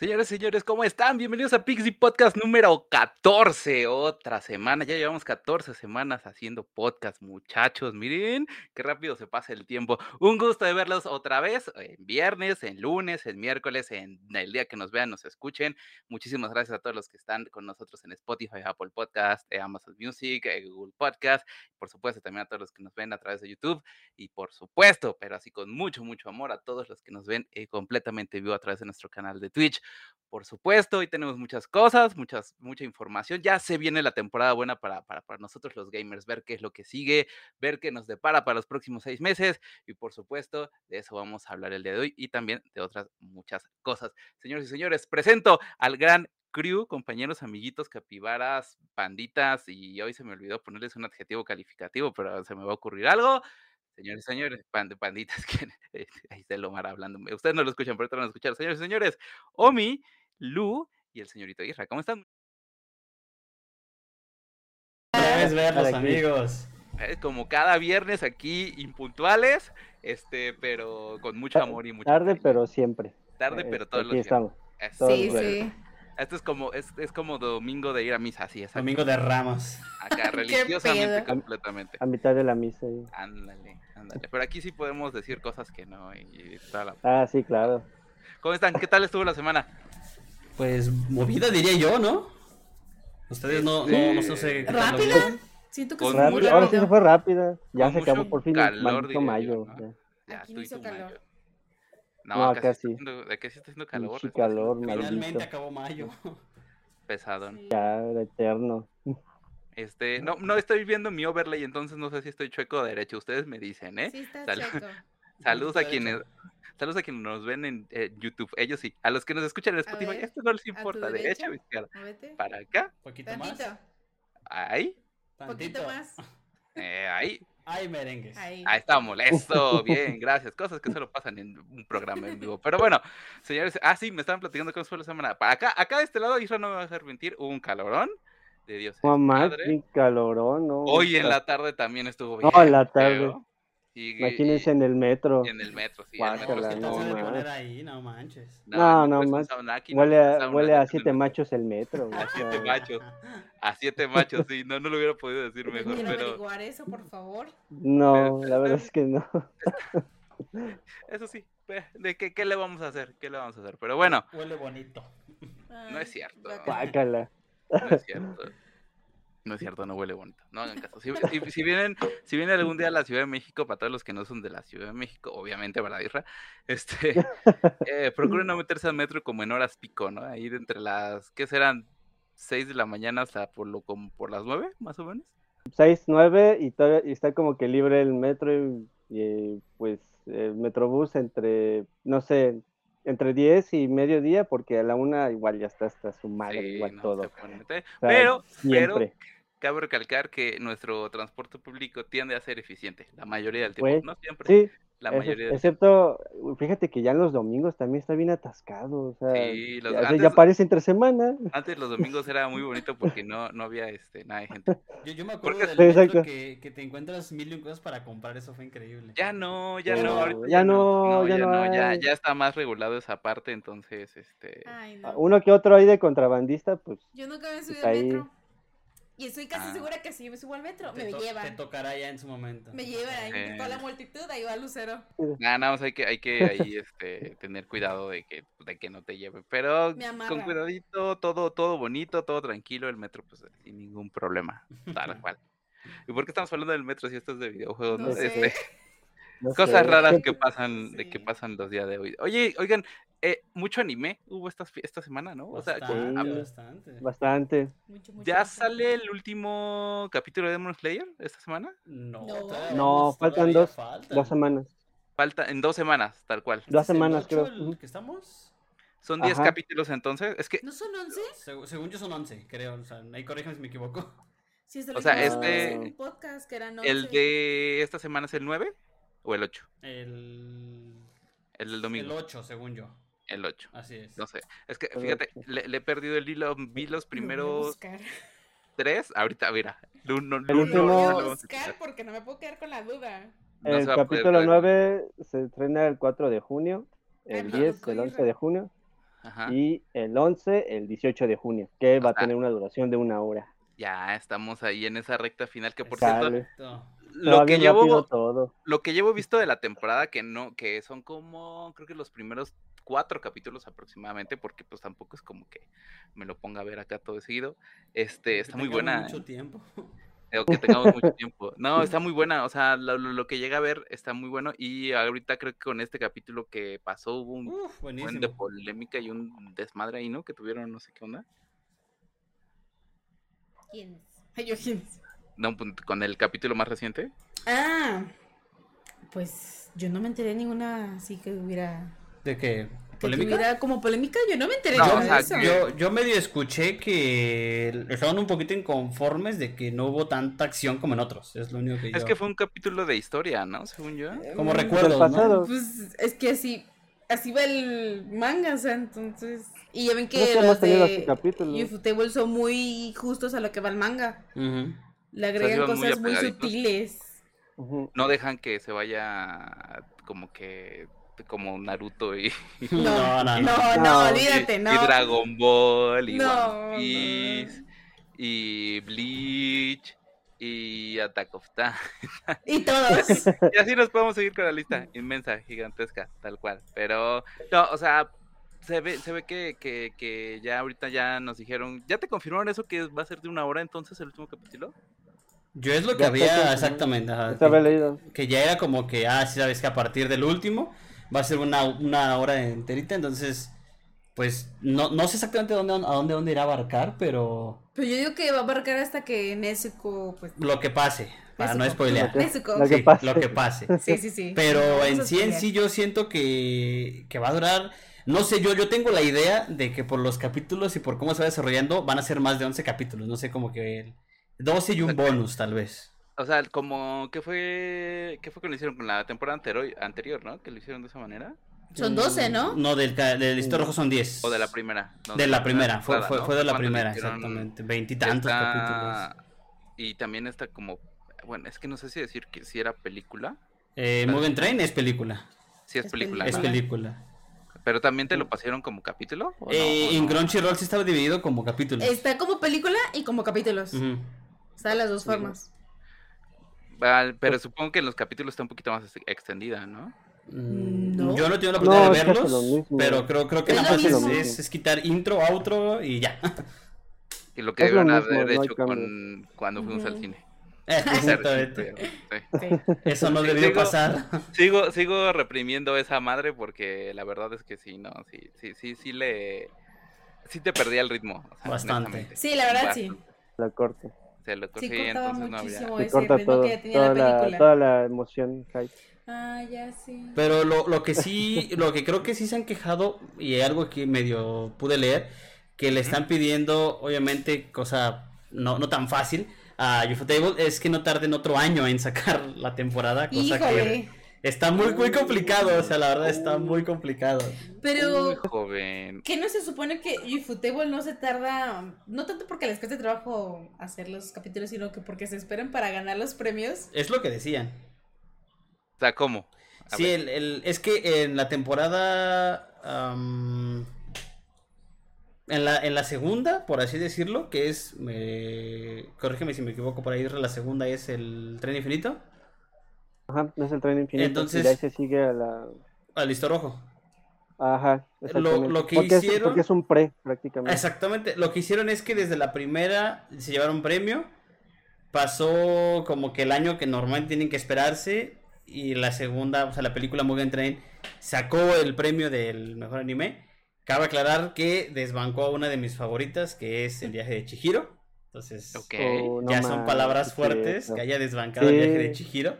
Señores, señores, ¿cómo están? Bienvenidos a Pixie Podcast número 14, otra semana. Ya llevamos 14 semanas haciendo podcast, muchachos. Miren qué rápido se pasa el tiempo. Un gusto de verlos otra vez en viernes, en lunes, en miércoles, en el día que nos vean, nos escuchen. Muchísimas gracias a todos los que están con nosotros en Spotify, Apple Podcast, eh, Amazon Music, eh, Google Podcast. Por supuesto, también a todos los que nos ven a través de YouTube. Y por supuesto, pero así con mucho, mucho amor a todos los que nos ven eh, completamente vivo a través de nuestro canal de Twitch. Por supuesto, hoy tenemos muchas cosas, muchas, mucha información. Ya se viene la temporada buena para, para, para, nosotros los gamers, ver qué es lo que sigue, ver qué nos depara para los próximos seis meses. Y por supuesto, de eso vamos a hablar el día de hoy y también de otras muchas cosas. Señores y señores, presento al gran crew, compañeros, amiguitos, capibaras, panditas, y hoy se me olvidó ponerles un adjetivo calificativo, pero se me va a ocurrir algo. Señores y señores, pan, panditas, que ahí está el Omar hablando. Ustedes no lo escuchan, pero ahorita van a escuchar. Señores y señores, Omi, Lu y el señorito Isra, ¿cómo están? vez verlos, amigos. Como cada viernes aquí, impuntuales, este, pero con mucho amor y mucho Tarde, cariño. pero siempre. Tarde, pero todos aquí los estamos. días. Todos Sí, los sí. Esto es como, es, es como domingo de ir a misa, así es. Domingo de Ramos. Acá, religiosamente, completamente. A mitad de la misa. y- Ándale, ándale. Pero aquí sí podemos decir cosas que no. Y, y toda la- Ah, sí, claro. ¿Cómo están? ¿Qué tal estuvo la semana? Pues movida diría yo, ¿no? Ustedes no, no, no sé. ¿Rápida? Siento que fue muy Rápido, ahora sí se fue rápida. Ya Con se acabó por fin calor, el mayo. ¿no? ya. Hizo calor. mayo. No, No, acá, acá sí. sí. Está haciendo, acá sí está haciendo calor. Está calor. Finalmente acabó mayo. Pesadón. Ya era eterno. Este, no, no estoy viendo mi overlay, entonces no sé si estoy chueco o derecho. Ustedes me dicen, ¿eh? Sí, está Sal- checo. Saludos a quienes, saludos a quienes nos ven en eh, YouTube. Ellos sí. A los que nos escuchan en Spotify, ver, esto no les importa. derecha. Derecha o izquierda. Muévete. Para acá, Poquito más. Tantito. ahí, Poquito más. eh, ahí. Ay, merengues. Ahí. Ahí está molesto. Bien, gracias. Cosas que solo pasan en un programa en vivo. Pero bueno, señores, ah, sí, me estaban platicando cómo fue la semana. Para acá, acá de este lado, Isra no me va a dejar mentir, hubo un calorón de Dios. Mamá, madre. qué calorón, ¿no? Hoy en la tarde también estuvo bien. No, en la tarde. feo. Y- Imagínense en el metro. y en el metro, sí. el metro Guácala, ¿Qué estuvo tal no, poner ahí? No manches. No, no, metro es un más. sauna, aquí no Huele a, huele a siete machos el metro. güey, A siete machos. A siete machos, sí. No, no lo hubiera podido decir mejor, pero averiguar eso, por favor. No, la verdad es que no. eso sí. eh, ¿De qué, qué le vamos a hacer? ¿Qué le vamos a hacer? Pero bueno, Huele bonito. No es cierto. Guácala. no es cierto. No es cierto, no huele bonito. No hagan caso. Si, si- si vienen, si vienen algún día a la Ciudad de México, para todos los que no son de la Ciudad de México, obviamente, ¿verdad, Isra? Este, eh, procuren no meterse al metro como en horas pico, ¿no? Ahí de entre las, ¿qué serán? 6 de la mañana hasta por lo como por las 9, más o menos. 6, 9 y, todavía- y está como que libre el metro y, y, pues el metrobús entre, no sé, entre 10 y mediodía porque a la una igual ya está hasta su madre, Sí, igual no todo. O sea, Pero, pero siempre. cabe recalcar que nuestro transporte público tiende a ser eficiente, la mayoría del tiempo. Pues, no siempre, Sí, la mayoría excepto, fíjate que ya en los domingos también está bien atascado, o sea, Sí, los- ya, antes- ya parece entre semana. Antes los domingos era muy bonito porque no, no había este, nada de gente. Yo, yo me acuerdo Porque- del que, que te encuentras mil y un cosas para comprar. Eso fue increíble. Ya no, ya no, ya no, ya no ya, ya está más regulado esa parte, entonces, este, Ay, Ah, no. Uno que otro ahí de contrabandista, pues Yo nunca me he subido Está al metro. Y estoy casi Ah. segura que si me subo al metro, Te me to- Te llevan. tocará ya en su momento. Me llevan ahí Eh. toda la multitud, ahí va Lucero. nada, nada más hay que, hay que ahí, este, tener cuidado de que, de que no te lleve, pero con cuidadito, todo, todo bonito, todo tranquilo, el metro, pues, sin ningún problema, tal cual. ¿Y por qué estamos hablando del metro si esto es de videojuegos, no? No sé. Este, no cosas sé, raras que pasan, de que Sí. pasan los días de hoy. Oye, oigan, eh, mucho anime hubo esta, esta semana, ¿no? O sea, Bastante, Sí. bastante. bastante. Mucho, mucho, ¿Ya mucho. sale el último capítulo de Demon Slayer esta semana? No, No. todavía No, faltan dos, faltan. dos semanas. Falta en dos semanas, tal cual. Dos ¿Es el semanas, creo. el que estamos? Son 10 Ajá. capítulos entonces. Es que, ¿No son 11? Segu- según yo son 11, creo. O sea, ahí corríjanme si me equivoco. Sí, es O sea, este- un podcast que eran 11. ¿el de esta semana es el 9 o el 8? El, El del el domingo. 8, según yo. El 8. Así es. No sé. Es que, El fíjate, le, le he perdido el hilo. Vi los a primeros tres. Ahorita, mira. El Lu- Lo último- voy a a buscar porque no me puedo quedar con la duda. No el va a capítulo ver. 9 se estrena el 4 de junio, Ay, el me 10, tocó el ir 11 de junio. Ajá. Y el 11, el 18 de junio, que va a sea, tener una duración de una hora. Ya estamos ahí en esa recta final que por cierto, Sale. Exacto. Va lo que llevo todo. lo que llevo visto de la temporada que no que son como creo que los primeros cuatro capítulos aproximadamente porque pues tampoco es como que me lo ponga a ver acá todo seguido. Este está muy buena. mucho tiempo. eh, o que tengamos mucho tiempo. No, está muy buena, o sea, lo, lo- que llega a ver está muy bueno y ahorita creo que con este capítulo que pasó hubo un Uf, buen de polémica y un desmadre ahí, ¿no? Que tuvieron no sé qué onda. ¿Quién? Ay, yo, ¿quién es? No, con el capítulo más reciente. Ah, pues yo no me enteré de ninguna así que hubiera. ¿De qué? Que ¿Polémica? tuviera como polémica, yo no me enteré No, de o sea, eso. Yo, yo medio escuché que estaban un poquito inconformes de que no hubo tanta acción como en otros. Es lo único que yo. Es que fue un capítulo de historia, ¿no? Según yo. Como Mm, pasado. Pues es que así, así va el manga, o sea, entonces. Y ya ven que que los tenido de. Ufotable son muy justos a lo que va el manga. Le agregan cosas muy sutiles. No dejan que se vaya como que como Naruto y, No, no, no. No, no, No, olvídate, y- no. y Dragon Ball y No, One Piece y Bleach y Attack of Titan. Y todos. Y así nos podemos seguir con la lista inmensa, gigantesca, tal cual. Pero, no, o sea, se ve, se ve que, que, que ya ahorita ya nos dijeron, ¿ya te confirmaron eso que va a ser de una hora entonces el último capítulo? Yo es lo que había exactamente. ajá, que, leído. que ya era como que, ah, sí sabes que a partir del último va a ser una, una hora enterita. Entonces, pues no, no sé exactamente dónde, a dónde, dónde irá a abarcar, pero Pero yo digo que va a abarcar hasta que Nezuko, pues. lo que pase, para no spoilear. Lo que- Nezuko. lo que Sí, pase. lo que pase. Sí, sí, sí. Pero en sí en sí yo siento que, que va a durar, no sé, yo, yo tengo la idea de que por los capítulos y por cómo se va desarrollando van a ser más de 11 capítulos, no sé, como que 12 y un bonus tal vez. O sea, como, ¿qué fue, qué fue que lo hicieron con la temporada anterior, anterior, no? Que lo hicieron de esa manera. Son 12, ¿no? No, del, ca- del listo rojo son 10. O de la primera. no, De la primera, fue, fue, ¿no? fue de la primera, exactamente. Veintitantos capítulos. Y también está como, bueno, es que no sé si decir que si era película. Eh, Mugen Train es película. Sí es Es película, Es ¿no? película. Pero también te lo pasaron como capítulo. ¿o no? Eh, ¿O en no? Crunchyroll sí estaba dividido como capítulos. Está como película y como capítulos. Ujú. Está de las dos formas. Pero supongo que en los capítulos está un poquito más ex- extendida, ¿no? Mm, No. Yo no he tenido la oportunidad No, de verlos, mismo. pero creo, creo que Es nada es, es- es quitar intro, outro y ya. Y lo que Es lo debieron mismo, haber no hay hecho con cuando fuimos al cine. Exactamente. Pero, sí. Sí. Eso no Sí, debió pasar. Sigo, sigo reprimiendo esa madre porque la verdad es que sí, no, sí, sí, sí, sí le, sí te perdía el ritmo. o sea, Bastante. Sí, la verdad sí. Bastante. La corta. Se lo Sí, sí, entonces no muchísimo Se ese corta ritmo todo. que tenía Toda la la, toda la emoción. hype. Ah, ya sí. Pero lo, lo que sí, lo que creo que sí se han quejado, y algo que medio pude leer, que le están pidiendo, obviamente, cosa no, no tan fácil a Ufotable, es que no tarden otro año en sacar la temporada, cosa que Híjole. Está muy, muy complicado, o sea, la verdad está muy complicado. Pero, Uy, joven. ¿qué no se supone que Ufotable no se tarda? No tanto porque les cueste trabajo hacer los capítulos, sino que porque se esperan para ganar los premios. Es lo que decían. O sea, ¿cómo? A Sí, el, el- es que en la temporada. am, en, la, en la segunda, por así decirlo, que es. eh, corrígeme si me equivoco, por ahí la segunda es el tren infinito. Ajá, no es el tren infinito. Entonces- Y de ahí se sigue a la. Al listo rojo. Ajá. exactamente. lo que porque hicieron- Es, porque es un pre, prácticamente. Exactamente. Lo que hicieron es que desde la primera se llevaron premio. Pasó como que el año que normalmente tienen que esperarse. Y la segunda, o sea, la película Mugen Train sacó el premio del mejor anime. Cabe aclarar que desbancó a una de mis favoritas, que es El viaje de Chihiro. Entonces. Oh, no ya son palabras sí, fuertes que haya desbancado el viaje de. Chihiro.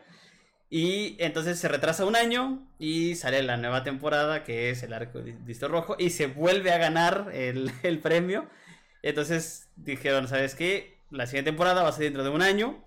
Y entonces se retrasa un año y sale la nueva temporada que es el arco de Listo Rojo y se vuelve a ganar el, el premio. Entonces dijeron, ¿sabes qué? La siguiente temporada va a ser dentro de un año.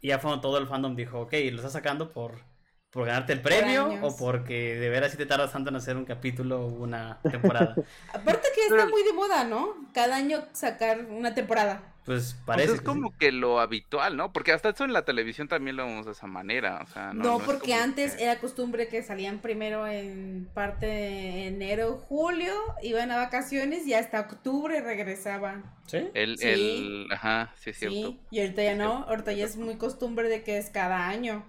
Y ya fue todo el fandom dijo, ok, lo estás sacando por, por ganarte el premio o porque de veras si te tardas tanto en hacer un capítulo o una temporada. Aparte que está muy de moda, ¿no? Cada año sacar una temporada. Pues Pues parece. es que como sí. que lo habitual, ¿no? Porque hasta eso en la televisión también lo vemos de esa manera, o sea, no, No, no es porque antes que- era costumbre que salían primero en parte de enero, julio, iban a vacaciones y hasta octubre regresaban. ¿Sí? El, Sí. el, ajá, sí es cierto. Sí, y ahorita ya no, ahorita ya es muy costumbre de que es cada año.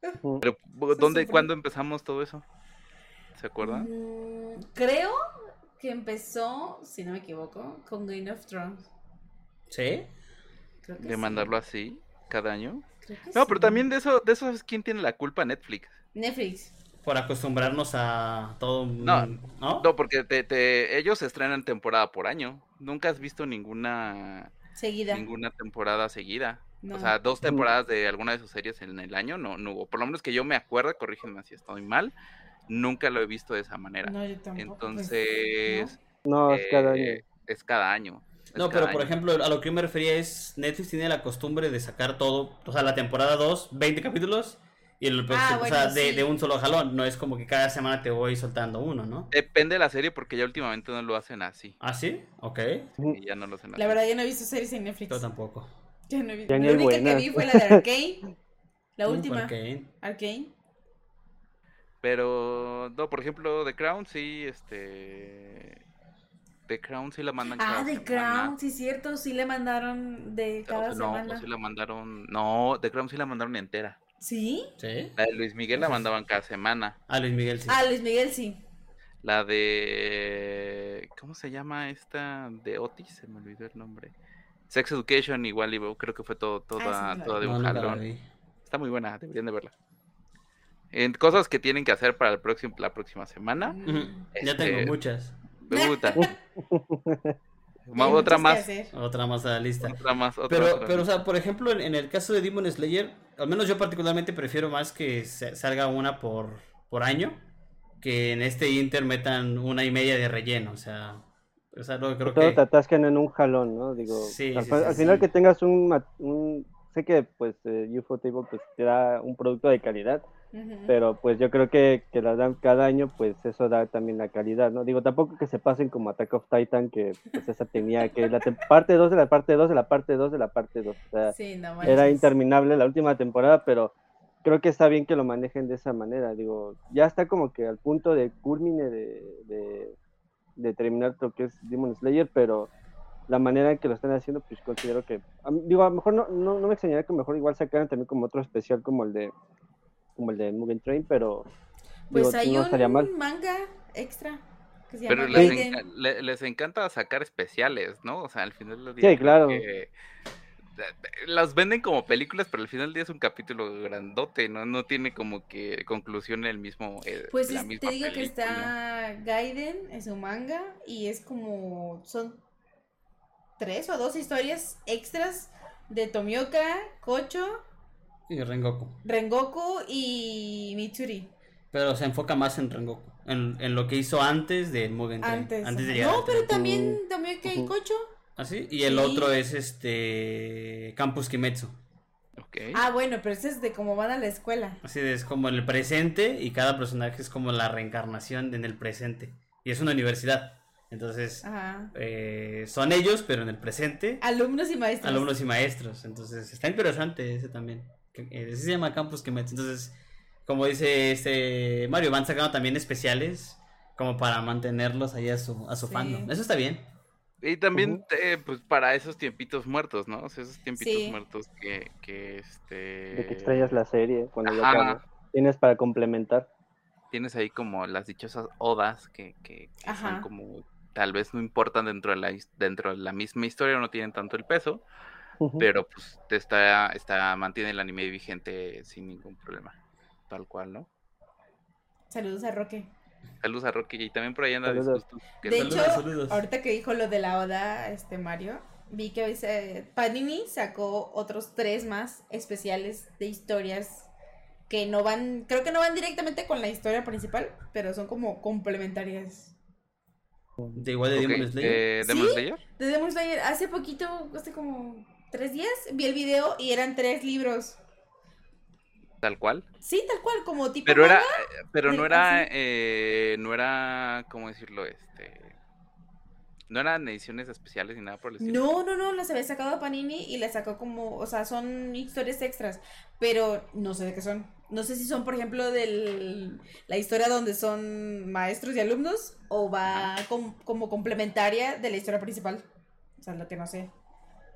Pero, ¿dónde, sufre. cuándo empezamos todo eso? ¿Se acuerdan? Mm, creo que empezó, si no me equivoco, con Game of Thrones. ¿Sí? Creo que De sí, mandarlo así, cada año. creo que No, pero también de eso, de eso es quién tiene la culpa, Netflix. Netflix. Por acostumbrarnos a todo. No, ¿No? No, porque te, te- ellos estrenan temporada por año. Nunca has visto ninguna Seguida. ninguna temporada seguida. No. O sea, dos temporadas de alguna de sus series en el año no, no hubo. Por lo menos que yo me acuerdo, corrígenme si estoy mal, nunca lo he visto de esa manera. No, yo tampoco. pues, Entonces, No, es cada año. eh, es cada año. No, pero por ejemplo, a lo que yo me refería es, Netflix tiene la costumbre de sacar todo, o sea, la temporada 2, 20 capítulos, y el, pues, Ah, o bueno, sea, de, sí. de un solo jalón, no es como que cada semana te voy soltando uno, ¿no? Depende de la serie porque ya últimamente no lo hacen así. ¿Ah, sí? Ok, y ya no lo hacen así. La verdad, yo no he visto series en Netflix. yo tampoco. Yo no he visto. Ya La única que vi fue la de Arcane. La Mm, última. ok. Arcane. Pero, no, por ejemplo, The Crown sí, este... The Crown sí la mandan Ah, cada The semana. Crown, sí, cierto. Sí le mandaron de cada no, semana. no sí la mandaron... No, The Crown sí la mandaron entera. ¿Sí? ¿Sí? La de Luis Miguel la mandaban cada semana. Ah, Luis Miguel, sí. Ah, Luis Miguel, sí. La de... ¿Cómo se llama esta? De Otis, se me olvidó el nombre. Sex Education igual, y creo que fue todo, toda, Ah, sí, la toda de No, un jalón. Está muy buena, deberían de verla. En cosas que tienen que hacer para el próximo, la próxima semana. Mm. Ya Este, tengo muchas. Puta. Otra más. Otra más a la lista. Otra más. Otra, Pero, otra pero, o sea, por ejemplo, en, en el caso de Demon Slayer, al menos yo particularmente prefiero más que salga una por, por año, que en este Inter metan una y media de relleno, o sea, o sea, que creo Todo que... te atascan en un jalón, ¿no? Digo, Sí, al, sí, fa- sí, al sí. final que tengas un- sé que pues eh, UFO Table pues te da un producto de calidad, pero pues yo creo que, que la dan cada año, pues eso da también la calidad, ¿no? Digo, tampoco que se pasen como Attack of Titan, que pues esa tenía que la tem- parte 2 de la parte 2 de la parte 2 de la parte 2, o sea, Sí, no era interminable la última temporada, pero creo que está bien que lo manejen de esa manera. Digo, ya está como que al punto de culmine de, de, de terminar lo que es Demon Slayer, pero la manera en que lo están haciendo, pues considero que, digo, a lo mejor no, no, no me extrañaría que mejor igual sacaran también como otro especial como el de como el de Mugen Train, pero Pues digo, hay no estaría mal. un manga extra que se Pero llama les, Gaiden. enca- le- les encanta sacar especiales, ¿no? O sea, al final del día. Sí, claro. que- Las venden como películas, pero al final del día es un capítulo grandote, ¿no? No tiene como que conclusión en el mismo. eh, Pues la es- misma te digo que está Gaiden, es un manga, y es como, son tres o dos historias extras de Tomioka, Kocho, Y Rengoku. Rengoku y Mitsuri. Pero se enfoca más en Rengoku, en, en lo que hizo antes de Mugen Train, Antes. de ajá. llegar no, pero también Tomioka y. Kocho. ¿Ah, sí? Y el Sí. otro es este Campus Kimetsu. Ok. Ah, bueno, pero ese es de cómo van a la escuela. Así es como en el presente y cada personaje es como la reencarnación en el presente. Y es una universidad. Entonces, eh, son ellos, pero en el presente, Alumnos y maestros. alumnos y maestros. Entonces, está interesante ese también. Eh, Ese se llama Campus Kimetsu. Entonces, como dice este Mario, van sacando también especiales como para mantenerlos ahí a su, a su Sí. fandom. Eso está bien. Y también, eh, pues, para esos tiempitos muertos, ¿no? O sea, esos tiempitos Sí. muertos que, que, este... De que extrañas la serie cuando ya. Tienes para complementar. Tienes ahí como las dichosas odas que, que, que son como... Tal vez no importan dentro de la, dentro de la misma historia, no tienen tanto el peso, pero pues te está, está, mantiene el anime vigente sin ningún problema. Tal cual, ¿no? Saludos a Roque. Saludos a Rocky y también por ahí anda Saludos. De saludos. hecho, saludos. ahorita que dijo lo de la Oda, este Mario, vi que dice, Panini sacó otros tres más especiales de historias que no van, creo que no van directamente con la historia principal, pero son como complementarias. De igual de Demon Slayer. eh, Demon ¿Sí? Slayer. De Demon Slayer, hace poquito, hace como tres días, vi el video y eran tres libros. Tal cual. Sí, tal cual, como tipo Pero era, manga. eh, pero no era, eh, no era, ¿cómo decirlo? Este, No eran ediciones especiales ni nada por el estilo. No, no, no, las había sacado Panini y las sacó como, o sea, son historias extras, pero no sé de qué son. No sé si son, por ejemplo, de la historia donde son maestros y alumnos o va como complementaria de la historia principal. O sea, lo que no sé.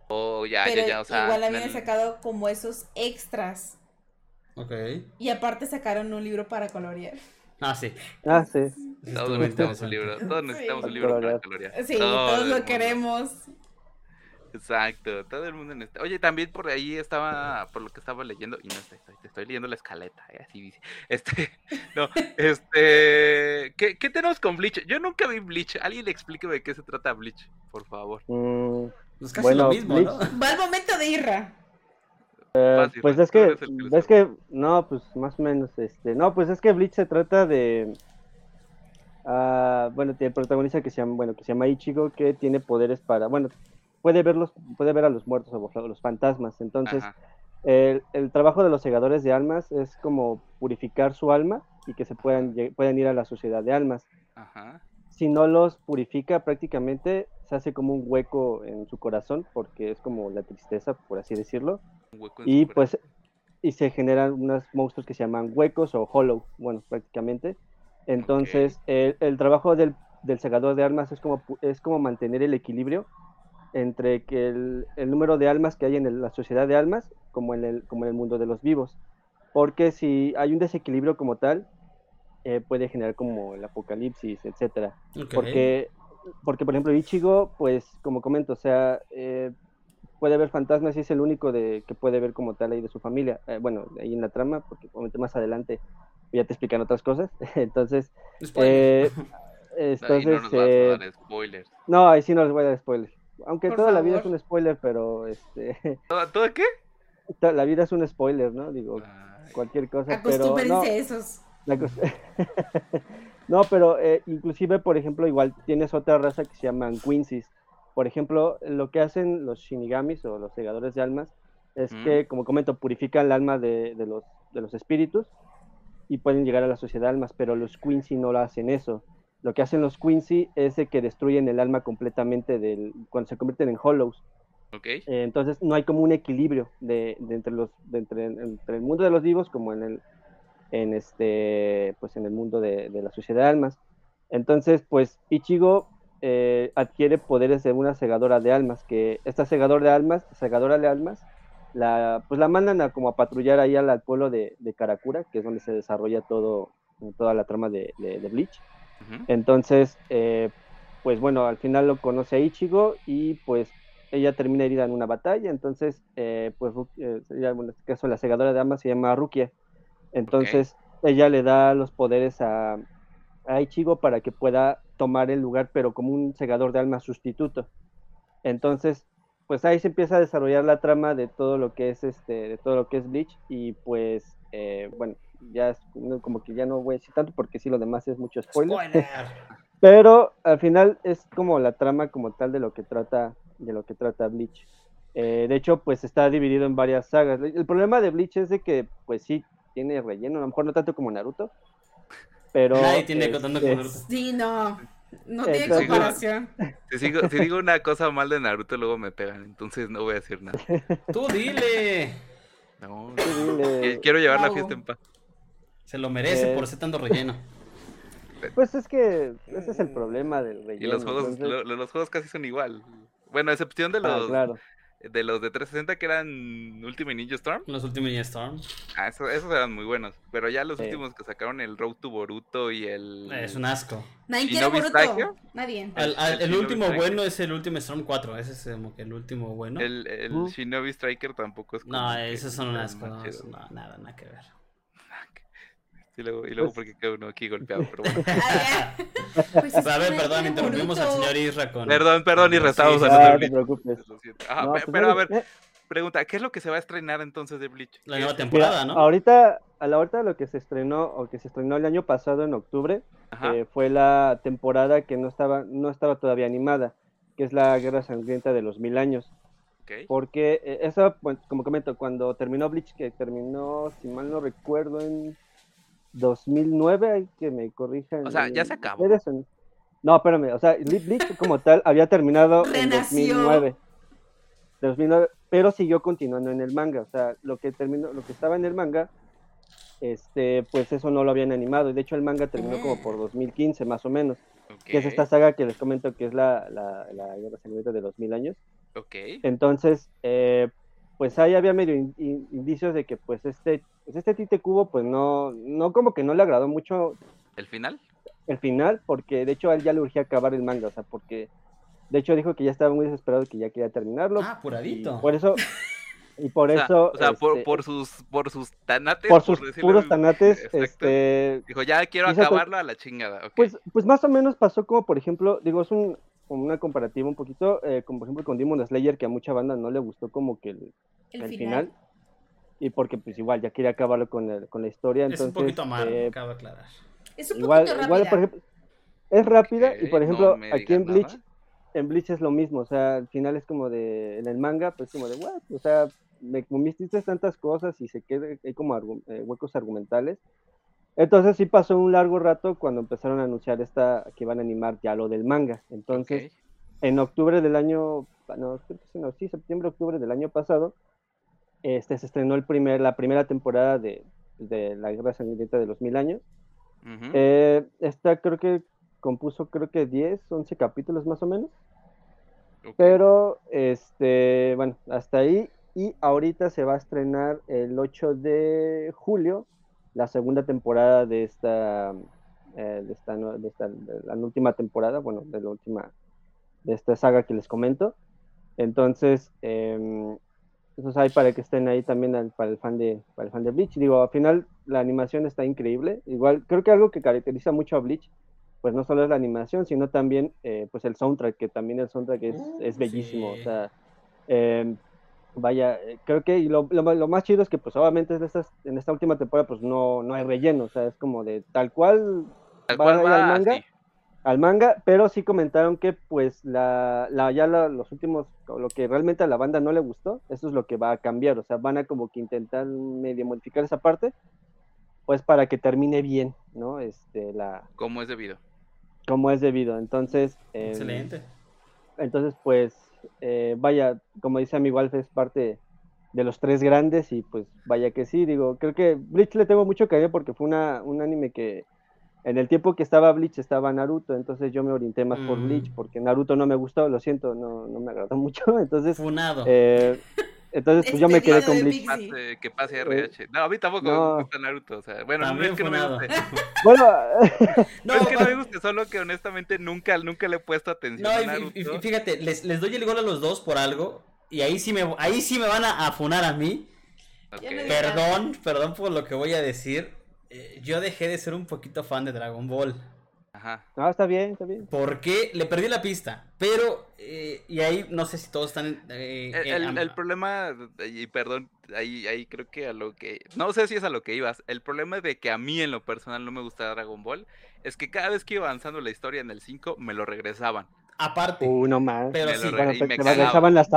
Oh, ya, ya, ya, o sea. Igual habían sacado como esos extras. Ok. Y aparte sacaron un libro para colorear. Ah, sí. Ah, sí. Todos necesitamos un libro. Todos necesitamos un libro para colorear. Sí, todos lo queremos. Exacto, todo el mundo en este. Oye, también por ahí estaba, por lo que estaba leyendo, y no estoy, te estoy leyendo la escaleta, ¿eh? así dice. Este, no, este, ¿qué, ¿qué, tenemos con Bleach? Yo nunca vi Bleach. Alguien le explique de qué se trata Bleach, por favor. Mm, es casi bueno, lo mismo, Bleach... ¿no? Va el momento de Irra. Eh, pues es que, es que, no, pues más o menos, este, no, pues es que Bleach se trata de, uh, bueno, tiene protagonista que se llama, bueno, que se llama Ichigo, que tiene poderes para, bueno, puede verlos, puede ver a los muertos o los fantasmas, entonces, el, el, trabajo de los segadores de almas es como purificar su alma y que se puedan, puedan ir a la sociedad de almas. Ajá. Si no los purifica prácticamente, se hace como un hueco en su corazón, porque es como la tristeza, por así decirlo. y pues y se generan unos monstruos que se llaman huecos o hollow, bueno, prácticamente. Entonces, el, el, trabajo del, del, segador de almas es como, es como mantener el equilibrio entre que el, el número de almas que hay en el, la sociedad de almas como en, el, como en el mundo de los vivos. Porque si hay un desequilibrio como tal, eh, puede generar como el apocalipsis, etcétera. Okay. Porque porque por ejemplo Ichigo, pues como comento, o sea, eh, puede ver fantasmas y es el único de que puede ver como tal ahí de su familia. Eh, bueno, ahí en la trama, porque más adelante ya te explican otras cosas. entonces, eh, entonces, no spoilers. No, ahí sí no les voy a dar spoilers. Aunque por toda favor. la vida es un spoiler, pero este. ¿Todo qué? La vida es un spoiler, ¿no? Digo, Ay. cualquier cosa. pero no, esos. La cosa... no, pero eh, inclusive, por ejemplo, igual tienes otra raza que se llaman Quincy's. Por ejemplo, lo que hacen los Shinigamis o los segadores de almas es mm. que, como comento, purifican el alma de, de, los, de los espíritus y pueden llegar a la sociedad de almas, pero los Quincy no lo hacen eso. Lo que hacen los Quincy es de que destruyen el alma completamente del, cuando se convierten en hollows. Okay. Eh, entonces no hay como un equilibrio de, de entre, los, de entre, entre el mundo de los vivos como en el, en este pues en el mundo de, de la sociedad de almas entonces pues Ichigo eh, adquiere poderes de una segadora de almas que esta segadora de almas segadora de almas la pues la mandan a como a patrullar ahí al, pueblo de, de, Karakura que es donde se desarrolla todo toda la trama de, de Bleach uh -huh. entonces eh, pues bueno al final lo conoce a Ichigo y pues ella termina herida en una batalla entonces eh, pues eh, en este caso la segadora de almas se llama Rukia entonces okay. ella le da los poderes a, a, Ichigo para que pueda tomar el lugar, pero como un segador de almas sustituto. Entonces, pues ahí se empieza a desarrollar la trama de todo lo que es este, de todo lo que es Bleach, y pues, eh, bueno, ya es como que ya no voy a decir tanto porque sí lo demás es mucho spoiler. spoiler. pero al final es como la trama como tal de lo que trata, de lo que trata Bleach. Eh, de hecho, pues está dividido en varias sagas. El problema de Bleach es de que, pues sí, tiene relleno, a lo mejor no tanto como Naruto, pero... Nadie tiene este... tanto como Naruto. Sí, no, no tiene entonces, comparación. Si, sigo, si, digo una cosa mal de Naruto, luego me pegan, entonces no voy a decir nada. Tú dile. No, Tú dile. quiero llevar la fiesta en paz. Se lo merece eh... por ser tanto relleno. Pues es que ese es el problema del relleno. Y los juegos, entonces... lo, los juegos casi son igual. Bueno, a excepción de los... Ah, claro de los de 360 que eran Ultimate Ninja Storm. Los Ultimate Ninja Storm. Ah, eso, esos eran muy buenos. Pero ya los sí. últimos que sacaron, el Road to Boruto y el. Es un asco. Nadie quiere Boruto. Nadie. El, el, el último Striker. bueno es el Ultimate Storm 4. Ese es como que el último bueno. El, el uh. Shinobi Striker tampoco es. No, esos son un asco. No, no, nada, nada que ver. Y luego, y luego porque queda uno aquí golpeado, pero bueno. pues a ver, perdón, interrumpimos al señor Isra con... Perdón, perdón, Isra, estábamos hablando ah, Bleach. No te preocupes. Ajá, no, pero, pues, a ver, pregunta, ¿qué es lo que se va a estrenar entonces de Bleach? La nueva temporada, ¿no? Ahorita, a la hora lo que se estrenó, o que se estrenó el año pasado en octubre, eh, fue la temporada que no estaba, no estaba todavía animada, que es la Guerra Sangrienta de los Mil Años. Porque eh, eso, pues, como comento, cuando terminó Bleach, que terminó, si mal no recuerdo, en 2009, hay que me corrijan. O sea, ya se acabó. No, espérame, o sea, Bleach como tal había terminado en Renació. 2009. De 2009, pero siguió continuando en el manga, o sea, lo que terminó, lo que estaba en el manga, este, pues eso no lo habían animado, y de hecho el manga terminó como por 2015 más o menos, que es esta saga que les comento que es la, la, la Guerra Sangrienta de los Mil Años. ok. Entonces, eh, pues ahí había medio in- in- indicios de que pues este, pues este Tite Cubo pues no, no como que no le agradó mucho ¿El final? el final, porque de hecho a él ya le urgía acabar el manga, o sea, porque de hecho dijo que ya estaba muy desesperado que ya quería terminarlo. Ah, apuradito. por eso, y por O sea, eso, o sea, por, este, por sus, por sus tanates. por sus puros tanates, Exacto. este, Dijo, ya quiero acabarlo a la chingada. pues, pues más o menos pasó como, por ejemplo, digo, es un, como una comparativa un poquito, eh, como por ejemplo con Demon Slayer, que a mucha banda no le gustó como que el, El, el final. final. Y porque pues igual ya quería acabarlo con, el- con la historia, es entonces... un poquito amargo, eh, cabe aclarar. Es un igual, poquito igual, rápida. por ejemplo, es rápida y por ejemplo, aquí en Bleach, nada. en Bleach es lo mismo, o sea, al final es como de, en el manga, pues como de, what, o sea, me comiste tantas cosas y se queda, hay como argu- eh, huecos argumentales. Entonces sí pasó un largo rato cuando empezaron a anunciar esta, que iban a animar ya lo del manga. Entonces, en octubre del año, no, creo que sí, no, sí, septiembre, octubre del año pasado, este, se estrenó el primer, la primera temporada de, de La Guerra Sangrienta de los Mil Años. Ujú. Eh, esta creo que compuso creo que 10, 11 capítulos más o menos. Pero, este, bueno, hasta ahí. Y ahorita se va a estrenar el 8 de julio la segunda temporada de esta, eh, de esta, de esta- de la última temporada, bueno, de la última, de esta saga que les comento. Entonces, em, eso es ahí para que estén ahí también al- para el fan de, para el fan de Bleach. Digo, al final la animación está increíble. Igual, creo que algo que caracteriza mucho a Bleach, pues no solo es la animación, sino también eh, pues el soundtrack, que también el soundtrack es, es bellísimo. sí. O sea, em, vaya, eh, creo que y lo, lo lo más chido es que pues obviamente estas, en esta última temporada pues no, no hay relleno, o sea, es como de tal cual Tal va cual va al manga. Al manga, pero sí comentaron que pues la, la ya la- los últimos, lo que realmente a la banda no le gustó, eso es lo que va a cambiar, o sea, van a como que intentar medio modificar esa parte, pues para que termine bien, ¿no? Este, la, Como es debido. como es debido, entonces... em, Excelente. entonces, pues, eh, vaya, como dice amigo Alf, es parte de los tres grandes y pues vaya que sí, digo, creo que Bleach le tengo mucho cariño porque fue una, un anime que en el tiempo que estaba Bleach estaba Naruto, entonces yo me orienté más por Mm. Bleach porque Naruto no me gustó, lo siento, no, no me agradó mucho, entonces, Funado. eh, entonces pues yo me quedé con de Bleach. Pase- que pase RH. No, a mí tampoco no. me gusta Naruto. O sea, bueno, no es que no me guste. Bueno, No, es que no me guste, solo que honestamente nunca, nunca le he puesto atención No, a y- Naruto. y, y fíjate, les, les doy el gol a los dos por algo. Y ahí sí me, ahí sí me van a afunar a mí. Perdón, perdón por lo que voy a decir. Eh, yo dejé de ser un poquito fan de Dragon Ball. Ajá. no, está bien, está bien. Porque le perdí la pista. Pero, eh, y ahí no sé si todos están. eh, El, eh, el- problema, y perdón, ahí, ahí creo que a lo que. No sé si es a lo que ibas. El problema de que a mí en lo personal no me gusta Dragon Ball es que cada vez que iba avanzando la historia en el 5 me lo regresaban. Aparte, Uh, no más. Pero Me sí. lo re- Bueno, y me te regresaban las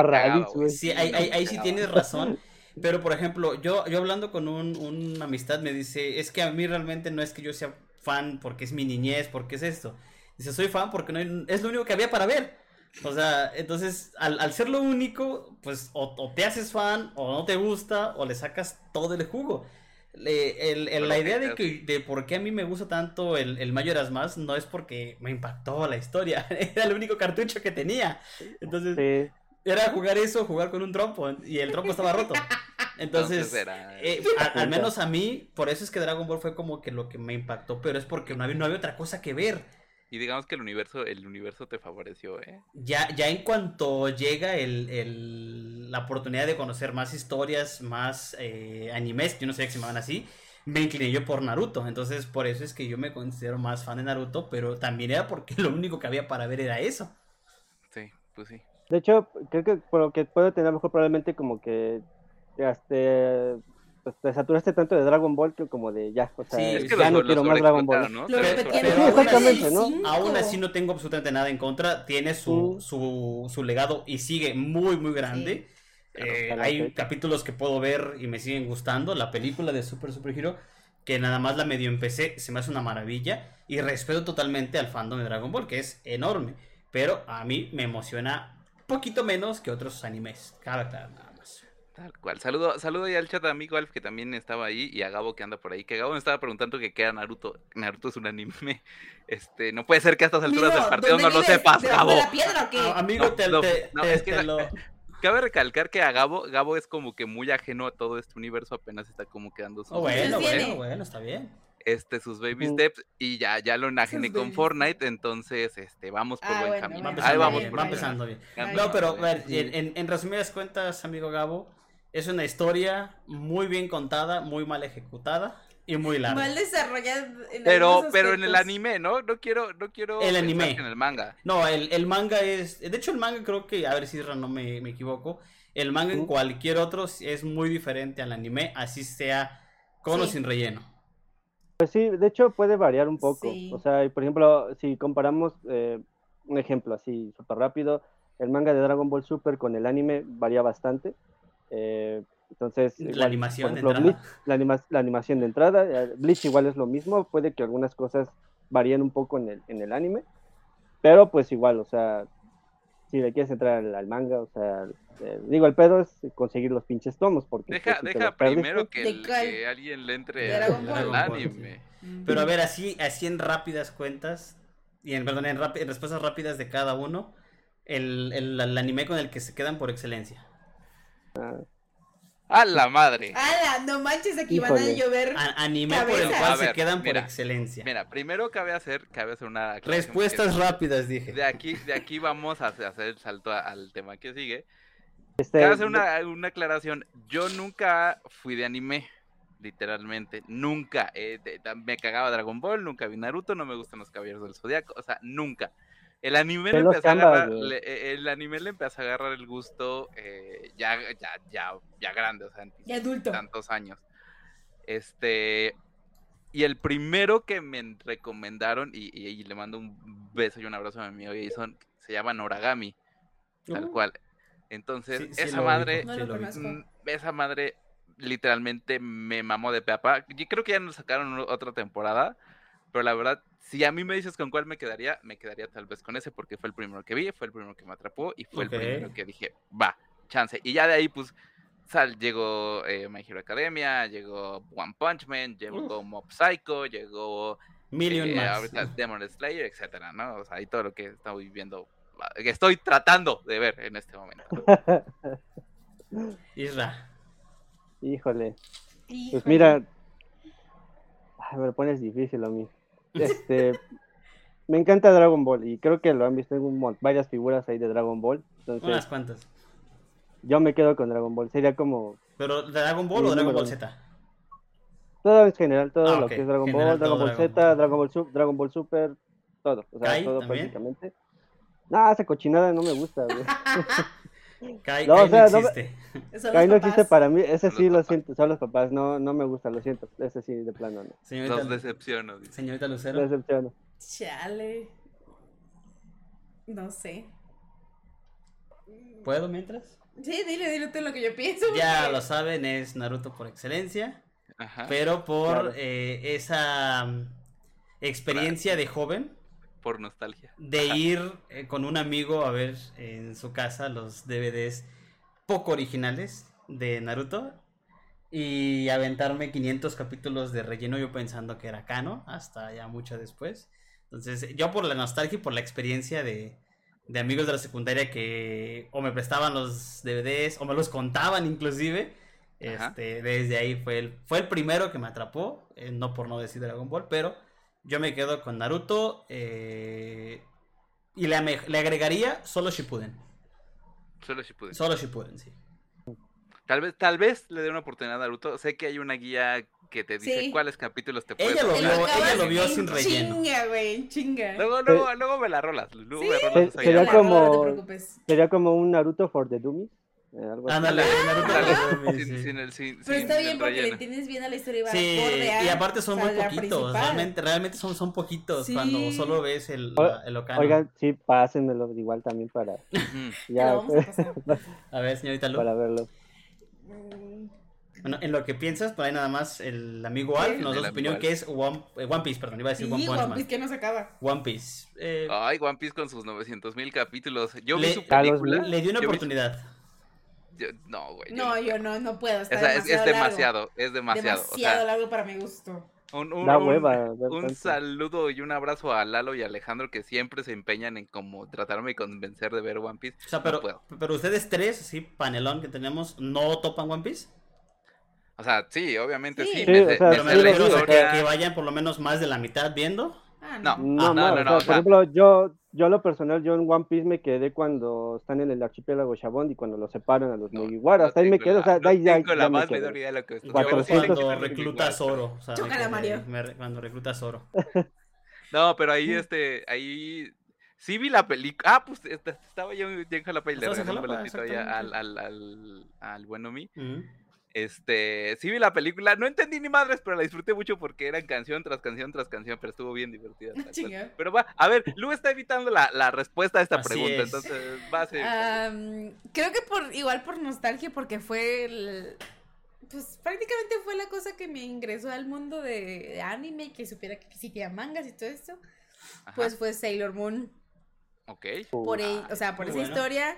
güey. Sí, ahí, ahí, ahí sí tienes razón. Pero, por ejemplo, yo, yo hablando con un, una amistad me dice, es que a mí realmente no es que yo sea fan porque es mi niñez, porque es esto. Dice, soy fan porque no hay- es lo único que había para ver. O sea, entonces, al, al ser lo único, pues o, o te haces fan, o no te gusta, o le sacas todo el jugo. Le- el- el- Pero la idea de, que, de por qué a mí me gusta tanto el, el Majora's Mask no es porque me impactó la historia, era el único cartucho que tenía. Entonces, Sí. Era jugar eso, jugar con un trompo, y el trompo estaba roto. Entonces, Entonces era- eh, al menos a mí, por eso es que Dragon Ball fue como que lo que me impactó, pero es porque no había, no había otra cosa que ver. Y digamos que el universo, el universo te favoreció, ¿eh? Ya, ya en cuanto llega el, el- la oportunidad de conocer más historias, más eh, animes, yo no sé si se llamaban así, me incliné yo por Naruto. Entonces, por eso es que yo me considero más fan de Naruto, pero también era porque lo único que había para ver era eso. Sí, pues sí. De hecho, creo que por lo que puedo tener mejor probablemente como que este, pues, te saturaste tanto de Dragon Ball que como de ya, o sea, Sí, Es que ya lo, no lo quiero más Dragon Ball. ¿no? Pero el exactamente, ¿no? Aún así no tengo absolutamente nada en contra. Tiene su, Mm. su, su legado y sigue muy, muy grande. Eh, Claro, hay claro. capítulos que puedo ver y me siguen gustando. La película de Super Super Hero que nada más la medio empecé, se me hace una maravilla y respeto totalmente al fandom de Dragon Ball, que es enorme, pero a mí me emociona poquito menos que otros animes, aclarar nada más. Tal cual. Saludo, saludo ya al chat a amigo Alf que también estaba ahí y a Gabo que anda por ahí. Que Gabo me estaba preguntando que qué era Naruto. Naruto es un anime. Este, no puede ser que a estas alturas del partido no ¿dónde lo sepas, ¿De- Gabo. ¿De la piedra o qué? Ah, amigo, te, no, te- no, te- es que te lo... Cabe recalcar que a Gabo, Gabo es como que muy ajeno a todo este universo, apenas está como quedando sus, Oh, bueno, bueno, tiene. bueno, está bien. Este, sus baby steps y ya, ya lo enajené con baby Fortnite, entonces este, vamos por Ah, buen bueno, camino. Ahí empezando vamos bien, por va empezando bien. No, pero ver, en, en- en resumidas cuentas, amigo Gabo, es una historia muy bien contada, muy mal ejecutada y muy larga. Mal desarrollado en Pero, pero en el anime, ¿no? No quiero, no quiero El anime. en el manga. No, el, el manga es. De hecho, el manga creo que. A ver si no me, me equivoco. El manga en cualquier otro es muy diferente al anime, así sea con o sin relleno. Pues sí, de hecho puede variar un poco. Sí. O sea, por ejemplo, si comparamos eh, un ejemplo así súper rápido, el manga de Dragon Ball Super con el anime varía bastante. Eh, entonces, La igual, animación de entrada. Bleach, la, anima- la animación de entrada, eh, Bleach igual es lo mismo, puede que algunas cosas varíen un poco en el, en el anime, pero pues igual, o sea, si le quieres entrar al, al manga, o sea, eh, digo, el pedo es conseguir los pinches tomos, porque Deja, pues, si deja primero que, ¿De el- cuál? que alguien le entre ¿De al, anime. Mm. Pero a ver, así, así en rápidas cuentas, y en, perdón, en, en respuestas rápidas de cada uno, el, el, el anime con el que se quedan por excelencia. ¡A la madre! ¡Hala! No manches, aquí van a llover. A- anime por el cual A ver, se quedan por excelencia. Mira, primero cabe hacer, cabe hacer una aclaración, Respuestas rápidas, dije. De aquí, de aquí vamos a hacer el salto a- al tema que sigue. Este, Cabe hacer una, una aclaración. Yo nunca fui de anime, literalmente. Nunca. eh, me cagaba Dragon Ball, nunca vi Naruto, no me gustan los caballeros del Zodiaco. O sea, nunca. El anime le Pelos empecé a chambas, agarrar, güey. le- eh, el anime le empecé a agarrar el gusto eh, ya, ya, ya, ya grande, o sea, en Y adulto. tantos años. Este, y el primero que me recomendaron, y, y- y le mando un beso y un abrazo a mi amigo Jason, se llama Noragami, tal Uh. cual. Entonces, Sí, sí esa lo madre, No mm, esa madre literalmente me mamó de peapa. Yo creo que ya nos sacaron otra temporada, pero la verdad, si a mí me dices con cuál me quedaría, me quedaría tal vez con ese, porque fue el primero que vi, fue el primero que me atrapó y fue el primero que dije, va, chance. Y ya de ahí, pues, sal, llegó eh, My Hero Academia, llegó One Punch Man, llegó Mob Psycho, llegó Million eh, más. ahorita Demon Slayer, etcétera, ¿no? O sea, y todo lo que estoy viendo, que estoy tratando de ver en este momento. Isra. Híjole. Híjole. Pues mira, ay, me lo pones difícil a mí. Este, me encanta Dragon Ball y creo que lo han visto en varias figuras ahí de Dragon Ball. Entonces, Unas cuantas. yo me quedo con Dragon Ball. Sería como ¿Pero Dragon Ball o Dragon Ball Z? todo en general, todo Ah, lo que es Dragon General, Ball, Dragon Ball Dragon Z, Ball. Dragon Ball Super, Dragon Ball Super, todo, o sea, ¿Kai todo también? prácticamente. No, esa cochinada no me gusta, güey. Kai, No, Kai o sea, no no me- existe. Son Kai no existe para mí, ese sí lo papás. siento, son los papás, no, no me gusta, lo siento, ese sí de plano no. Señorita, Los decepciono. dice. señorita Lucero. decepciono. Chale. No sé. ¿Puedo mientras? Sí, dile, dile tú lo que yo pienso. Ya porque- lo saben, es Naruto por excelencia. Ajá. Pero por Claro. eh, esa mm, experiencia de joven Por nostalgia. de ir eh, con un amigo a ver en su casa los DVDs poco originales de Naruto y aventarme 500 capítulos de relleno yo pensando que era Kano hasta ya mucho después. Entonces yo por la nostalgia y por la experiencia de, de amigos de la secundaria que o me prestaban los DVDs o me los contaban inclusive. Este, desde ahí fue el, fue el primero que me atrapó, eh, no por no decir Dragon Ball, pero yo me quedo con Naruto eh, y le, le agregaría solo Shippuden. Solo Shippuden. Solo Shippuden, sí. Tal vez, tal vez le dé una oportunidad a Naruto. Sé que hay una guía que te dice Sí. cuáles capítulos te puedes Ella lo vio, ella lo vio sin relleno. Chinga, güey, chinga. Luego, luego, luego me la rolas. Luego Sí. me rolas sería como- rola, No te preocupes. Sería como un Naruto for the Dummies. Eh, algo. Ándale, Naruto Ándale, lo vio, sin, sí. sin el, sin, Pero sin está bien porque le entiendes bien a la historia y va Sí, y aparte son o sea, muy poquitos, realmente, realmente son, son poquitos Sí. cuando solo ves el, O- la- el Okano. Oigan, sí, pásenmelo igual también para, ya, vamos a ver, señorita Lu. para verlo. Bueno, en lo que piensas, por ahí nada más el amigo Alf nos da su opinión que es One, eh, One Piece, perdón, iba a Sí, decir One Punch One. Piece que no se acaba. One Piece. Eh, Ay, One Piece con sus 900 mil capítulos. Yo vi Le- su película. le dio una yo vi- oportunidad. Yo- no, güey. No, yo no, no puedo. Está O sea, es, es demasiado, demasiado, es demasiado. Demasiado o sea, largo para mi gusto. un, un- hueva un saludo y un abrazo a Lalo y Alejandro que siempre se empeñan en como tratarme de convencer de ver One Piece. O sea, No pero, puedo. pero ustedes tres, sí, panelón que tenemos, ¿no topan One Piece? O sea, sí, obviamente sí. Sí. me Sí, sé- o sea, me me la que, vayan por lo menos más de la mitad viendo. Ah, No. no. No, Ah, no, no, no, o no, sea, o por sea- ejemplo, yo, yo a lo personal, yo en One Piece me quedé cuando están en el archipiélago Shabond y cuando los separan a los No, Mugiwara, no hasta ahí me quedo, o la- sea, no ahí ya, tengo la ya más quedé. menor idea de lo que estoy Yo 400 cuando Yo sí sé que recluta a Mugiwara, Zoro. o sea, quedé- Mario. me cuando recluta a Zoro. No, pero ahí, este, ahí sí vi la película. Ah, pues est- estaba yo en Jalapa y le regalé un boletito al, al, al, al bueno mí. Este, sí vi la película, no entendí ni madres, pero la disfruté mucho porque eran canción tras canción tras canción, pero estuvo bien divertida. Pero va, a ver, Lu está evitando la, la respuesta a esta Así pregunta, es. entonces va a ser. Creo que por igual por nostalgia, porque fue el- pues prácticamente fue la cosa que me ingresó al mundo de, de anime, que supiera que existía mangas y todo esto, Ajá, pues fue Sailor Moon. ok. Por ahí, Ah, o sea, por muy esa historia,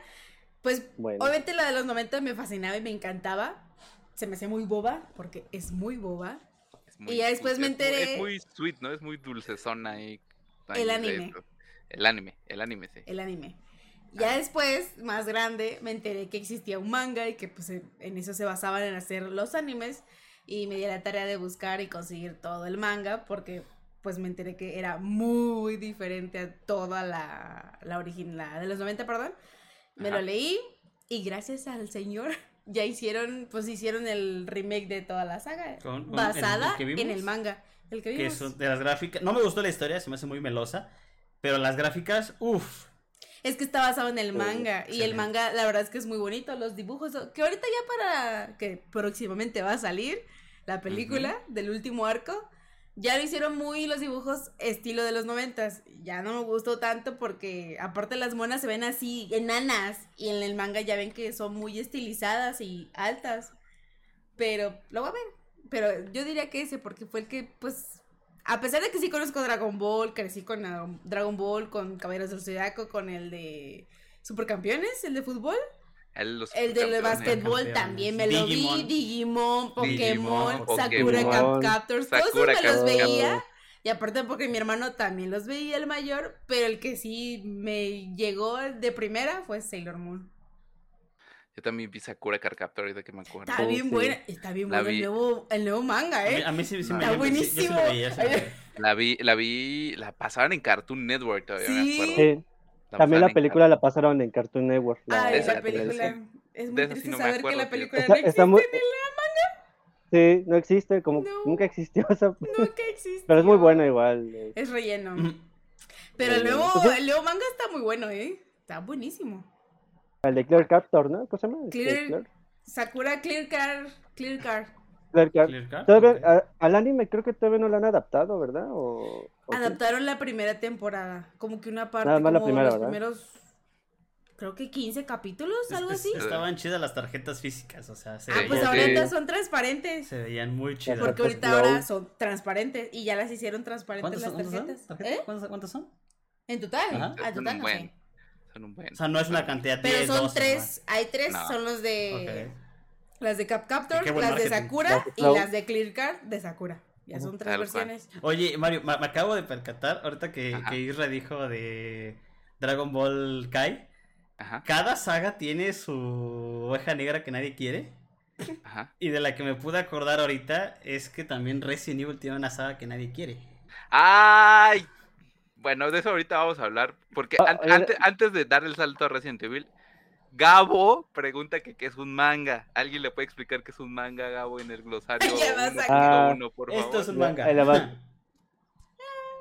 pues Bueno. obviamente la de los 90 me fascinaba y me encantaba. Se me hacía muy boba, porque es muy boba. es muy y ya después me es muy- enteré- Es muy sweet, ¿no? Es muy dulcezona y. El anime. El anime, el anime, sí. el anime. Ya después, más grande, me enteré que existía un manga y que pues en en eso se basaban en hacer los animes y me di la tarea de buscar y conseguir todo el manga porque pues me enteré que era muy diferente a toda la, la original, de los 90, perdón. Me Ajá. lo leí y gracias al señor ya hicieron, pues hicieron el remake de toda la saga Con- con el- basada el en el manga. El que vimos. de las gráficas. No me gustó la historia, se me hace muy melosa. Pero las gráficas, uff. Es que está basado en el Sí, manga. Y el manga, la verdad es que es muy bonito. Los dibujos. Que ahorita ya para. Que próximamente va a salir la película del último arco. Ya lo hicieron muy los dibujos estilo de los noventas. Ya no me gustó tanto porque aparte las monas se ven así enanas. Y en el manga ya ven que son muy estilizadas y altas. Pero lo voy a ver. Pero yo diría que ese porque fue el que pues a pesar de que sí conozco Dragon Ball, crecí con Dragon Ball, con Caballeros del Zodiaco, con el de Supercampeones, el de fútbol, El, los el de básquetbol también me lo vi, Digimon. Pokémon, Digimon, Sakura Pokémon, Cap Captors, todos Sakura esos me los veía. Y aparte porque mi hermano también los veía el mayor, pero el que sí me llegó de primera fue Sailor Moon. Yo también vi Sakura Card Captor ahorita que me acuerdo. Está Oh, bien sí. buena, está bien bueno el nuevo, el nuevo manga, A mí, ¿eh? a mí sí, sí No. me Está buenísimo. sí. La vi, la vi, la pasaban en Cartoon Network todavía, me Sí. acuerdo. También la película la pasaron en Cartoon Network. la- Ay, la película. Es muy sí triste no saber que la película Está- no está existe muy- ni Sí, no existe, como No. nunca existió esa. nunca existe. Pero es muy buena igual. eh. Es relleno. Ujú. Pero el nuevo, el nuevo manga está muy bueno, ¿eh? Está buenísimo. El de Clear Captor, ¿no? ¿Cómo se llama? Este, Clear- Clear- Sakura Clear Car. Clear Car. Clear Todavía, a- al anime creo que todavía no lo han adaptado, ¿verdad? O, o? Adaptaron la primera temporada. Como que una parte. Nada más la como primera, los ¿verdad? primeros. Creo que 15 capítulos, Es- algo así. Estaban chidas las tarjetas físicas, o sea, se, Ah, pues ahorita son transparentes. se veían muy chidas. Porque ahorita ahora son transparentes y ya las hicieron transparentes ¿Cuántas las son? ¿Cuántas son? tarjetas. ¿Tarjetas? ¿Eh? ¿Cuántas, cuántas son? En total. Ajá. Ah, en Son total un no buen. sé. Son un buen. O sea, no es una cantidad Pero 10, son 12, tres. Hay tres, No. son los de. Las de Cap Captor, Qué buen las de marketing. Sakura Las de y Flow. las de Clear Card de Sakura. Ya son tres Tal cual. versiones. Oye, Mario, me, me acabo de percatar, ahorita que, Ajá. que Isra dijo de Dragon Ball Kai, Ajá, cada saga tiene su oveja negra que nadie quiere. ajá. Y de la que me pude acordar ahorita es que también Resident Evil tiene una saga que nadie quiere. ¡Ay! Bueno, de eso ahorita vamos a hablar. Porque Ah, an- oye, ante- antes de dar el salto a Resident Evil, Gabo pregunta que qué es un manga. ¿Alguien le puede explicar qué es un manga, Gabo, en el glosario? Ya vas a- 1.1, por Esto favor? es un manga.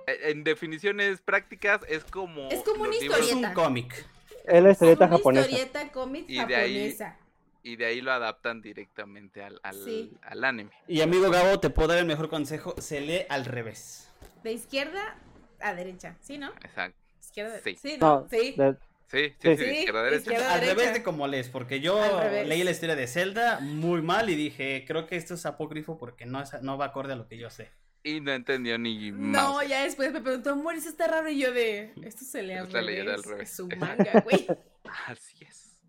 En definiciones prácticas, es como. Es como una libros- es un historieta. cómic. Es la historieta Como una japonesa. historieta cómic Y de ahí- japonesa. Y de ahí lo adaptan directamente al, al, Sí. al anime. Y amigo Gabo, te puedo dar el mejor consejo, se lee al revés. De izquierda a derecha. ¿Sí, no? Exacto. Izquierda. Sí. Sí, ¿no? No, Sí. de, Sí, sí, sí, Sí, izquierda, derecha. izquierda. Al derecha. revés de como lees, porque yo leí la historia de Zelda muy mal y dije, creo que esto es apócrifo porque no, es- no va acorde a lo que yo sé. Y no entendió ni No, mouse. ya después me preguntó, amor, eso está raro. Y yo de, esto se lee al revés. al revés. Es un manga, güey. Así es.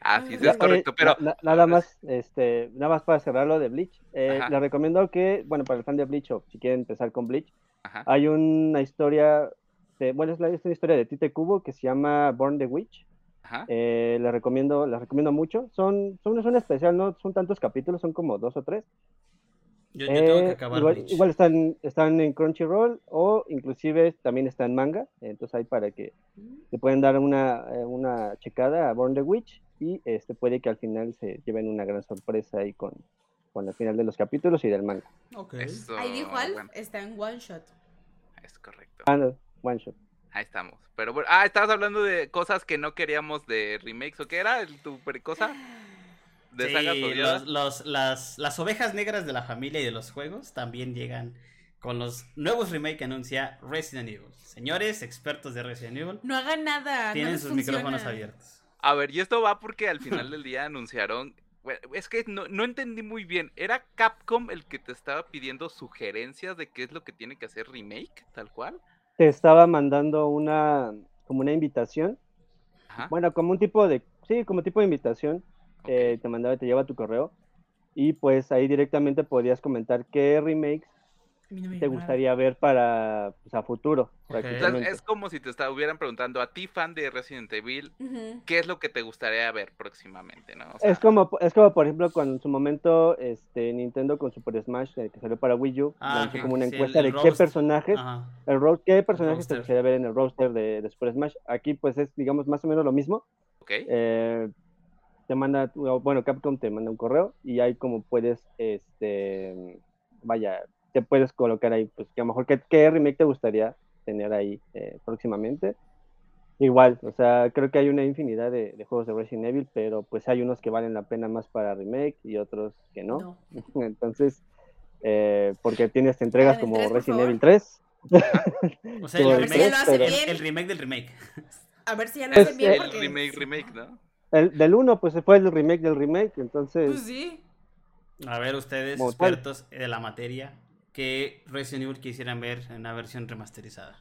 Así es, es correcto. Eh, Pero na- nada más, este, nada más para cerrarlo de Bleach. eh, les recomiendo que, bueno, para el fan de Bleach o si quieren empezar con Bleach, Ajá. hay una historia, de, bueno, es, la, es una historia de Tite Kubo que se llama Born the Witch. Ajá. Eh, les recomiendo, les recomiendo mucho. Son, son, son especial, no son tantos capítulos, son como dos o tres. Yo, yo tengo que Eh, acabar igual, están, están en Crunchyroll o inclusive también está en manga, entonces hay para que le pueden dar una, eh, una checada a Born the Witch y este puede que al final se lleven una gran sorpresa ahí con, con el final de los capítulos y del manga. Ok. Eso, Ahí dijo Alf, bueno, está en one shot. es correcto. Ah, no, one shot. Ahí estamos. Pero bueno, ah, estabas hablando de cosas que no queríamos de remakes, ¿o qué era el- tu cosa? De Sí, sagas los- los- las, las ovejas negras de la familia y de los juegos también llegan con los nuevos remake que anuncia Resident Evil. Señores, expertos de Resident Evil, No hagan nada. tienen no sus funciona. micrófonos abiertos. A ver, y esto va porque al final del día anunciaron. bueno, es que no, no entendí muy bien. ¿Era Capcom el que te estaba pidiendo sugerencias de qué es lo que tiene que hacer remake? Tal cual. Te estaba mandando una, como una invitación, Ajá. bueno, como un tipo de, sí, como tipo de invitación, eh, te mandaba, te lleva tu correo y pues ahí directamente podías comentar qué remakes no te nada. gustaría ver para, pues, a futuro, Ok. prácticamente. Entonces, es como si te estuvieran preguntando a ti, fan de Resident Evil. ¿qué es lo que te gustaría ver próximamente? ¿no? O sea, Es como, es como, por ejemplo, cuando en su momento este, Nintendo con Super Smash, eh, que salió para Wii U, Ah, lanzó como una sí, el- encuesta el de qué personajes, Ajá. el qué personajes te roster. gustaría ver en el roster de, de Super Smash. Aquí, pues, es, digamos, más o menos lo mismo. ok. Eh, te manda, bueno, Capcom te manda un correo y ahí como puedes, este, vaya, te puedes colocar ahí, pues, que a lo mejor qué, qué remake te gustaría tener ahí eh, próximamente. Igual, o sea, creo que hay una infinidad de, de juegos de Resident Evil, pero pues hay unos que valen la pena más para remake y otros que no. No. Entonces, eh, porque tienes entregas el como Resident. Evil 3. O sea, el Como A ver si ya remake, lo pero- el, bien. el remake del remake. A ver si ya lo Pues, hacen bien. eh, el porque- remake, remake, ¿no? El, del 1, pues fue el remake del remake, entonces... Pues sí. A ver, ustedes, expertos de la materia, ¿qué Resident Evil quisieran ver en una versión remasterizada?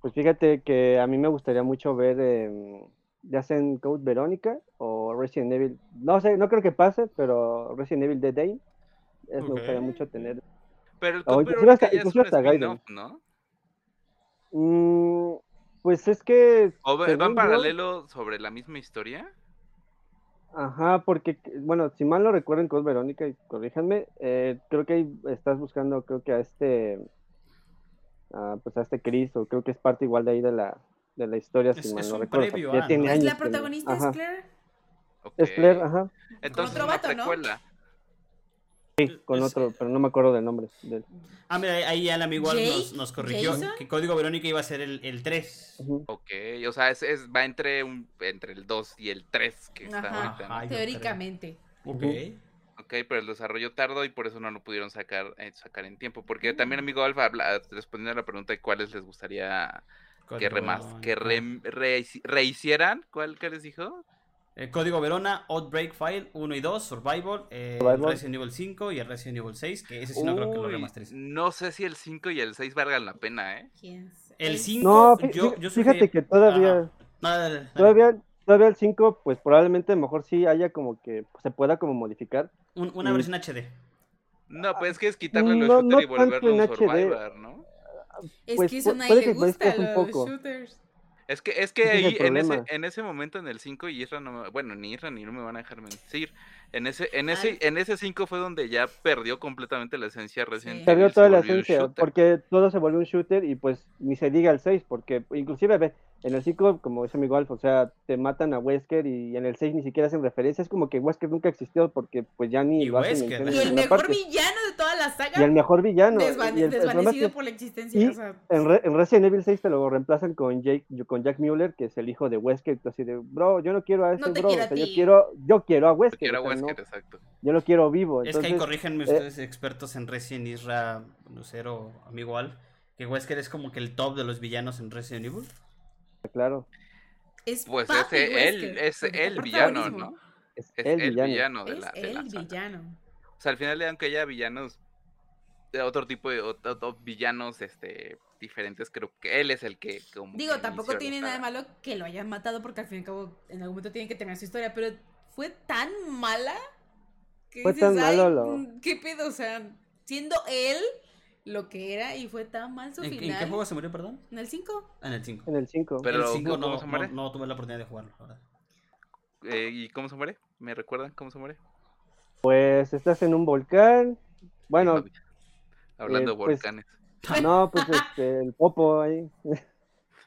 Pues fíjate que a mí me gustaría mucho ver, eh, ya sea en Code Verónica o Resident Evil. No sé, no creo que pase, pero Resident Evil Dead Day. Es. Me gustaría mucho tener. Pero el Code Verónica hasta- ya es un spin-off, ¿no? Mm, pues es que. ¿O va- va según en yo- paralelo sobre la misma historia? Ajá, porque, bueno, si mal no recuerdo en Code Verónica, y corríjanme, eh, creo que ahí estás buscando, creo que a este. a, pues a este Chris, o creo que es parte igual de ahí de la, de la historia, si Es- mal es no recuerdo. previo ¿no? ¿Es años la protagonista es. Claire? Es Claire, Ok. ajá. Entonces otro vato, ¿no? Con Es- otro, pero no me acuerdo del nombre. del- Ah, mira, ahí- el amigo nos, nos corrigió ¿Jason? que Código Verónica iba a ser el, el 3. Ujú. Ok, o sea, es, es- va entre un entre el 2 y el 3 que está Ajá. ahorita, Teóricamente. Ok. Ok, pero el desarrollo tardó y por eso no lo pudieron sacar eh, sacar en tiempo. Porque también, amigo Alfa, habla, respondiendo a la pregunta de cuáles les gustaría que, remas, que re- rehici- rehicieran. ¿Cuál que les dijo? Eh, Código Verona, Outbreak File 1 y 2, Survival, eh, Survival. Resident Evil 5 y el Resident Evil 6, que ese sí no creo que lo Uy, remastericen. no sé si el 5 y el 6 valgan la pena, ¿eh? ¿Quién sabe? El 5, No, yo, yo fíjate que todavía, Ajá. No, dale, dale, dale. todavía, todavía el 5, pues probablemente mejor sí haya como que se pueda como modificar. Un- una Mm. versión HD. No, pues es que es quitarle los No- shooter no y volverlo un HD. survivor, ¿no? Es pues, que eso a nadie le gusta, un los poco. shooters. Es que, es que es ahí, en ese, en ese momento en el 5 y Isra no me, bueno, ni Isra ni no me van a dejar mentir. En ese, en ese, Ay. en ese 5 fue donde ya perdió completamente la esencia Sí. Evil, Perdió toda la esencia, porque todo se volvió un shooter y pues ni se diga el 6, porque inclusive ve, en el 5, como dice amigo Alfa, o sea, te matan a Wesker y en el 6 ni siquiera hacen referencia, es como que Wesker nunca existió porque pues ya ni Y lo hacen Wesker, en. Y el mejor parte. villano de toda la saga Y el mejor villano. desvane- y el- desvanecido por la existencia. y o sea, En, Re- en Resident Evil 6 te lo reemplazan con Jake, con Jack Mueller, que es el hijo de Wesker, tú así de, bro, yo no quiero a ese No te bro, quiero o a sea, yo ti". quiero, yo quiero a Yo Wesker, quiero o sea, no- Wesker, exacto. yo lo quiero vivo. Es que ahí corríjanme eh, ustedes, expertos en Resident Isra, Lucero, amigo Alf, que Wesker es como que el top de los villanos en Resident Evil. Claro. Es Pues ese, él, es el villano. ¿no? Es Es el el villano. villano de Es la, de la el saga. villano. O sea, al final, aunque haya villanos, de otro tipo de otro- otro villanos este, diferentes, creo que él es el que. Como Digo, que tampoco tiene nada de malo que lo hayan matado porque al fin y al cabo en algún momento tienen que terminar su historia, pero fue tan mala que Fue dices, tan "Ay, malo lo- ¿qué pedo? O sea, siendo él lo que era y fue tan mal su ¿En, en final. qué juego se murió, perdón? ¿En el 5? Ah, En el 5. En el 5. Pero, el 5 ¿cómo no, no, no tuve la oportunidad de jugarlo, la verdad. Eh, ¿Y cómo se muere? ¿Me recuerdan cómo se muere? Pues estás en un volcán. Bueno. Hablando eh, de pues, volcanes. no, pues este, el popo ahí.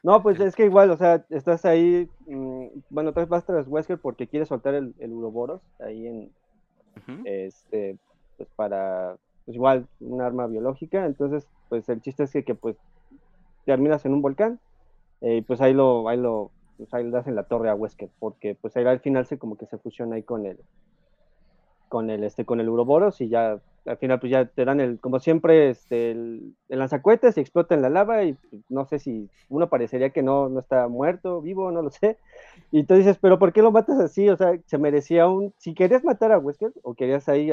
No, pues es que igual, o sea, estás ahí, mm, bueno, entonces vas tras Wesker porque quieres soltar el, el Uroboros ahí en, este, pues para, pues igual, un arma biológica, entonces, pues el chiste es que, que, pues, terminas en un volcán, eh, y pues ahí lo, ahí lo, pues ahí das en la torre a Wesker, porque pues ahí al final se como que se fusiona ahí con el, con el, este, con el Uroboros y ya, al final pues ya te dan el, como siempre, este, el, el lanzacohetes y explota en la lava y pues, no sé si uno parecería que no, no está muerto, vivo, no lo sé. Y tú dices, pero ¿por qué lo matas así? O sea, se merecía un, si querías matar a Wesker o querías ahí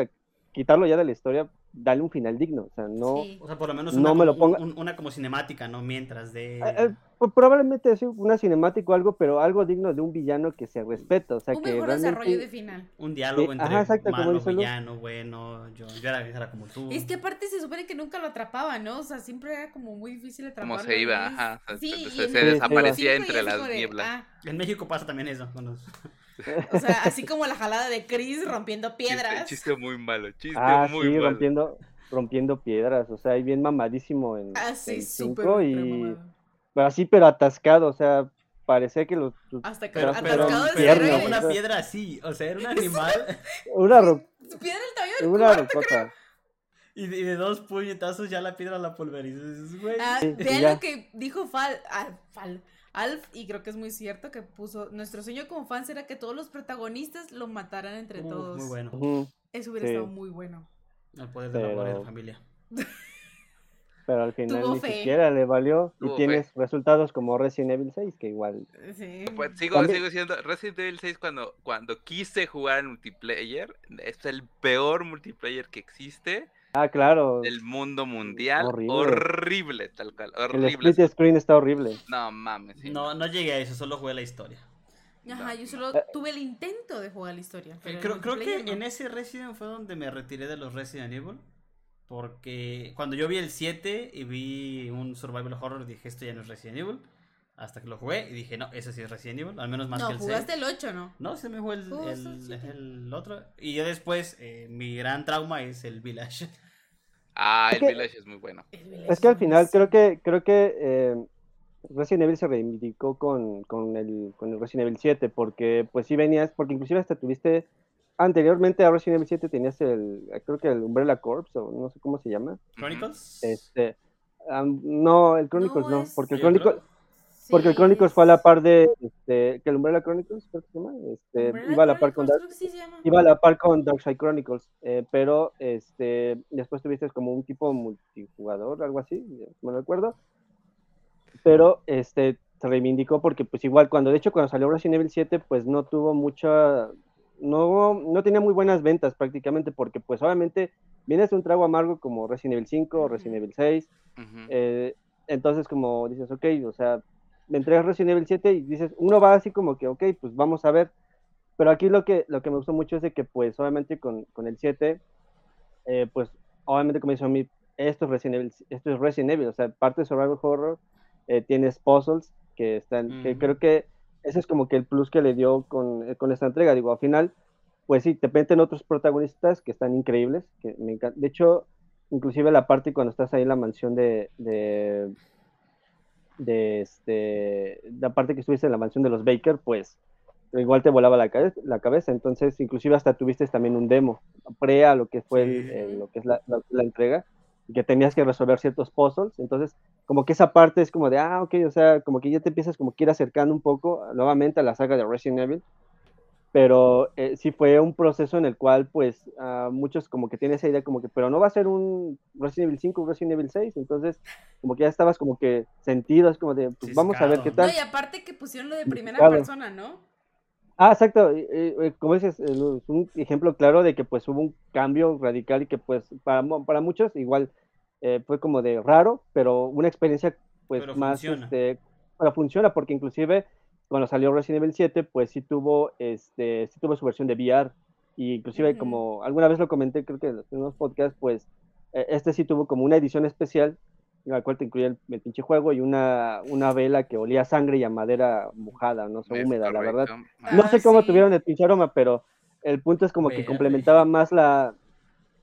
quitarlo ya de la historia, dale un final digno, o sea, no... Sí. O sea, por lo menos No me lo como- ponga- un- una como cinemática, ¿no? Mientras de... Eh, eh, pues, probablemente sí, una cinemática o algo, pero algo digno de un villano que se respeta, o sea, Un que mejor realmente... desarrollo de final. Un diálogo Sí, entre ajá, exacto, como malo, Lu. villano, bueno, yo, yo era, era como tú. Es que aparte se supone que nunca lo atrapaba, ¿no? O sea, siempre era como muy difícil atraparlo. Como se iba, ajá. Sí, se, y se desaparecía entre las como nieblas. ah, En México pasa también eso. con los- o sea, así como la jalada de Chris rompiendo Chiste, piedras. chiste muy malo, chiste Ah, muy sí, malo. rompiendo, rompiendo piedras, o sea, ahí bien mamadísimo en Ah, sí, en cinco ultra y pero así pero atascado, o sea, parecía que los Hasta que Pero, atascado una piedra así, o sea, era un animal una ro- Su piedra del tamaño del una cuarto. y de, y de dos puñetazos ya la piedra la pulverizas, güey. Ah, Sí, vean lo que dijo Fal, Al- Fal- Alf, y creo que es muy cierto que puso, nuestro sueño como fans era que todos los protagonistas lo mataran entre Uf, todos. Muy bueno. Eso hubiera Sí. estado muy bueno. El poder del amor y la Pero- familia. Pero al final Tuvo ni fe. siquiera le valió Tuvo y tienes resultados como Resident Evil 6 que igual Sí. Pues sigo, También- sigo diciendo, Resident Evil 6 cuando, cuando quise jugar en multiplayer, es el peor multiplayer que existe Ah, claro. del mundo mundial. Horrible. Horrible, tal cual. El split screen está horrible. No mames. sí. No, no llegué a eso, solo jugué la historia. Ajá, yo solo Eh, tuve el intento de jugar la historia. pero Creo, creo que no. en ese Resident fue donde me retiré de los Resident Evil. Porque cuando yo vi el 7 y vi un survival horror, dije, esto ya no es Resident Evil. Hasta que lo jugué y dije, no, eso sí es Resident Evil, al menos más No, que el 6. jugaste el 8, ¿no? No, se me fue el, el, el siete. el otro. Y yo después, eh, mi gran trauma es el Village. Ah, Es el que- Village es muy bueno. Es que al final creo que creo que eh, Resident Evil se reivindicó con, con, el, con el Resident Evil 7 porque pues sí venías, porque inclusive hasta tuviste anteriormente a Resident Evil 7 tenías el, creo que el Umbrella Corps o no sé cómo se llama. Chronicles. Este, no, el Chronicles no, es- porque el. Chronicles, porque el Chronicles fue a la par de, este, que el Umbrella Chronicles, creo que se llama, este, Umbrella iba a la par con Dark, sí iba a la par con Darkseid Chronicles, eh, pero este, después tuviste como un tipo multijugador, algo así, no me recuerdo, pero este, se reivindicó porque pues igual cuando, de hecho cuando salió Resident Evil 7, pues no tuvo mucha, no, no tenía muy buenas ventas prácticamente, porque pues obviamente vienes un trago amargo como Resident Evil 5, Ujú. Resident Evil 6, Ujú. eh, entonces como dices, ok, o sea, me entregas Resident Evil 7 y dices, uno va así como que, ok, pues vamos a ver. Pero aquí lo que, lo que me gustó mucho es de que, pues, obviamente con, con el 7, eh, pues, obviamente como dice a mí, esto es Resident Evil, esto es Resident Evil, o sea, parte de Survival Horror, eh, tienes puzzles que están, que creo que ese es como que el plus que le dio con, eh, con esta entrega, digo, al final, pues sí, te meten otros protagonistas que están increíbles, que me encanta. De hecho, inclusive la parte cuando estás ahí en la mansión de, de, de este, la parte que estuviste en la mansión de los Baker, pues igual te volaba la, cabe- la cabeza, entonces inclusive hasta tuviste también un demo, pre a lo que fue Sí. lo que es la, la- la entrega, y que tenías que resolver ciertos puzzles, entonces como que esa parte es como de, ah, ok, o sea, como que ya te empiezas como que ir acercando un poco nuevamente a la saga de Resident Evil, pero eh, sí fue un proceso en el cual, pues, a muchos como que tienen esa idea como que, pero no va a ser un Resident Evil 5, un Resident Evil 6, entonces, como que ya estabas como que sentido, es como de, pues, vamos a ver qué No, tal. y aparte que pusieron lo de primera Claro. persona, ¿no? Ah, exacto, eh, eh, como dices, eh, es un ejemplo claro de que, pues, hubo un cambio radical y que, pues, para, para muchos igual eh, fue como de raro, pero una experiencia, pues, Pero más, funciona. este, pero funciona, porque inclusive cuando salió Resident Evil 7, pues sí tuvo, este, sí tuvo su versión de VR, y inclusive Ujú. como alguna vez lo comenté, creo que en los primeros podcasts, pues eh, este sí tuvo como una edición especial, en la cual te incluía el, el pinche juego y una, una vela que olía a sangre y a madera mojada, no sé, húmeda, la verdad. correcto. No Ah, sé cómo sí. tuvieron el pinche aroma, pero el punto es como que complementaba más la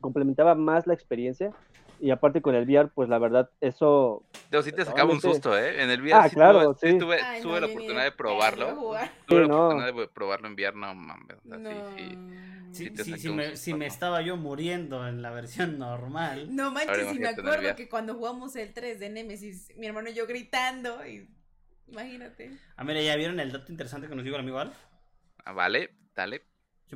complementaba más la experiencia y aparte con el VR, pues la verdad eso Pero sí te sacaba un susto, ¿eh? En el VR Ah, sí claro, tuve, sí tuve, Ay, tuve no, la oportunidad de probarlo. Tuve la Sí, no. oportunidad de probarlo en VR, no mames. O sea, No. sí, sí. Sí, Sí si, me, si me estaba yo muriendo en la versión normal. No manches, y me acuerdo que cuando jugamos el 3 de Nemesis, mi hermano y yo gritando, y imagínate. Ah, mira, ya vieron el dato interesante que nos dijo el amigo Alf. Ah, vale, dale.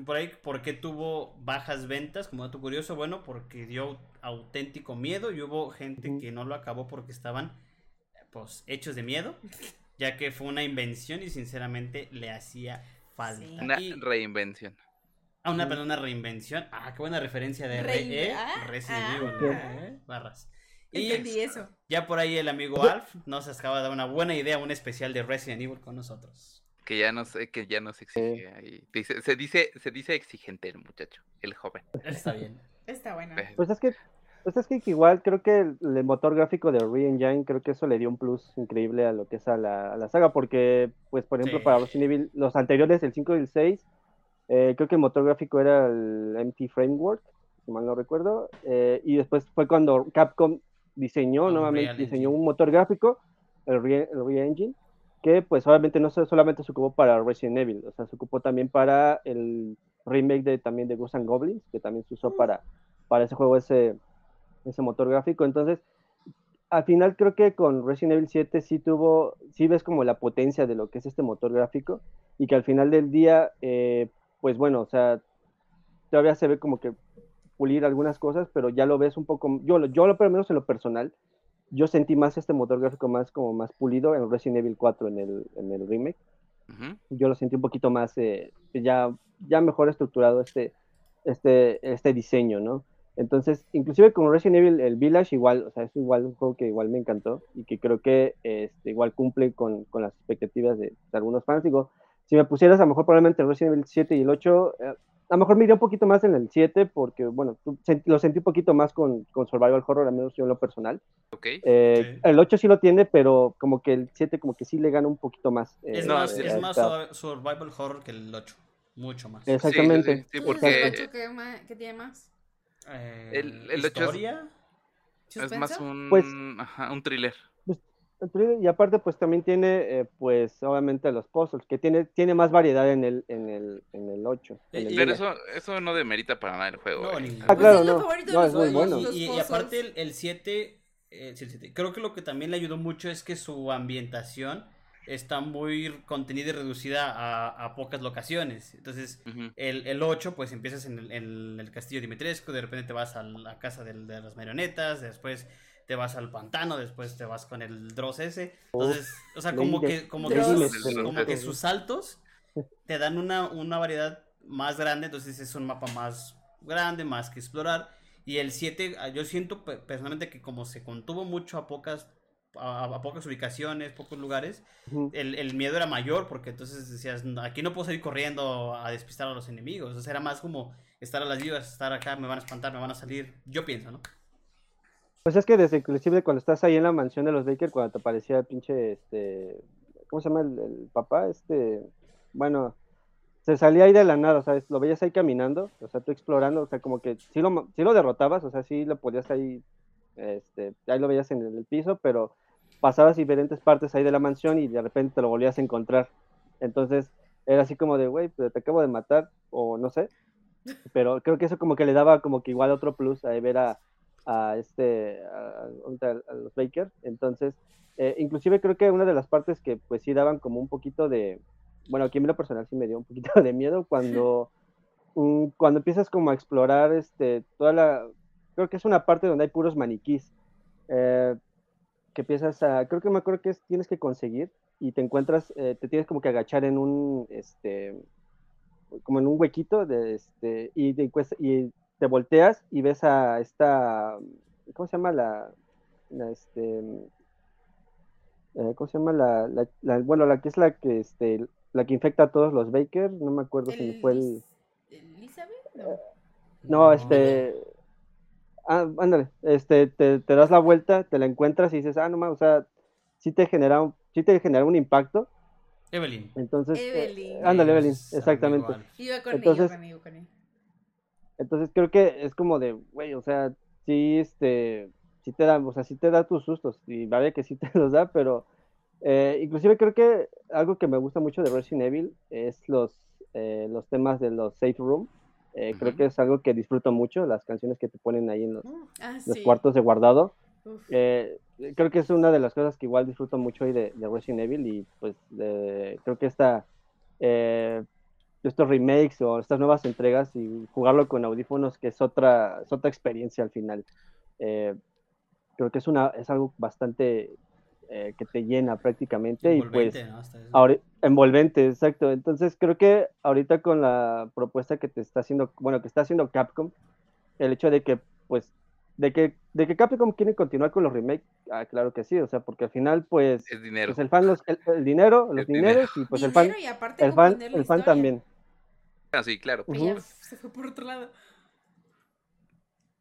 Por ahí, ¿por qué tuvo bajas ventas? Como dato curioso, bueno, porque dio auténtico miedo y hubo gente que no lo acabó porque estaban, pues, hechos de miedo, ya que fue una invención y sinceramente le hacía falta. Sí. Una Y- reinvención. ah, una, perdón, una reinvención. Ah, qué buena referencia de Re eh, ah, Resident ah. Evil, eh, barras. Y Entendí eso. ya por ahí el amigo Alf nos acaba de dar una buena idea, un especial de Resident Evil con nosotros. Que ya no sé, que ya nos exige ahí. Dice, se dice, se dice exigente el muchacho, el joven. Está bien. Está bueno. Pues es que pues es que igual creo que el, el motor gráfico de Re-Engine creo que eso le dio un plus increíble a lo que es a la, a la saga porque pues por ejemplo Sí. para Resident Evil los anteriores el 5 y el 6 eh, creo que el motor gráfico era el MT Framework si mal no recuerdo eh, y después fue cuando Capcom diseñó nuevamente diseñó un motor gráfico el Re- el Re-Engine que pues obviamente no so- solamente se ocupó para Resident Evil, o sea, se ocupó también para el remake de también de Ghosts and Goblins, que también se usó para, para ese juego, ese, ese motor gráfico. Entonces, al final creo que con Resident Evil 7 sí tuvo, sí ves como la potencia de lo que es este motor gráfico y que al final del día, eh, pues bueno, o sea, todavía se ve como que pulir algunas cosas, pero ya lo ves un poco, yo, yo lo, por lo menos en lo personal, yo sentí más este motor gráfico más como más pulido en Resident Evil 4 en el, en el remake ujú. yo lo sentí un poquito más eh, ya, ya mejor estructurado este, este, este diseño, ¿no? Entonces, inclusive con Resident Evil, el Village igual, o sea, es igual un juego que igual me encantó y que creo que este, igual cumple con, con las expectativas de, de algunos fans. Digo, si me pusieras a lo mejor probablemente el Resident Evil 7 y el 8, eh, a lo mejor me iría un poquito más en el 7 porque, bueno, tú- sent- lo sentí un poquito más con, con Survival Horror, al menos yo en lo personal. Ok. Eh, Sí. El 8 sí lo tiene, pero como que el 7 como que sí le gana un poquito más. Es eh, no, más, sí, es más survival horror que el 8. Mucho más. Es- Sí, sí, Exactamente. Sí, sí, ¿El porque ocho qué ma- qué tiene más? Eh, El- el ocho es- historia. es más un, Pues- ajá, un thriller. Y aparte, pues también tiene, eh, pues obviamente los puzzles, que tiene, tiene más variedad en el, en el, en el 8. en el y- Pero eso, eso no demerita para nada el juego. No, eh. ni- Ah, Pues claro, es lo no. es muy bueno. Y, y aparte el- el 7, eh, sí, el 7, creo que lo que también le ayudó mucho es que su ambientación está muy contenida y reducida a, a pocas locaciones. Entonces, el, el 8, pues empiezas en el, en el castillo Dimitrescu, de repente te vas a la casa de las marionetas, después te vas al pantano, después te vas con el Dross ese. Entonces, o sea, como que, como que, sus, como que saltos te dan una, una variedad más grande, entonces es un mapa más grande, más que explorar. Y el 7, ah, yo siento pe- personalmente que como se contuvo mucho a pocas a, a pocas ubicaciones, pocos lugares, el, el miedo era mayor porque entonces decías, "No, aquí no puedo salir corriendo a despistar a los enemigos. O sea, era más como estar a las vivas, estar acá, me van a espantar, me van a salir. Yo pienso, ¿no? Pues es que desde inclusive cuando estás ahí en la mansión de los Baker, cuando te aparecía el pinche, este, ¿cómo se llama el, papá? Este, bueno, se salía ahí de la nada, o sea, lo veías ahí caminando, o sea, tú explorando, o sea, como que sí lo, sí lo derrotabas, o sea, sí lo podías ahí, este, ahí lo veías en el piso, pero pasabas diferentes partes ahí de la mansión y de repente te lo volvías a encontrar. Entonces, era así como de, güey, pero te acabo de matar, o no sé, pero creo que eso como que le daba como que igual otro plus a ver a, a este a, a- los Baker entonces eh, inclusive creo que una de las partes que pues sí daban como un poquito de bueno, aquí en lo personal sí me dio un poquito de miedo cuando, mm, cuando empiezas como a explorar este, toda la, creo que es una parte donde hay puros maniquís, eh, que empiezas a, creo que me acuerdo que es, tienes que conseguir y te encuentras, eh, te tienes como que agachar en un, este, como en un huequito de, este, y, te, y te volteas y ves a esta, ¿cómo se llama la, la, este, eh, ¿cómo se llama la, la- la- bueno, la que es la que, este, la que infecta a todos los Baker, no me acuerdo si fue el, ¿Elizabeth? No. no, este, ah, ándale, este, te, te das la vuelta, te la encuentras y dices, ah, no más, o sea, sí te genera, un- sí te genera un impacto, Evelyn. entonces, eh, Evelyn. ándale, Evelyn, exactamente. amigo Alf. Iba con Entonces- ella, con ella, con ella. Entonces creo que es como de, güey, o sea, sí, este, sí te da, o sea, sí te da tus sustos, y vale que sí te los da, pero eh, inclusive creo que algo que me gusta mucho de Resident Evil es los, eh, los temas de los safe room. Eh, Creo que es algo que disfruto mucho, las canciones que te ponen ahí en los, Ah, los sí. cuartos de guardado. Eh, creo que es una de las cosas que igual disfruto mucho hoy de, de Resident Evil y pues de- creo que esta, eh, estos remakes o estas nuevas entregas y jugarlo con audífonos que es otra, es otra experiencia al final. Eh, creo que es, una, es algo bastante eh, que te llena prácticamente y pues Envolvente, ¿no? Ahori- envolvente, exacto. Entonces creo que ahorita con la propuesta que te está haciendo, bueno, que está haciendo Capcom, el hecho de que, pues, de que, de que Capcom quiere continuar con los remakes, ah, claro que sí, o sea, porque al final, pues, Es dinero. pues el fan, los, el, el dinero, los dinero. dineros y pues el fan, Dinero y aparte el fan, el fan también. Ah, sí, claro. Ya se fue por otro lado.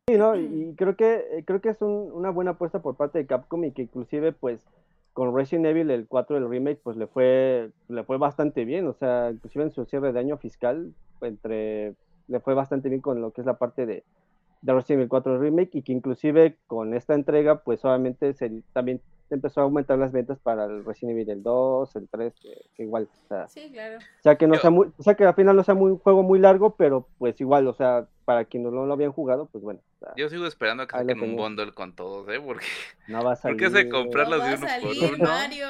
Sí, ¿no? Y, y creo que eh, creo que es un- una buena apuesta por parte de Capcom y que inclusive pues con Resident Evil el 4 el remake pues le fue le fue bastante bien, o sea, inclusive en su cierre de año fiscal entre le fue bastante bien con lo que es la parte de, de Resident Evil 4 remake y que inclusive con esta entrega pues obviamente se, también empezó a aumentar las ventas para el Resident Evil el 2, el 3, que, que igual, o sea, Sí, claro. o sea que no Yo- sea muy, o sea que al final no sea muy, un juego muy largo, pero pues igual, o sea, para quienes no lo habían jugado, pues bueno, o sea, Yo sigo esperando a que saquen un bundle con todos, ¿eh? Porque no va a ¿Por salir. comprar No Comprarlos va de a uno por salir uno. Mario.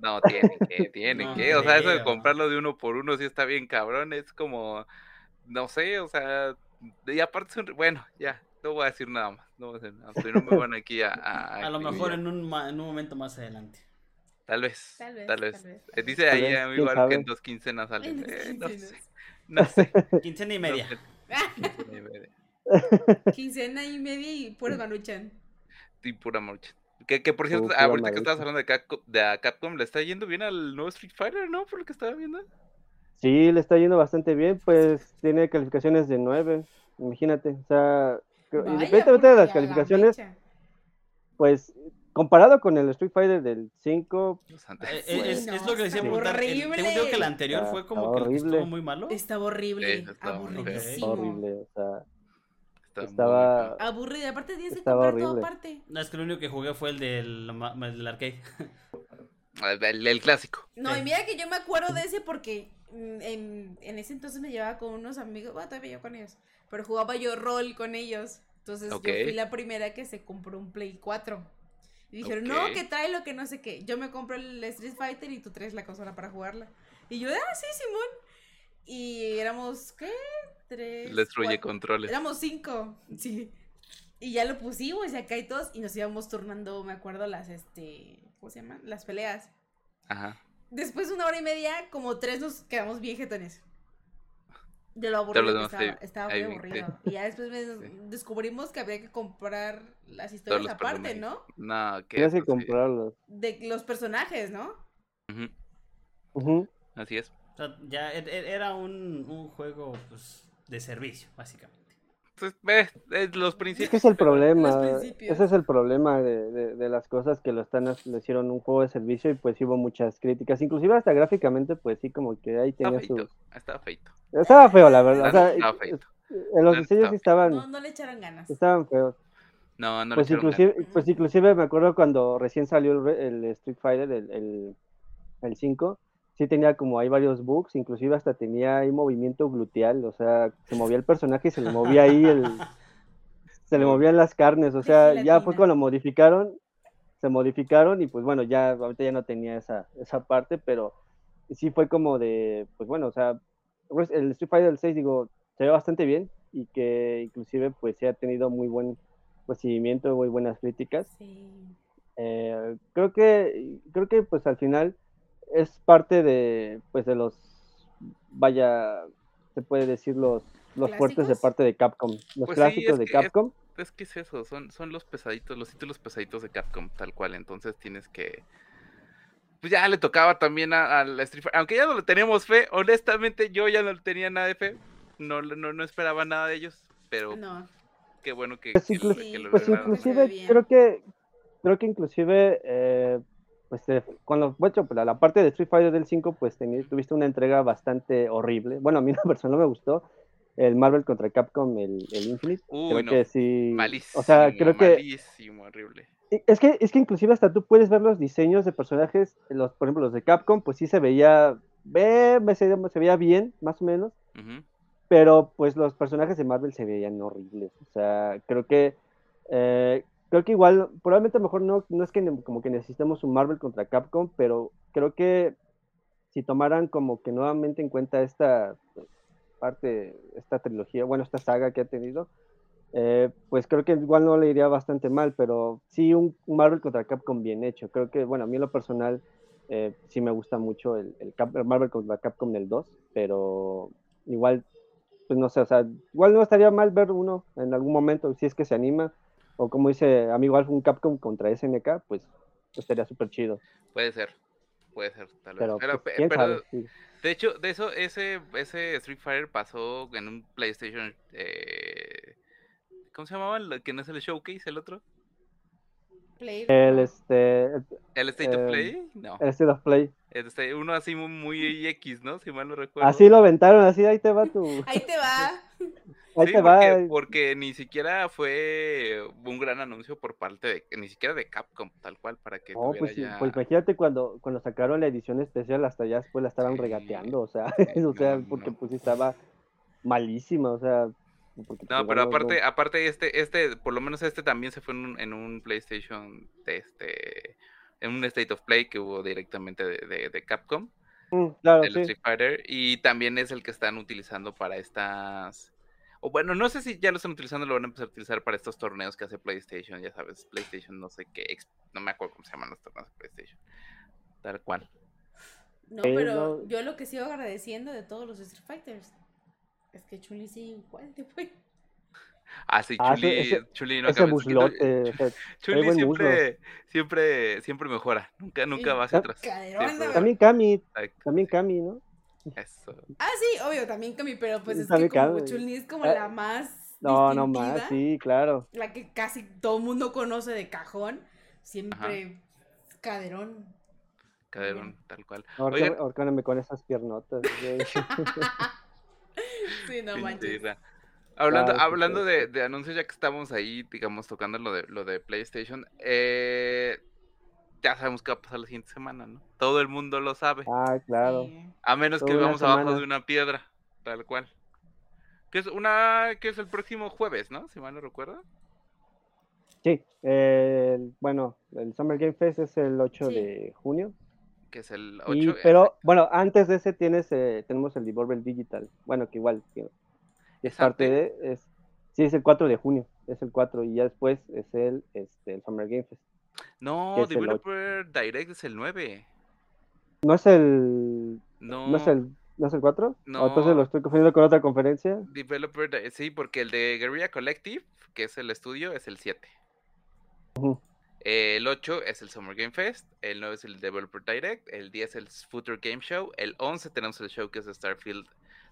no, tienen que, tienen No que. O sea, eso de comprarlo de uno por uno sí está bien cabrón. Es como, no sé, o sea, y aparte, es un- bueno, ya, no voy a decir nada más. No voy a decir nada más, pero no me van aquí a... A, A lo mejor en un, ma- en un momento más adelante. Tal vez, Tal vez, tal vez. tal vez. Eh, Dice Tal ahí vez, amigo quién Al que en sabe. dos quincenas sale. En dos Eh, no sé, quincenas. no sé. Quincena y no media. sé, Ah, quincena y media. Quincena y media y pura manuchan. Y pura marcha. Que, que por cierto, pura ahorita que estabas hablando de Capcom, de a Capcom, le está yendo bien al nuevo Street Fighter, ¿no? Por lo que estaba viendo. Sí, le está yendo bastante bien, pues tiene calificaciones de 9, imagínate, o sea, independientemente de las la calificaciones, mecha. pues comparado con el Street Fighter del 5, Los antes. Eh, Sí, eh, es, no, es lo que decía. El- Tengo que el horrible. anterior Está- fue como que horrible. estuvo muy malo. Estaba horrible, Sí, estaba aburridísimo. horrible, o sea, Está estaba- feo. Aburrido, aparte tienes que Estaba comprar todo horrible. aparte. No, es que lo único que jugué fue el del, el del arcade. El, el clásico. No, Sí. y mira que yo me acuerdo de ese porque mm, en, en ese entonces me llevaba con unos amigos, bueno, todavía yo con ellos, pero jugaba yo rol con ellos. Entonces yo fui la primera que se compró un Play 4. Y dijeron, no, que trae lo que no sé qué. Yo me compro el Street Fighter y tú traes la consola para jugarla. Y yo, ah, sí, Simón. Y éramos, ¿qué? Tres. Le destruye controles. Éramos cinco, sí. Y ya lo pusimos y acá y todos. Y nos íbamos turnando, me acuerdo, las, este, ¿cómo se llaman? Las peleas. Ajá. Después de una hora y media, como tres nos quedamos bien jetones. De lo aburrido que demás estaba, estaba muy aburrido. Y ya después me- Sí. descubrimos que había que comprar las historias aparte. ¿no? No, que tienes que comprarlos. De los personajes, ¿no? Ujú, Ujú. Así es. O sea, ya e- e- era un, un juego pues, de servicio, básicamente. Ve, es los Es que principios. es el problema, principios. ese es el problema de, de- de las cosas que lo están, le hicieron un juego de servicio y pues hubo muchas críticas, inclusive hasta gráficamente pues sí como que ahí Está tenía feito. su... Está feito. Estaba feo la verdad, o sea, Estaba feito. en los diseños sí estaba estaban, No, no le echaron ganas. estaban feos. No, no Pues inclusive, ganas. pues inclusive me acuerdo cuando recién salió el, re- el Street Fighter, el, el, el 5, sí tenía como hay varios bugs, inclusive hasta tenía ahí movimiento gluteal, o sea, se movía el personaje y se le movía ahí el... Se le movían las carnes, o sea, ya fue cuando modificaron, se modificaron y pues bueno, ya ahorita ya no tenía esa, esa parte, pero sí fue como de, pues bueno, o sea, pues, el Street Fighter 6, digo, se ve bastante bien y que inclusive pues sí ha tenido muy buen recibimiento, muy buenas críticas. Sí. Eh, creo que, creo que pues al final es parte de, pues de los, vaya, se puede decir los, los fuertes de parte de Capcom, los Pues clásicos de que Capcom. Es que es eso, son, son los pesaditos, los títulos pesaditos de Capcom, tal cual. Entonces tienes que. Pues ya le tocaba también a- al Street Fighter. Aunque ya no le teníamos fe, honestamente yo ya no le tenía nada de fe. No, le- no, no esperaba nada de ellos. Pero No. qué bueno que, Pues que lo- inclu- que lo Pues inclusive creo que creo que inclusive eh, pues eh, cuando bueno, pues, la, la parte de Street Fighter del 5 pues teni- tuviste una entrega bastante horrible. Bueno, a mí en lo personal no me gustó el Marvel contra Capcom el, el Infinite. Uy, creo no. que sí. Malísimo, O sea, creo que malísimo, horrible. Es que, es que inclusive hasta tú puedes ver los diseños de personajes, los, por ejemplo, los de Capcom, pues sí se veía, ve, me se, se veía bien, más o menos, Ujú. pero pues los personajes de Marvel se veían horribles. O sea, creo que, eh, creo que igual, probablemente mejor no, no es que como que necesitemos un Marvel contra Capcom, pero creo que si tomaran como que nuevamente en cuenta esta parte, esta trilogía, bueno, esta saga que ha tenido, eh, pues creo que igual no le iría bastante mal, pero sí un, Marvel contra Capcom bien hecho. Creo que, bueno, a mí en lo personal eh, sí me gusta mucho el, el el Marvel contra Capcom del 2, pero igual, pues no sé, o sea, igual no estaría mal ver uno en algún momento, si es que se anima, o como dice amigo Alf, un Capcom contra SNK, pues estaría súper chido. Puede ser, puede ser, tal vez. Pero, Pero, pues, pe- quién pero, sabe, sí. de hecho, de eso, ese, ese Street Fighter pasó en un PlayStation. Eh, ¿Cómo se llamaba? el que no es el Showcase, el otro. Play- El, no. este, el, ¿El State of Em, Play? No. el State of Play. Este, uno así muy, muy X, ¿no? Si mal no recuerdo. Así lo aventaron, así ahí te va tu, Ahí te va. ahí Sí, te porque, va. porque ni siquiera fue un gran anuncio por parte de, ni siquiera de Capcom, tal cual, para que No, pues, sí, ya... pues imagínate cuando, cuando sacaron la edición especial, hasta ya después la estaban Sí, regateando, o sea, o sea, porque no. pues estaba malísima, o sea. pues, No, pero aparte, aparte este, este, por lo menos este también se fue en un, en un PlayStation, de este, en un State of Play que hubo directamente de, de- de Capcom, Mm, claro, sí. Street Fighter, y también es el que están utilizando para estas, o bueno, no sé si ya lo están utilizando, lo van a empezar a utilizar para estos torneos que hace PlayStation, ya sabes, PlayStation no sé qué, no me acuerdo cómo se llaman los torneos de PlayStation, tal cual. No, Eh, pero yo lo que sigo agradeciendo de todos los Street Fighters es que Chun-Li sigue igual de bueno. Ah, sí, Ah, Chuli, ese- Chuli no Ese acaba de- muslote, Chuli muslo. siempre, siempre, siempre mejora, nunca, nunca Sí. va hacia Ah, atrás. Siempre también Cami, también sí, Cami, ¿no? Eso. Ah, sí, obvio, también Cami, pero pues es que como. Chun-Li es como Ah, la más No, no distintiva, más, sí, claro. la que casi todo el mundo conoce de cajón, siempre caderón. Caderón, tal cual. Ahorcáname con esas piernotas. Sí, no manches. Hablando, Claro, hablando sí, de, sí. de anuncios, ya que estamos ahí, digamos, tocando lo de, lo de PlayStation, eh, ya sabemos qué va a pasar la siguiente semana, ¿no? Todo el mundo lo sabe. ah, claro. A menos que toda una vivamos abajo de una piedra, tal cual. Que es una, que es el próximo jueves, ¿no? Si mal no recuerdo. Sí, el- bueno, el Summer Game Fest es el 8 Sí. de junio. Que es el Y, 8. pero, bueno, antes de ese tienes, eh, tenemos el Devolver Digital. Bueno, que igual que es ¿Es parte de. Es, sí, es el 4 de junio. Es el 4. Y ya después es el, este, el Summer Game Fest. No, es. Developer Direct es el 9. ¿No es el. No, ¿No es el, ¿no es el 4? ¿O entonces No. lo estoy confundiendo con otra conferencia? Developer, sí, porque el de Guerrilla Collective, que es el estudio, es el 7. Ujú. El 8 es el Summer Game Fest, el 9 es el Developer Direct, el 10 el Future Game Show, el 11 tenemos el showcase de Starfield,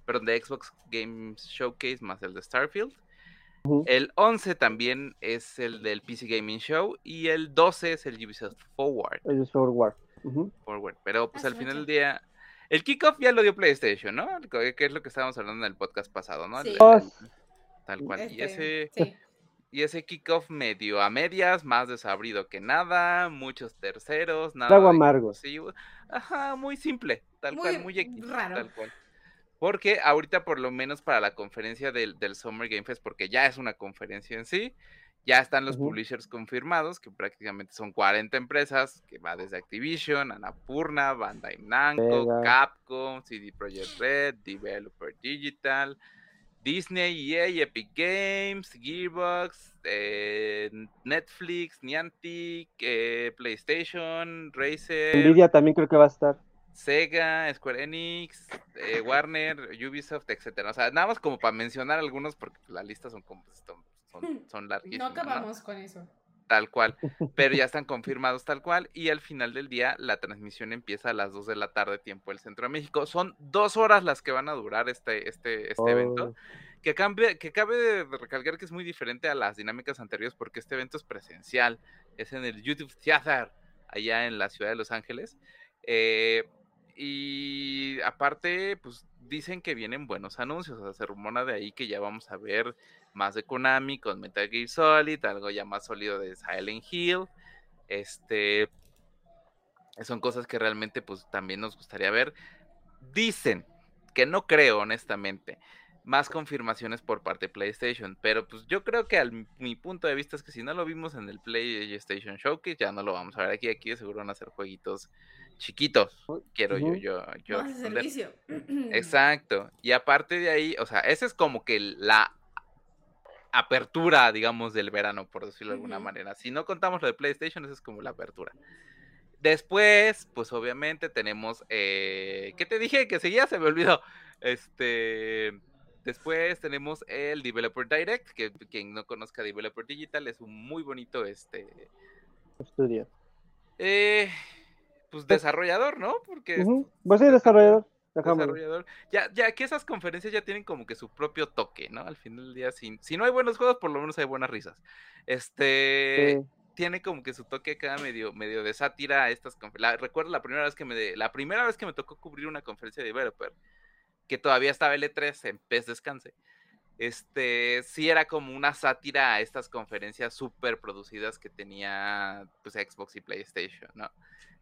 perdón, de Xbox Games Showcase más el de Starfield. El 11 también es el del PC Gaming Show y el 12 es el Ubisoft Forward. El. Forward. Pero pues al final del día, el kickoff ya lo dio PlayStation, ¿no? Que es lo que estábamos hablando en el podcast pasado, ¿no? Sí. el- Oh, tal cual. Y Este, ese, sí. y ese kickoff medio a medias, más desabrido que nada, muchos terceros, nada Trago amargo. Ajá, muy simple, tal cual, Muy X, raro. tal cual. Porque ahorita por lo menos para la conferencia del, del Summer Game Fest, porque ya es una conferencia en sí, Ya están los publishers confirmados, que prácticamente son 40 empresas, que va desde Activision, Annapurna, Bandai Namco. Capcom, CD Projekt Red, Developer Digital, Disney, EA, Epic Games, Gearbox, eh, Netflix, Niantic, eh, PlayStation, Razer, Nvidia también creo que va a estar. Sega, Square Enix, eh, Warner, Ubisoft, etcétera. O sea, nada más como para mencionar algunos, porque la lista son como son, son, son No larguísimas. ¿no? acabamos con eso. Tal cual. Pero ya están confirmados tal cual. Y al final del día, la transmisión empieza a las 2 de la tarde, tiempo del centro de México. Son dos horas las que van a durar este, este, este evento. Oh, Que, cambia, que cabe de recalcar que es muy diferente a las dinámicas anteriores, porque este evento es presencial. Es en el YouTube Theater, allá en la ciudad de Los Ángeles. Eh, y aparte, pues dicen que vienen buenos anuncios. O sea, se rumora de ahí que ya vamos a ver más de Konami con Metal Gear Solid, algo ya más sólido de Silent Hill. Este. Son cosas que realmente, pues también nos gustaría ver. Dicen que no creo, honestamente. Más confirmaciones por parte de PlayStation. Pero pues yo creo que al mi punto de vista es que si no lo vimos en el PlayStation Showcase, ya no lo vamos a ver aquí. Aquí seguro van a ser jueguitos chiquitos. Quiero Ujú. yo, yo, yo. Más servicio. Exacto. Y aparte de ahí, o sea, esa es como que la apertura, digamos, del verano, por decirlo de alguna manera. Si no contamos lo de PlayStation, esa es como la apertura. Después, pues obviamente tenemos, eh, ¿qué te dije? Que seguía, se me olvidó. Este, después tenemos el Developer Direct, que quien no conozca Developer Digital es un muy bonito, este, estudio. eh, pues desarrollador, ¿no? Porque Ujú. Pues sí, desarrollador. Desarrollador. Ya, ya que esas conferencias ya tienen como que su propio toque, ¿no? Al final del día, si, si no hay buenos juegos, por lo menos hay buenas risas. Este Sí. tiene como que su toque acá medio, medio de sátira a estas conferencias. Recuerdo la primera vez que me de- la primera vez que me tocó cubrir una conferencia de developer, que todavía estaba L3 en pez descanse. Este sí era como una sátira a estas conferencias súper producidas que tenía pues Xbox y PlayStation, ¿no?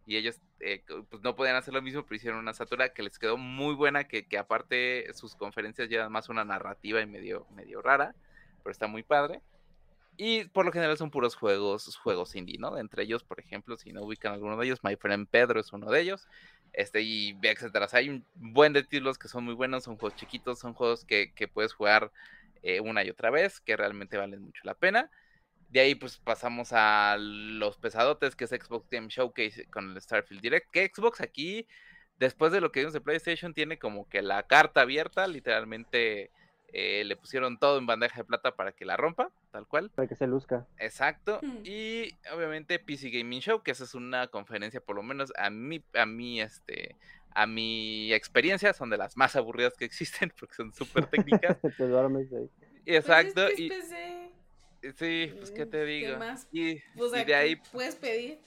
Y ellos eh, pues no podían hacer lo mismo, pero hicieron una satura que les quedó muy buena, que, que aparte sus conferencias llevan más una narrativa y medio, medio rara, pero está muy padre. Y por lo general son puros juegos, juegos indie, ¿no? Entre ellos, por ejemplo, si no ubican alguno de ellos, My Friend Pedro es uno de ellos, este, y etcétera. O sea, hay un buen de títulos que son muy buenos, son juegos chiquitos, son juegos que, que puedes jugar eh, una y otra vez, que realmente valen mucho la pena. De ahí pues pasamos a los pesadotes, que es Xbox Game Showcase con el Starfield Direct, que Xbox aquí, después de lo que vimos de PlayStation, tiene como que la carta abierta, literalmente eh, le pusieron todo en bandeja de plata para que la rompa, tal cual. Para que se luzca. Exacto. Hmm. Y obviamente PC Gaming Show, que esa es una conferencia, por lo menos a mí, a mí, este, a mi experiencia, son de las más aburridas que existen, porque son súper técnicas. Te duermes ahí. Exacto. Pues es que y es PC. Sí, pues qué te ¿Qué digo. más? Y, de ahí, ¿qué puedes pedir.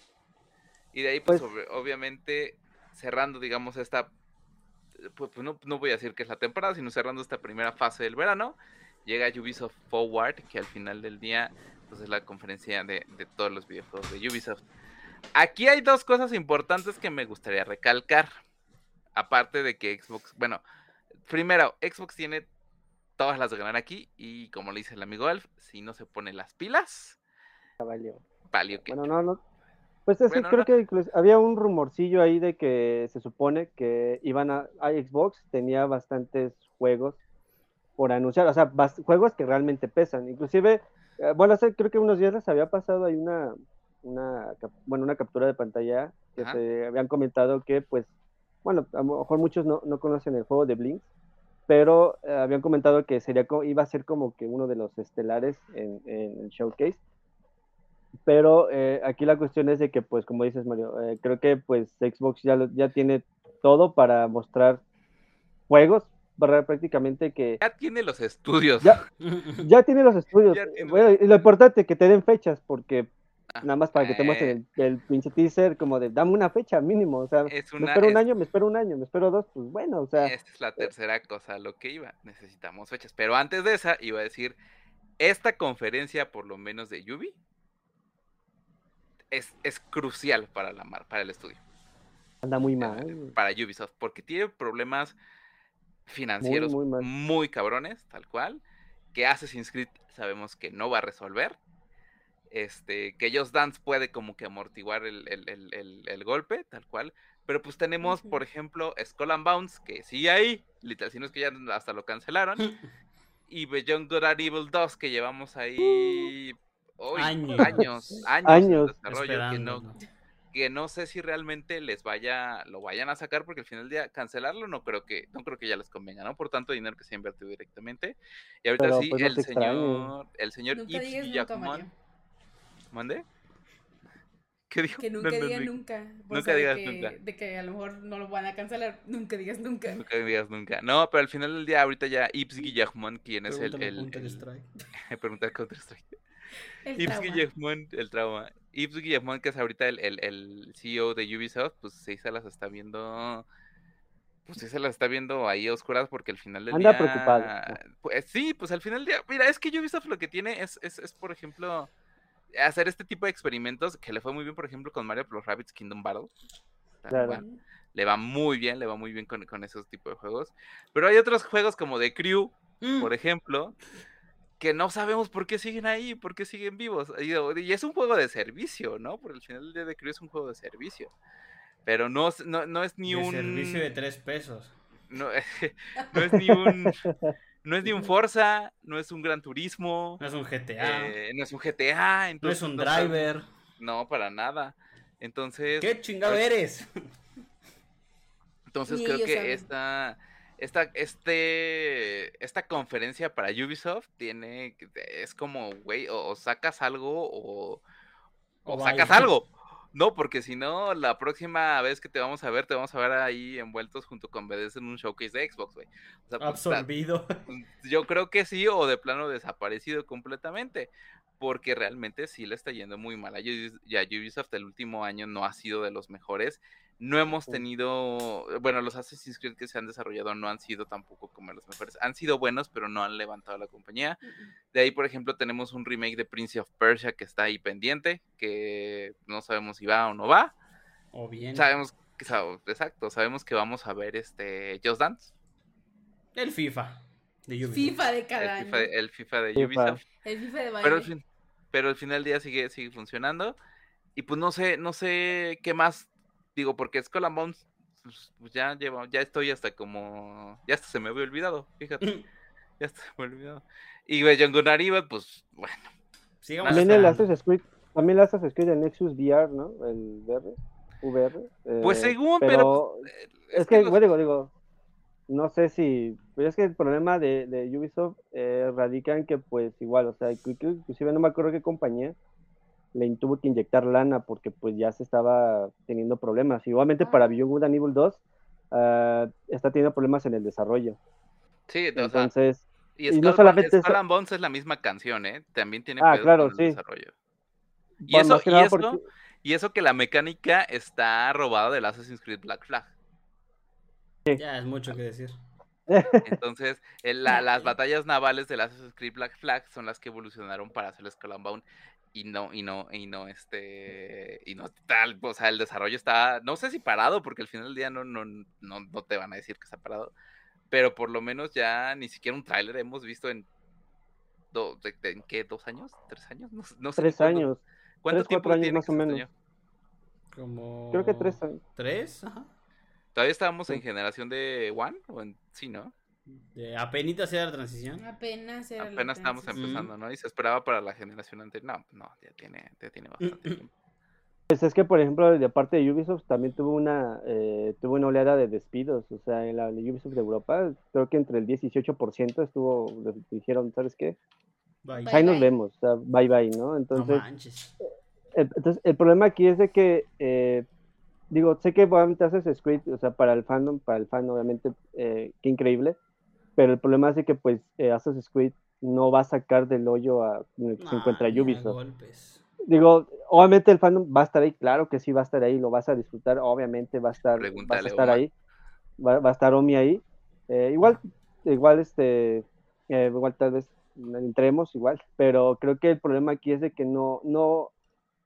y de ahí, pues, Pues- obvi- obviamente, cerrando, digamos, esta, pues, pues, no, no voy a decir que es la temporada, sino cerrando esta primera fase del verano, llega Ubisoft Forward, que al final del día, pues es la conferencia de, de todos los videojuegos de Ubisoft. Aquí hay dos cosas importantes que me gustaría recalcar. Aparte de que Xbox, bueno, primero, Xbox tiene todas las de ganar aquí y como le dice el amigo Alf, si no se pone las pilas, valió. valió que... Bueno, no, no. Pues es que creo no. que incluso había un rumorcillo ahí de que se supone que iban a, a Xbox tenía bastantes juegos por anunciar, o sea, juegos que realmente pesan. Inclusive, eh, bueno, hace creo que unos días les había pasado ahí una, una, bueno, una captura de pantalla que Ajá. se habían comentado que, pues, bueno, a lo mejor muchos no, no conocen el juego de Blinks, pero eh, habían comentado que sería iba a ser como que uno de los estelares en, en el showcase. Pero eh, aquí la cuestión es de que, pues, como dices, Mario, eh, creo que pues Xbox ya, lo- ya tiene todo para mostrar juegos. Prácticamente que Ya tiene los estudios. Ya. ya tiene los estudios. Tiene Bueno, y lo importante que te den fechas, porque Ah, nada más para que te muestren el, el pinche teaser, como de dame una fecha mínimo, o sea, Es me espero un es- año, me espero un año, me espero dos, pues bueno, o sea, Esta es la tercera cosa a lo que iba. Necesitamos fechas. Pero antes de esa, iba a decir, esta conferencia, por lo menos de Yubi, es, es crucial para, la para el estudio, anda muy eh, mal. para Ubisoft, porque tiene problemas financieros muy muy, cabrones, tal cual, que Assassin's Creed sabemos que no va a resolver. Este, que Just Dance puede como que amortiguar el, el- el- el- el golpe, tal cual. Pero pues tenemos, por ejemplo, Skull and Bounce, que sigue ahí, literal, si no es que ya hasta lo cancelaron. y Beyond Good and Evil 2, que llevamos ahí uy, Años. años, años, Años. en desarrollo, que no, Esperándolo. que no sé si realmente les vaya, lo vayan a sacar, porque al final del día cancelarlo no creo que, no creo que ya les convenga, ¿no? Por tanto dinero que se ha invertido directamente. Y ahorita Pero, sí, pues, no el te extrañe. señor, el señor Yves Guillamón. ¿Mande? ¿Qué dijo? Que nunca No, diga no, nunca. O nunca de digas que- nunca. De que a lo mejor no lo van a cancelar. Nunca digas nunca. Nunca digas nunca. No, pero al final del día, ahorita ya Yves Guillamón, quien es el, el, Counter el- Strike. preguntar Counter Strike. El. Guillemón, el trauma. Yves Guillemón, que es ahorita el, el, el CEO de Ubisoft, pues sí se las está viendo. Pues sí se las está viendo ahí a oscuras porque al final del Anda día. preocupado. Pues sí, pues al final del día. Mira, es que Ubisoft lo que tiene es, es, es, por ejemplo, hacer este tipo de experimentos que le fue muy bien, por ejemplo, con Mario Plus Rabbids Kingdom Battle. Tal Claro. cual. Le va muy bien, le va muy bien con, con esos tipos de juegos. Pero hay otros juegos como The Crew, Mm. por ejemplo, que no sabemos por qué siguen ahí, por qué siguen vivos. Y, y es un juego de servicio, ¿no? Por el final del día de Crew es un juego de servicio. Pero no, es- no, no es ni De un. servicio de tres pesos. No, no es ni un. No es ni un Forza, no es un Gran Turismo, No es un GTA. eh, no es un GTA. no es Entonces un driver. No, para nada. Entonces. ¿Qué chingado ahorita- eres? Entonces Ni creo que saben. esta, esta, este, esta conferencia para Ubisoft tiene, es como, güey, o, o sacas algo o, o O sacas algo. No, porque si no, la próxima vez que te vamos a ver, te vamos a ver ahí envueltos junto con BDS en un showcase de Xbox, güey. O sea, pues, Absorbido. yo creo que sí, o de plano desaparecido completamente, porque realmente sí le está yendo muy mal a Ubisoft. El último año no ha sido de los mejores. No hemos tenido, bueno, los Assassin's Creed que se han desarrollado no han sido tampoco como los mejores. Han sido buenos, pero no han levantado la compañía. De ahí, por ejemplo, tenemos un remake de Prince of Persia que está ahí pendiente, que no sabemos si va o no va. O bien. Sabemos que, exacto, sabemos que vamos a ver este Just Dance, El FIFA. De Ubisoft. FIFA de cada el año. FIFA, de- el FIFA de FIFA. Ubisoft. El FIFA de pero baile. al fin, pero al final del día sigue, sigue funcionando. Y pues no sé, no sé qué más digo, porque Skull and Bones, pues, pues, ya llevo, ya estoy hasta como, ya hasta se me había olvidado, fíjate, ya hasta se me había olvidado. Y and Evil, pues bueno, Sigamos También el. Assassin's Creed, también el Assassin's Creed de Nexus VR, ¿no? El VR, VR. Pues eh, según, pero, eh, es que, los- bueno, digo, digo, no sé si, pues es que el problema de, de Ubisoft eh, radica en que, pues igual, o sea, que inclusive no me acuerdo qué compañía le tuvo que inyectar lana porque pues ya se estaba teniendo problemas. Igualmente para Ah. Beyond Good and Evil 2 ah, está teniendo problemas en el desarrollo. sí, o sea, Entonces, y y Skull, no solamente Skull and Bones es la misma canción, ¿eh? También tiene Ah, claro, con el sí. desarrollo. Y más eso, que y eso, porque- y eso que la mecánica está robada del Assassin's Creed Black Flag. Ya es mucho que decir. Entonces, la- las batallas navales del Assassin's Creed Black Flag son las que evolucionaron para hacer Skull and Bones y no, y no, y no, este, y no tal, o sea, el desarrollo está, no sé si parado, porque al final del día no, no, no, no te van a decir que está parado, pero por lo menos ya ni siquiera un tráiler hemos visto en, do- de- de- ¿en qué? ¿Dos años? ¿Tres años? No, no sé tres cuánto- años. ¿Cuánto tres, tiempo años tiene más o menos. estrenó? Como. Creo que tres años. ¿Tres? Ajá. ¿Todavía estábamos Sí. en generación de One? ¿O en... Sí, ¿no? De apenas era la transición. Apenas era la Apenas estábamos transición. empezando, ¿no? Y se esperaba para la generación anterior. No, no, ya tiene, ya tiene bastante tiempo. Pues es que, por ejemplo, de parte de Ubisoft también tuvo una, eh, tuvo una oleada de despidos. O sea, en la de Ubisoft de Europa, creo que entre el 10 y 18% estuvo, dijeron, ¿sabes qué? Bye. Bye, Ahí nos bye. vemos, o sea, bye bye, ¿no? No Entonces, manches. el, entonces, el problema aquí es de que, eh, digo, sé que obviamente Assassin's Creed, o sea, para el fandom, para el fan, obviamente, eh, qué increíble, pero el problema es de que, pues, eh, Assassin's Creed no va a sacar del hoyo a, en el que se encuentra Ubisoft. Digo, obviamente el fandom va a estar ahí, claro que sí va a estar ahí, lo vas a disfrutar, obviamente va a estar, vas a estar ahí, va, va a estar Omi ahí. Eh, igual, igual este, eh, igual tal vez entremos igual, pero creo que el problema aquí es de que no, no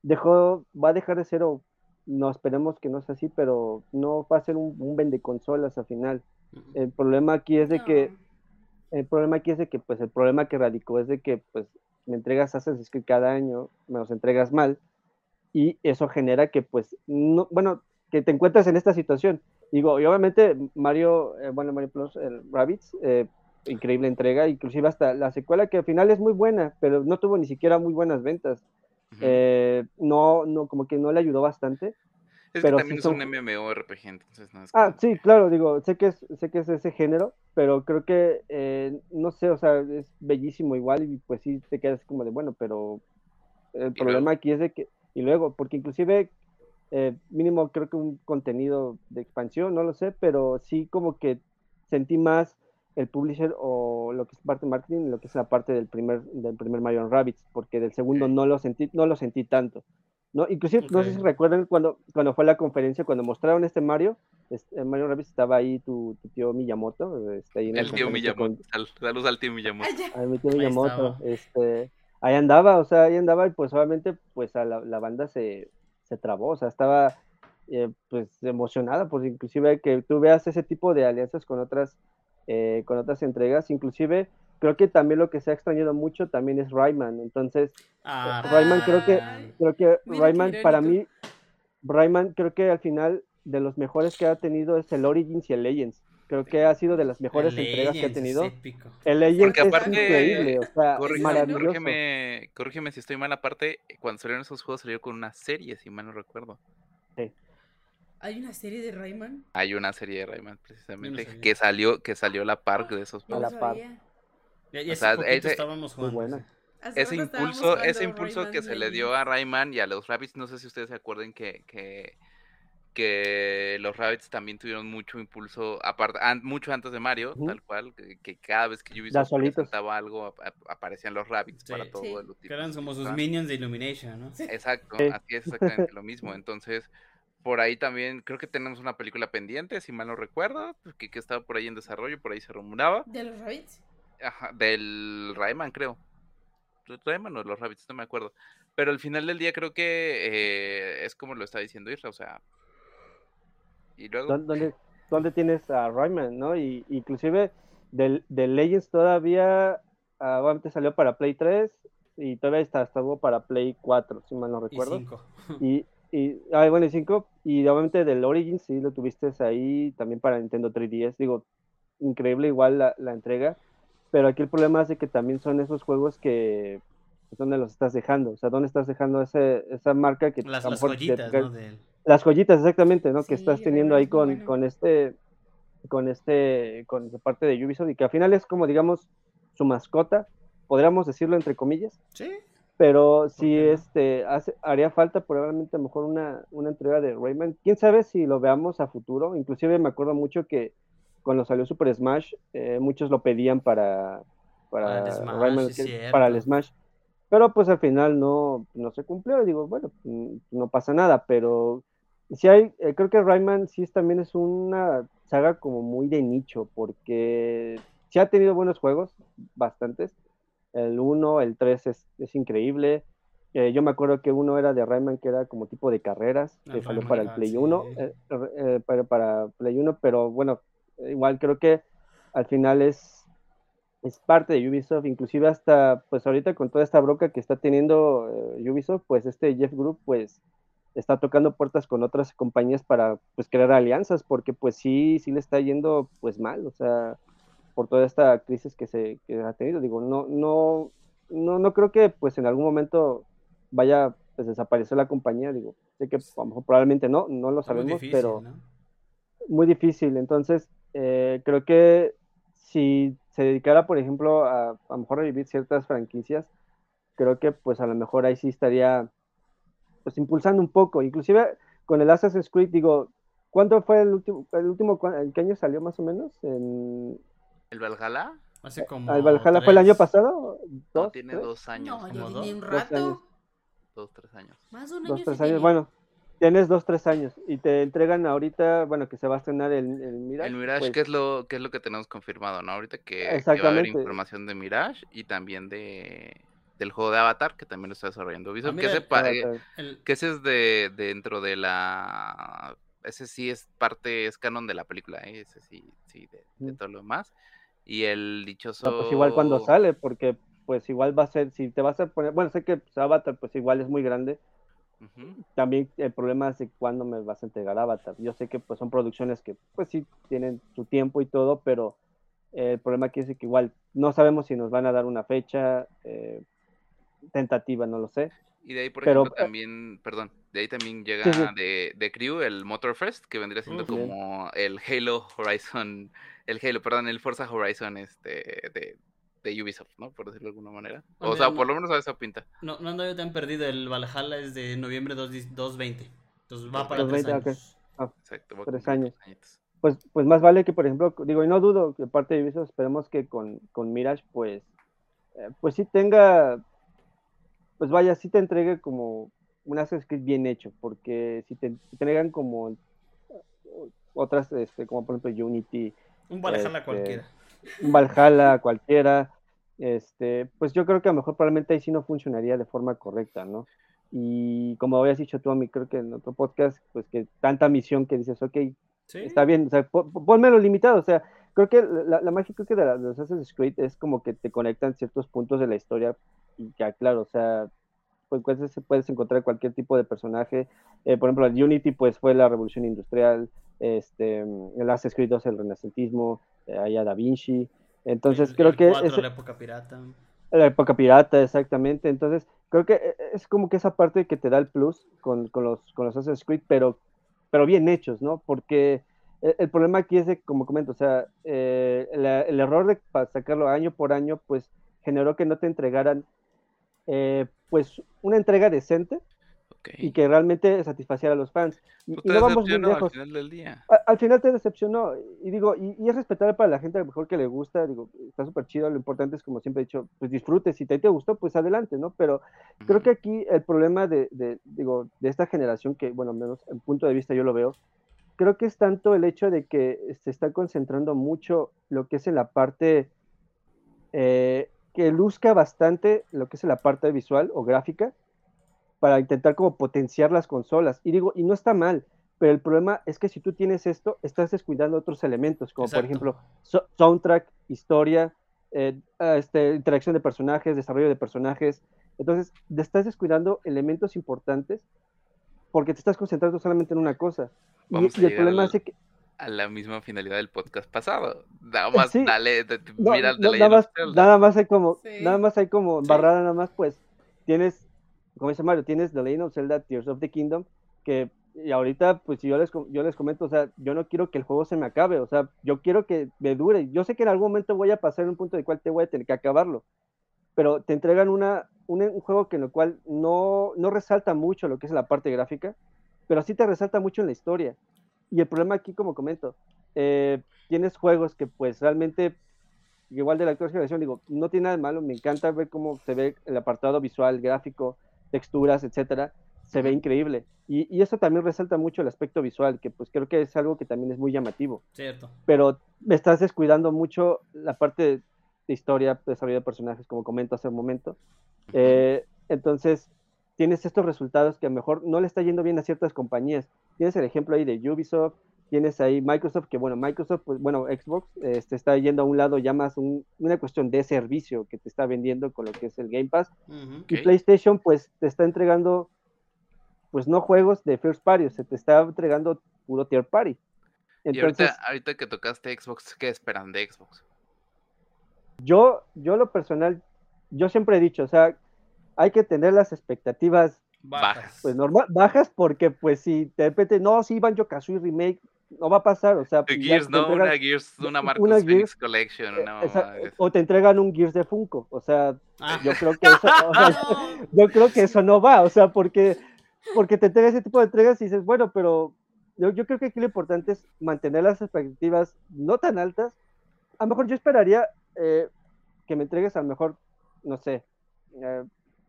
dejó, va a dejar de ser, o no esperemos que no sea así, pero no va a ser un, un vende consolas al final. El problema aquí es de que. El problema aquí es de que, pues, el problema que radicó es de que, pues, me entregas Assassin's Creed cada año, me los entregas mal, y eso genera que, pues, no, bueno, que te encuentras en esta situación. Digo, y obviamente Mario, eh, bueno, Mario Plus, el Rabbids, eh, increíble entrega, inclusive hasta la secuela que al final es muy buena, pero no tuvo ni siquiera muy buenas ventas. Eh, no, no, como que no le ayudó bastante. Es pero que también sí es un MMORPG, entonces no es Ah, como- sí, claro, digo, sé que es, sé que es ese género, pero creo que, eh, no sé, o sea, es bellísimo igual y pues sí te quedas como de, bueno, pero el ¿Y problema aquí es de que, y luego, porque inclusive, eh, mínimo creo que un contenido de expansión, no lo sé, pero sí como que sentí más el publisher o lo que es parte de marketing, lo que es la parte del primer, del primer Mario Rabbits, porque del segundo no lo sentí, no lo sentí tanto. ¿No? Inclusive, no sé si recuerdan cuando, cuando fue la conferencia, cuando mostraron este Mario, este, Mario Rabbids estaba ahí tu, tu tío Miyamoto, este, ahí en El tío con- Miyamoto. Sal- Saludos al tío Miyamoto. Ay. Ahí mi tío Ahí Miyamoto, estaba. este, ahí andaba, o sea, ahí andaba y pues obviamente pues a la, la banda se, se trabó, o sea, estaba eh, pues emocionada, pues inclusive que tú veas ese tipo de alianzas con otras, eh, con otras entregas, inclusive creo que también lo que se ha extrañado mucho también es Rayman, entonces Ah, Rayman creo que, creo que Rayman para mí. Rayman creo que al final de los mejores que ha tenido es el Origins y el Legends, creo que ha sido de las mejores entregas que ha tenido. épico. El Legends Porque es increíble, o sea, Corrígeme, maravilloso. corrígeme, corrígeme si estoy mal, aparte, cuando salieron esos juegos salió con una serie, si mal no recuerdo. Hay una serie de Rayman. Hay una serie de Rayman precisamente que salió, que salió la par de esos No A lo la par. Y, y O hace sea, poquito ese- estábamos jugando. buena. ese impulso, ese impulso que se le dio a Rayman y a los Rabbits, no sé si ustedes se acuerdan que, que, que los Rabbits también tuvieron mucho impulso, aparte, an- mucho antes de Mario, tal cual, que, que cada vez que Ubisoft solitos. presentaba algo, ap- ap- aparecían los Rabbits para todo Sí. el util- Que eran como sus minions de Illumination, ¿no? Exacto, Sí. así es exactamente lo mismo. Entonces, por ahí también creo que tenemos una película pendiente, si mal no recuerdo, que, que estaba por ahí en desarrollo, por ahí se rumoraba, ¿De los Rabbits? Ajá, del Rayman, creo. ¿Del Rayman o de los Rabbits, no me acuerdo. Pero al final del día creo que eh, es como lo está diciendo Isra, o sea. Y luego, ¿Dó- ¿Dónde, dónde tienes a Rayman, no? Y inclusive del, del Legends todavía, ah, obviamente salió para Play 3 y todavía está, estuvo para Play 4, si mal no Y recuerdo. cinco. Y, y, ah, bueno, y 5, y obviamente del Origins sí lo tuviste ahí también para Nintendo 3DS, digo, increíble igual la, la entrega, pero aquí el problema es de que también son esos juegos que, pues, ¿dónde los estás dejando? O sea, ¿dónde estás dejando ese, esa marca que Las, las te- joyitas, ¿no? Las joyitas, exactamente, ¿no? que estás teniendo ahí con, bueno. con este, con este, con la parte de Ubisoft y que al final es como, digamos, su mascota, podríamos decirlo entre comillas, Sí. pero sí, este, hace, haría falta probablemente a lo mejor una, una entrega de Rayman. Quién sabe si lo veamos a futuro. Inclusive me acuerdo mucho que cuando salió Super Smash, eh, muchos lo pedían para, para, Para el Smash, Rayman, que- para el. Smash. Pero pues al final no, no se cumplió. Digo, bueno, mm, no pasa nada, pero sí hay, eh, creo que Rayman sí es, también es una saga como muy de nicho, porque sí ha tenido buenos juegos, bastantes. El 1, el 3 es, es increíble. Eh, yo me acuerdo que uno era de Rayman que era como tipo de carreras, que El salió para el Gun, Play sí. 1, eh, eh, para, para Play 1, pero bueno, igual creo que al final es, es parte de Ubisoft, inclusive hasta, pues ahorita con toda esta broca que está teniendo eh, Ubisoft, pues este Jeff Group, pues está tocando puertas con otras compañías para, pues, crear alianzas, porque pues sí, sí le está yendo, pues, mal, o sea, por toda esta crisis que se que ha tenido, digo, no, no, no, no creo que, pues, en algún momento vaya, pues, desaparecer la compañía, digo, sé que a lo mejor probablemente no, no lo sabemos, difícil, pero ¿no? muy difícil. Entonces, eh, creo que si se dedicara, por ejemplo, a a lo mejor revivir ciertas franquicias, creo que pues a lo mejor ahí sí estaría pues impulsando un poco. Inclusive con el Assassin's Creed, digo, ¿cuánto fue el último, el último, en qué año salió más o menos? En, ¿el Valhalla? Hace como. ¿El Valhalla fue el año tres- pasado? No, ¿Dos? tiene tres? dos años. No, como ya dos- tiene un dos rato. años. Dos, tres años. Más de un Dos, año. tres sí años. Bueno, tienes dos, tres años y te entregan ahorita, bueno, que se va a estrenar el, el Mirage. El Mirage, pues, ¿qué es lo qué es lo que tenemos confirmado, no? Ahorita que, que va a haber información de Mirage y también de del juego de Avatar, que también lo está desarrollando Ubisoft, que ese, el- que es de dentro de la ese sí es parte es canon de la película, ¿eh? ese sí sí de, de todo lo demás. Y el dichoso No, pues igual cuando sale, porque pues igual va a ser, si te vas a poner, bueno, sé que pues, Avatar pues igual es muy grande, También el problema es de cuándo me vas a entregar Avatar. Yo sé que pues son producciones que pues sí tienen su tiempo y todo, pero el problema aquí es que igual no sabemos si nos van a dar una fecha eh, tentativa, no lo sé. Y de ahí, por Pero, ejemplo, eh, también, perdón, de ahí también llega Sí, sí. de, de Crew el Motorfest, que vendría siendo como el Halo Horizon, el Halo, perdón, el Forza Horizon este de, de Ubisoft, ¿no? Por decirlo de alguna manera. Ah, O sea, por lo menos a esa pinta. No, no ando yo tan perdido. El Valhalla es de noviembre 2, 220. Entonces va para 220, tres ok. años. Exacto. va Tres años. tres añitos. Pues, pues más vale que, por ejemplo, digo, y no dudo que parte de Ubisoft, esperemos que con, con Mirage, pues, eh, pues sí tenga, pues vaya, sí te entregue como un Assassin's Creed bien hecho, porque si te, te entregan como eh, otras, este, como por ejemplo Unity, Un Valhalla Este, cualquiera. un Valhalla, cualquiera, este, pues yo creo que a lo mejor probablemente ahí sí no funcionaría de forma correcta, ¿no? Y como habías dicho tú a mí, creo que en otro podcast, pues que tanta misión que dices, ok, Sí. está bien, o sea, po- po- ponmelo limitado, o sea, creo que la, la magia creo que de, la- de los Assassin's Creed es como que te conectan ciertos puntos de la historia y ya, claro, o sea, pues puedes, puedes encontrar cualquier tipo de personaje, eh, por ejemplo, el Unity pues fue la revolución industrial, este, el Assassin's Creed 2 el renacentismo, eh, allá Da Vinci, entonces El- creo el que cuatro, es la época pirata. la época pirata, exactamente, entonces creo que eh, es como que esa parte que te da el plus con, con los, con los Assassin's Creed, pero pero bien hechos, ¿no? Porque el, el problema aquí es de, como comento, o sea, eh, la- el error de pa- sacarlo año por año, pues generó que no te entregaran, eh, pues, una entrega decente Ok. y que realmente satisfaciera a los fans. Pues y no vamos muy decepcionó al lejos. final del día. A- al final te decepcionó, y digo, y, y es respetable para la gente a lo mejor que le gusta, digo, está súper chido, lo importante es, como siempre he dicho, pues disfrutes, si te, te gustó, pues adelante, ¿no? Pero creo Ujú. que aquí el problema de, de, digo, de esta generación, que bueno, al menos en punto de vista yo lo veo, creo que es tanto el hecho de que se está concentrando mucho lo que es en la parte eh, que luzca bastante lo que es en la parte visual o gráfica para intentar como potenciar las consolas. Y digo, y no está mal, pero el problema es que si tú tienes esto, estás descuidando otros elementos, como por ejemplo so- soundtrack, historia, eh, ah, este, interacción de personajes, desarrollo de personajes. Entonces, te estás descuidando elementos importantes porque te estás concentrando solamente en una cosa. Y, Vamos a y el problema al- es que A la misma finalidad del podcast pasado. Nada más Sí. dale, de- no, mira no, Legend nada, más, nada más hay como, Sí. nada más hay como Sí. barrada nada más, pues tienes, como dice Mario, tienes The Legend of Zelda Tears of the Kingdom, que y ahorita, pues yo les, yo les comento, o sea, yo no quiero que el juego se me acabe, o sea, yo quiero que me dure. Yo sé que en algún momento voy a pasar un punto el cual te voy a tener que acabarlo, pero te entregan una, un, un juego que en el cual no, no resalta mucho lo que es la parte gráfica, pero sí te resalta mucho en la historia. Y el problema aquí, como comento, eh, tienes juegos que pues realmente, igual de la actual generación, digo, no tiene nada de malo, me encanta ver cómo se ve el apartado visual, gráfico, texturas, etcétera, se ve increíble. Y, y eso también resalta mucho el aspecto visual, que pues creo que es algo que también es muy llamativo Cierto. pero me estás descuidando mucho la parte de, historia, desarrollo de personajes, como comento hace un momento. Eh, entonces, tienes estos resultados que a lo mejor no le está yendo bien a ciertas compañías. Tienes el ejemplo ahí de Ubisoft, tienes ahí Microsoft, que bueno, Microsoft, pues bueno, Xbox, este, está yendo a un lado ya más un- una cuestión de servicio que te está vendiendo con lo que es el Game Pass. Y. PlayStation, pues te está entregando, pues no juegos de first party, se te está entregando puro tier party. Y Entonces, ahorita, ahorita que tocaste Xbox, ¿qué esperan de Xbox? yo, yo lo personal, yo siempre he dicho, o sea, hay que tener las expectativas Bajas. pues normal, bajas porque pues si de repente, no, si Banjo Kazooie Remake, no va a pasar, o sea, Gears, ¿no? entregan- Una Gears, una una Marcus Phoenix Gears, Collection, una esa- esas. o te entregan un Gears de Funko, o sea, Ah, yo creo que eso, o sea, No. yo creo que eso no va, o sea, porque, porque te entrega ese tipo de entregas y dices, bueno, pero yo, yo creo que aquí lo importante es mantener las expectativas no tan altas. A lo mejor yo esperaría eh, que me entregues a lo mejor, no sé, eh,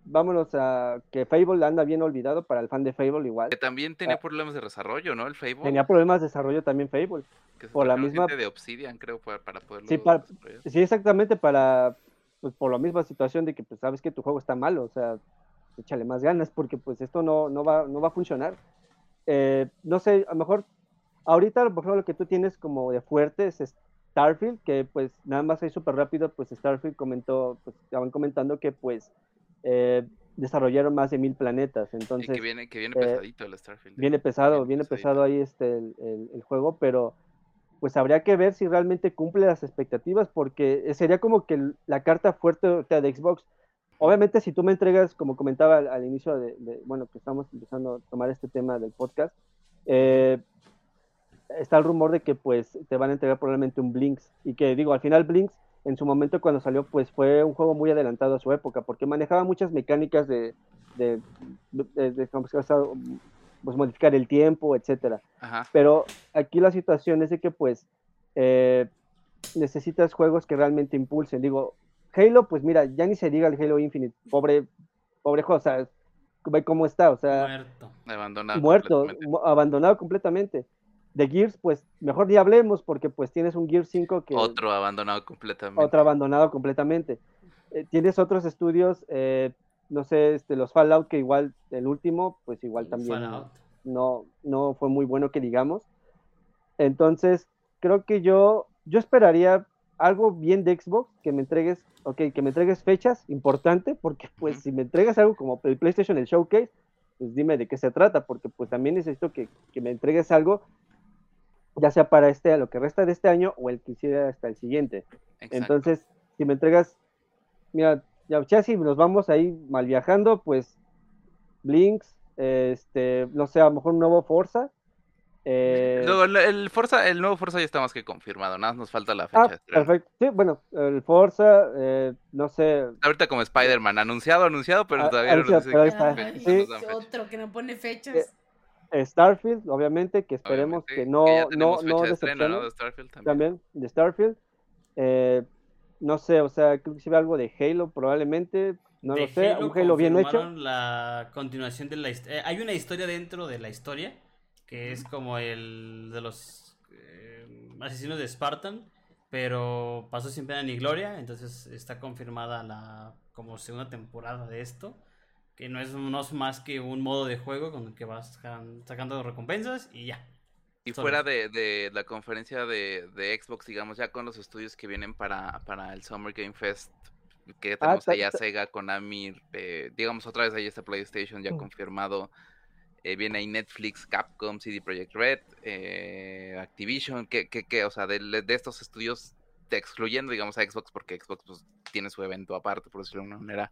vámonos a que Fable anda bien olvidado para el fan de Fable igual. Que también tenía Ah. problemas de desarrollo, ¿no? El Fable. Tenía problemas de desarrollo también Fable. que por la misma- de Obsidian, creo, para, para poderlo Sí, para-. Sí, exactamente para, pues por la misma situación de que pues sabes que tu juego está malo, o sea, échale más ganas porque pues esto no, no, va, no va a funcionar. Eh, no sé, a lo mejor ahorita a lo mejor lo que tú tienes como de fuerte es, es- Starfield, que pues nada más ahí súper rápido, pues Starfield comentó, pues estaban comentando que pues eh, desarrollaron más de mil planetas, entonces... que viene, que viene eh, pesadito el Starfield. Viene pesado, viene pesado ahí este el, el, el, juego, pero pues habría que ver si realmente cumple las expectativas, porque sería como que la carta fuerte de Xbox. Obviamente si tú me entregas, como comentaba al, al inicio de, de, bueno, que estamos empezando a tomar este tema del podcast, eh, está el rumor de que pues te van a entregar probablemente un Blinks y que digo, al final Blinks en su momento cuando salió pues fue un juego muy adelantado a su época porque manejaba muchas mecánicas de, de, de, de pues modificar el tiempo, etcétera. Ajá. Pero aquí la situación es de que pues eh, necesitas juegos que realmente impulsen. Digo, Halo, pues mira, ya ni se diga el Halo Infinite, pobre, pobre juego, o sea, ve cómo está, o sea, muerto, abandonado, muerto completamente. abandonado completamente. De Gears, pues mejor ni hablemos porque pues tienes un Gears 5 que... Otro abandonado completamente. Otro abandonado completamente. Eh, tienes otros estudios, eh, no sé, este, los Fallout, que igual el último, pues igual también Fallout. no, no fue muy bueno que digamos. Entonces, creo que yo, yo esperaría algo bien de Xbox, que me entregues, ok, que me entregues fechas, importante, porque pues si me entregas algo como el PlayStation, el Showcase, pues dime de qué se trata, porque pues también necesito que, que me entregues algo, ya sea para este, a lo que resta de este año o el que hiciera hasta el siguiente. Exacto. Entonces, si me entregas, mira, ya, ya si nos vamos ahí mal viajando, pues Blinks, este, no sé, a lo mejor un nuevo Forza. eh, Luego, el, el Forza, el nuevo Forza ya está más que confirmado, nada más nos falta la fecha. ah, de estreno. perfecto. Sí, bueno, el Forza, eh, no sé, Ahorita como Spider-Man, anunciado, anunciado, pero Ah, todavía no dice pero ahí está. fecha, Sí. no Ay, fecha. otro que no pone fechas. Eh, Starfield, obviamente, que esperemos Obviamente, que no, ya no, no de estreno, De Starfield también. también de Starfield. Eh, no sé, o sea, creo que si ve algo de Halo, probablemente, no De lo sé, Halo un Halo bien hecho. la continuación de la historia. hay una historia dentro de la historia que es como el de los eh, asesinos de Spartan, pero pasó sin pena ni gloria, entonces está confirmada la como segunda temporada de esto, que no es, no es más que un modo de juego con el que vas sacan- sacando recompensas y ya. Y Solo. fuera de, de la conferencia de, de Xbox, digamos, ya con los estudios que vienen para, para el Summer Game Fest, que tenemos ta- allá Sega, Konami, eh, digamos otra vez ahí está PlayStation ya Mm. confirmado, eh, viene ahí Netflix, Capcom, CD Projekt Red, eh, Activision, que, que, que, o sea, de, de estos estudios, te excluyendo, digamos, a Xbox, porque Xbox pues, tiene su evento aparte, por decirlo de una manera,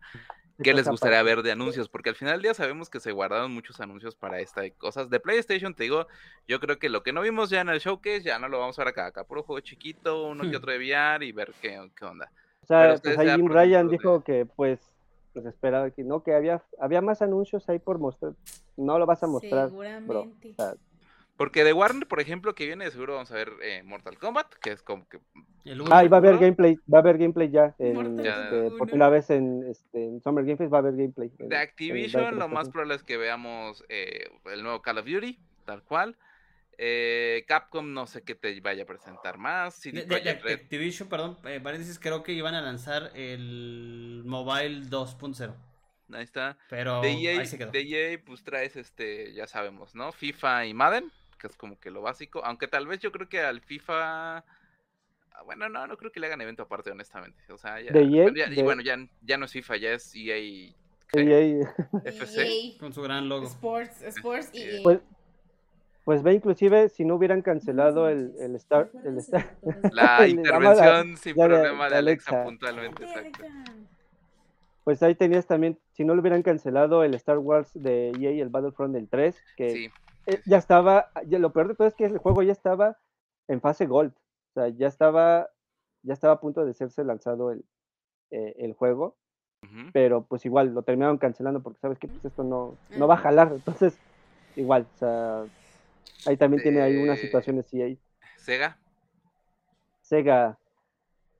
¿Qué les gustaría ver de anuncios? Porque al final del día sabemos que se guardaron muchos anuncios para esta de cosas. De PlayStation, te digo, yo creo que lo que no vimos ya en el showcase, ya no lo vamos a ver acá. Acá puro juego chiquito, uno que Hmm. otro de VR y ver qué, qué onda. O sea, pues ahí Jim Ryan de- dijo que pues, pues esperaba que no, que había, había más anuncios ahí por mostrar. No lo vas a mostrar, bro. Seguramente. O sea, Porque de Warner, por ejemplo, que viene, de seguro vamos a ver eh, Mortal Kombat, que es como que ah, y va a haber gameplay, va a haber gameplay ya, este, por primera vez en, este, en Summer Game Fest va a haber gameplay. en- de en Activision, lo más 360. probable es que veamos eh, el nuevo Call of Duty, tal cual. Eh, Capcom, no sé qué te vaya a presentar más. CD De, Activision, perdón, eh, paréntesis, creo que iban a lanzar el Mobile 2.0, ahí está. pero De EA, ahí se quedó. de EA, pues traes este, ya sabemos, ¿no? FIFA y Madden, que es como que lo básico. Aunque tal vez yo creo que al FIFA. ah, Bueno, no, no creo que le hagan evento aparte, honestamente. O sea, ya. ¿De EA? bueno, ya- y bueno, ya, ya no es FIFA, ya es EA. ¿qué? EA, FC. EA, Con su gran logo. Sports, Sports y EA. Pues, pues ve, inclusive, si no hubieran cancelado el, el Star, el Star, La intervención sin problema de Alexa, Alexa. puntualmente, exacto. pues ahí tenías también, si no lo hubieran cancelado el Star Wars de EA y el Battlefront del 3, que Sí, ya estaba, ya, lo peor de todo es que el juego ya estaba en fase Gold, o sea, ya estaba, ya estaba a punto de serse lanzado el, eh, el juego, pero pues igual lo terminaron cancelando porque sabes que pues esto no, no va a jalar, entonces igual, o sea, ahí también tiene ahí unas Eh, situaciones y ahí Sega, Sega,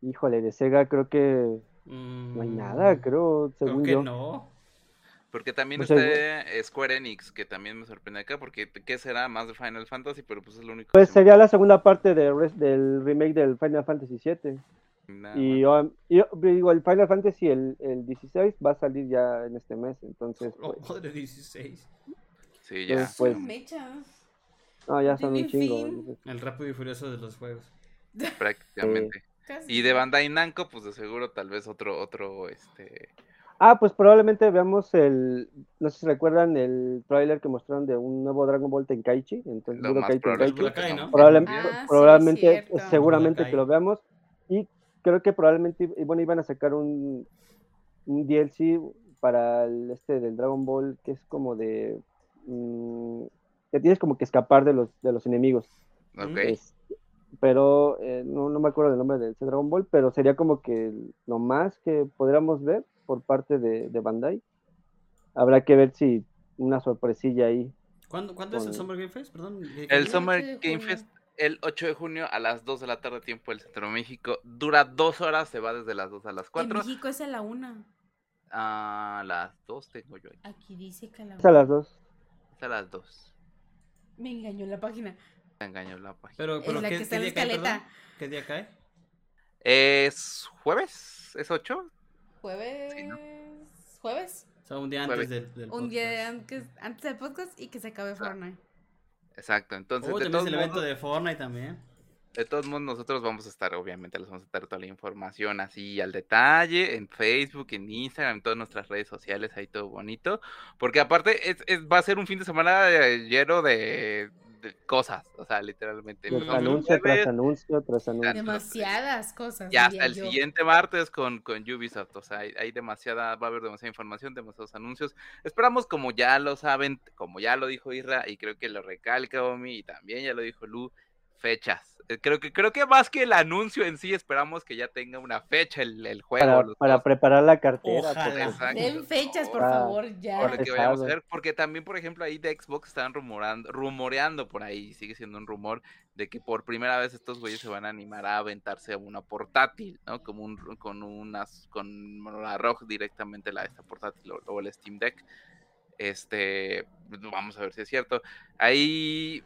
híjole, de Sega creo que no hay nada, creo, Mm, Creo según que yo. no. Porque también Pues está Square Enix, que también me sorprende acá, porque ¿qué será más de Final Fantasy? Pero pues es lo único que Pues me- sería la segunda parte de res- del remake del Final Fantasy VII. Y, más. um, y, yo digo, el Final Fantasy, el, el 16, va a salir ya en este mes. Entonces, Oh, pues, madre 16. Sí, ya. pues, pues, Mechas. no, ya son un chingo. El rápido y furioso de los juegos. prácticamente. Y de Bandai Namco, pues de seguro tal vez otro, otro, este... Ah, pues probablemente veamos el, no sé si recuerdan el tráiler que mostraron de un nuevo Dragon Ball Tenkaichi, entonces Budokai Tenkaichi. Budokai, ¿no? Probablemente, Ah, probablemente cierto. seguramente Budokai. que lo veamos y creo que probablemente bueno iban a sacar un, un DLC para el este del Dragon Ball que es como de mm, que tienes como que escapar de los de los enemigos. Ok. Es- pero eh, no, no me acuerdo del nombre de ese Dragon Ball, pero sería como que lo más que podríamos ver por parte de, de Bandai. Habrá que ver si una sorpresilla ahí. ¿Cuándo, ¿cuándo es el Con- Summer Game Fest? Perdón. ¿qué- El Summer 8 de Game. Fest el 8 de junio a las 2 de la tarde, tiempo del Centro de México. Dura dos horas, se va desde las 2 a las En 4. México es a la una. A las 2 tengo yo ahí. Aquí dice que a la Es a las dos. Es a las 2. Me engañó la página. Me engañó la página. Pero, Es pero la ¿qué, que está qué en la día cae. ¿Qué día cae? ¿Es jueves? ¿Es 8? Jueves. Sí, ¿no? Jueves. O sea, un día antes del, del Un día podcast. antes, antes del podcast y que se acabe Fortnite. Exacto. Entonces, Oh, de, todos es el evento de Fortnite también. de todos modos, nosotros vamos a estar, obviamente, les vamos a dar toda la información así al detalle, en Facebook, en Instagram, en todas nuestras redes sociales, ahí todo bonito. Porque aparte, es, es- va a ser un fin de semana lleno de, de cosas, o sea, literalmente. Anuncio tras anuncio tras anuncio. Demasiadas cosas. Y hasta el yo. siguiente martes con, con Ubisoft. O sea, hay, hay demasiada, va a haber demasiada información, demasiados anuncios. Esperamos, como ya lo saben, como ya lo dijo Isra, y creo que lo recalca Omi, y también ya lo dijo Lu, fechas. Eh, Creo que, creo que más que el anuncio en sí, esperamos que ya tenga una fecha el, el juego. Para, preparar la cartera. Ojalá. porque- Exacto. Den fechas, por Ah, favor, ya. por lo que vayamos a ver, porque también, por ejemplo, ahí de Xbox están rumorando, rumoreando por ahí, sigue siendo un rumor, de que por primera vez estos güeyes se van a animar a aventarse a una portátil, ¿no? Como un, con unas, con la ROG directamente la esta portátil o, o el Steam Deck. Este, vamos a ver si es cierto. Ahí,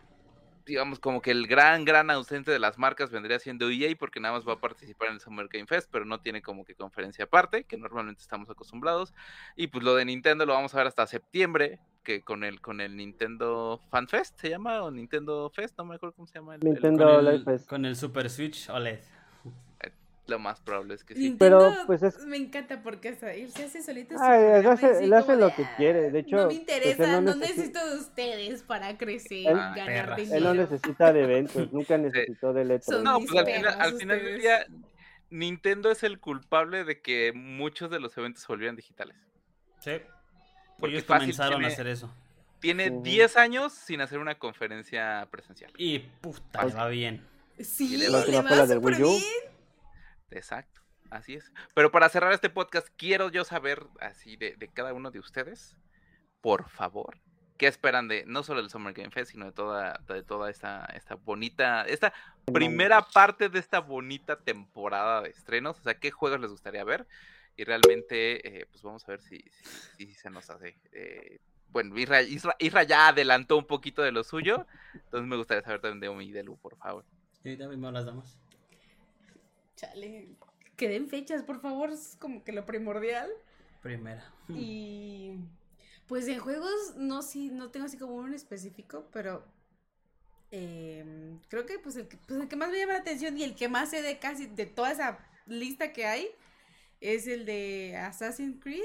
digamos, como que el gran, gran ausente de las marcas vendría siendo EA, porque nada más va a participar en el Summer Game Fest, pero no tiene como que conferencia aparte, que normalmente estamos acostumbrados. Y pues lo de Nintendo lo vamos a ver hasta septiembre, que con el con el Nintendo Fan Fest se llama o Nintendo Fest, no me acuerdo cómo se llama. el- el- Nintendo Con el, Fest. con el Super Switch OLED. Lo más probable es que sí. Nintendo Pero, pues, es- Me encanta porque hasta él se hace solito. Ah, él hace- él hace lo de, que "Ah, quiere, de hecho, No me pues, interesa, él no no, necesi- necesito de ustedes para crecer, Él- ganar perras. dinero. Él no necesita de eventos, nunca necesitó de letras. No, pues al final, perros al final del día, Nintendo es el culpable de que muchos de los eventos se volvieran digitales. Sí. Porque Ellos comenzaron tiene- a hacer eso. Tiene Ujú. 10 años sin hacer una conferencia presencial. Y puta, va bien. Sí, le va- La del súper Wii U. bien. Exacto, así es. Pero para cerrar este podcast, quiero yo saber así de, de cada uno de ustedes, por favor, ¿qué esperan de no solo del Summer Game Fest, sino de toda, de toda esta, esta bonita, esta primera parte de esta bonita temporada de estrenos? O sea, ¿qué juegos les gustaría ver? Y realmente, eh, pues vamos a ver si, si, si se nos hace. Eh, bueno, Isra, Isra- Isra ya adelantó un poquito de lo suyo, entonces me gustaría saber también de Omi y de Lu, por favor. Y ahorita mismo las damas. Chale, que den fechas, por favor, es como que lo primordial. Primera. Y pues en juegos no sí, no tengo así como uno en específico, pero em, creo que pues el, que pues el que más me llama la atención y el que más sé de casi de toda esa lista que hay es el de Assassin's Creed.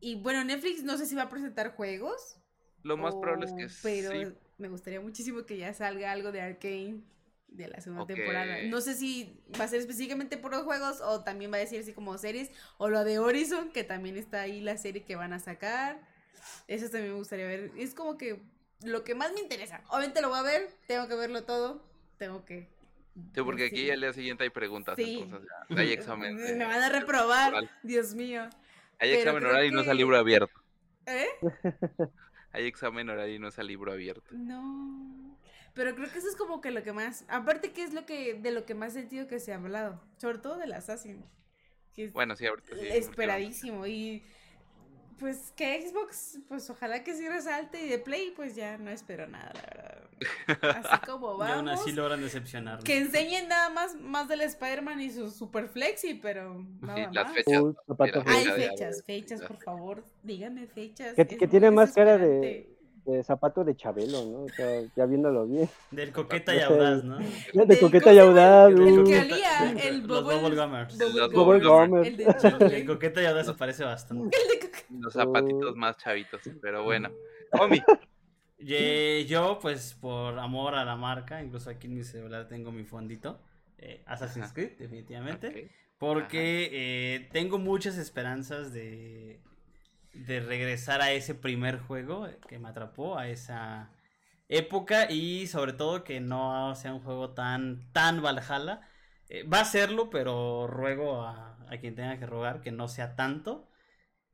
Y bueno, Netflix no sé si va a presentar juegos. Lo más probable es que Oh, Pero sí. me gustaría muchísimo que ya salga algo de Arkane de la segunda temporada. No sé si va a ser específicamente por los juegos o también va a decir así como series o lo de Horizon, que también está ahí la serie que van a sacar. Eso también me gustaría ver. Es como que lo que más me interesa. Obviamente lo voy a ver, tengo que verlo todo, tengo que... Sí, porque aquí Sí. al día siguiente hay preguntas, Sí. entonces ya, hay examen. Me van a reprobar, oral. Dios mío. Hay pero examen oral y no es a libro abierto. ¿Eh? Hay examen oral y no es a libro abierto. No. Pero creo que eso es como que lo que más. Aparte, que es lo que de lo que más sentido que se ha hablado. Sobre todo del Assassin. Que es Bueno, sí, ahorita sí. esperadísimo. Y pues que Xbox, pues ojalá que sí resalte. Y de Play, pues ya no espero nada, la verdad. Así como Y aún vamos. así logran decepcionarnos. Que enseñen nada más, más del Spider-Man y su super flexi, pero nada las más. fechas. Uy, Hay fechas, fechas, por favor. Díganme fechas. Que, tiene más cara de. De zapato de Chabelo, ¿no? O sea, ya viéndolo bien. Del coqueta y audaz, ¿no? De Del coqueta y audaz. El que de- el los bubble- bubble gummers. Los bubble Bubble gum. Gummer. El de El chicle. coqueta y audaz se parece bastante. Los zapatitos más chavitos, pero bueno. Omi, Yo, pues, por amor a la marca, incluso aquí en mi celular tengo mi fondito. eh, Assassin's. Creed, definitivamente. Porque eh, tengo muchas esperanzas de, de regresar a ese primer juego que me atrapó, a esa época y sobre todo que no sea un juego tan, tan Valhalla. Eh, va a serlo, pero ruego a, a quien tenga que rogar que no sea tanto.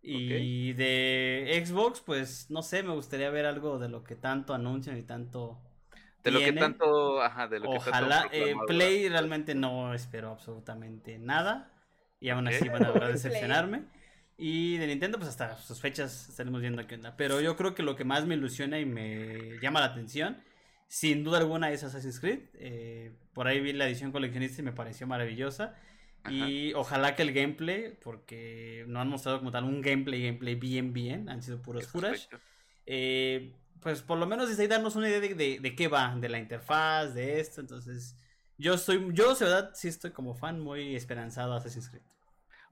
Y de Xbox, pues no sé, me gustaría ver algo de lo que tanto anuncian y tanto... De lo que tanto, ajá, de lo que tanto Ojalá, eh, Play realmente no espero absolutamente nada. Y aún así van a lograr decepcionarme. Y de Nintendo, pues hasta sus fechas estaremos viendo qué onda. Pero yo creo que lo que más me ilusiona y me llama la atención, sin duda alguna, es Assassin's Creed. Eh, por ahí vi la edición coleccionista y me pareció maravillosa. Y ojalá que el gameplay, porque no han mostrado como tal un gameplay, gameplay bien, bien, han sido puros correcto. Eh, pues por lo menos desde ahí darnos una idea de, de- de qué va, de la interfaz, de esto. Entonces, yo estoy, yo de verdad sí estoy como fan muy esperanzado a Assassin's Creed.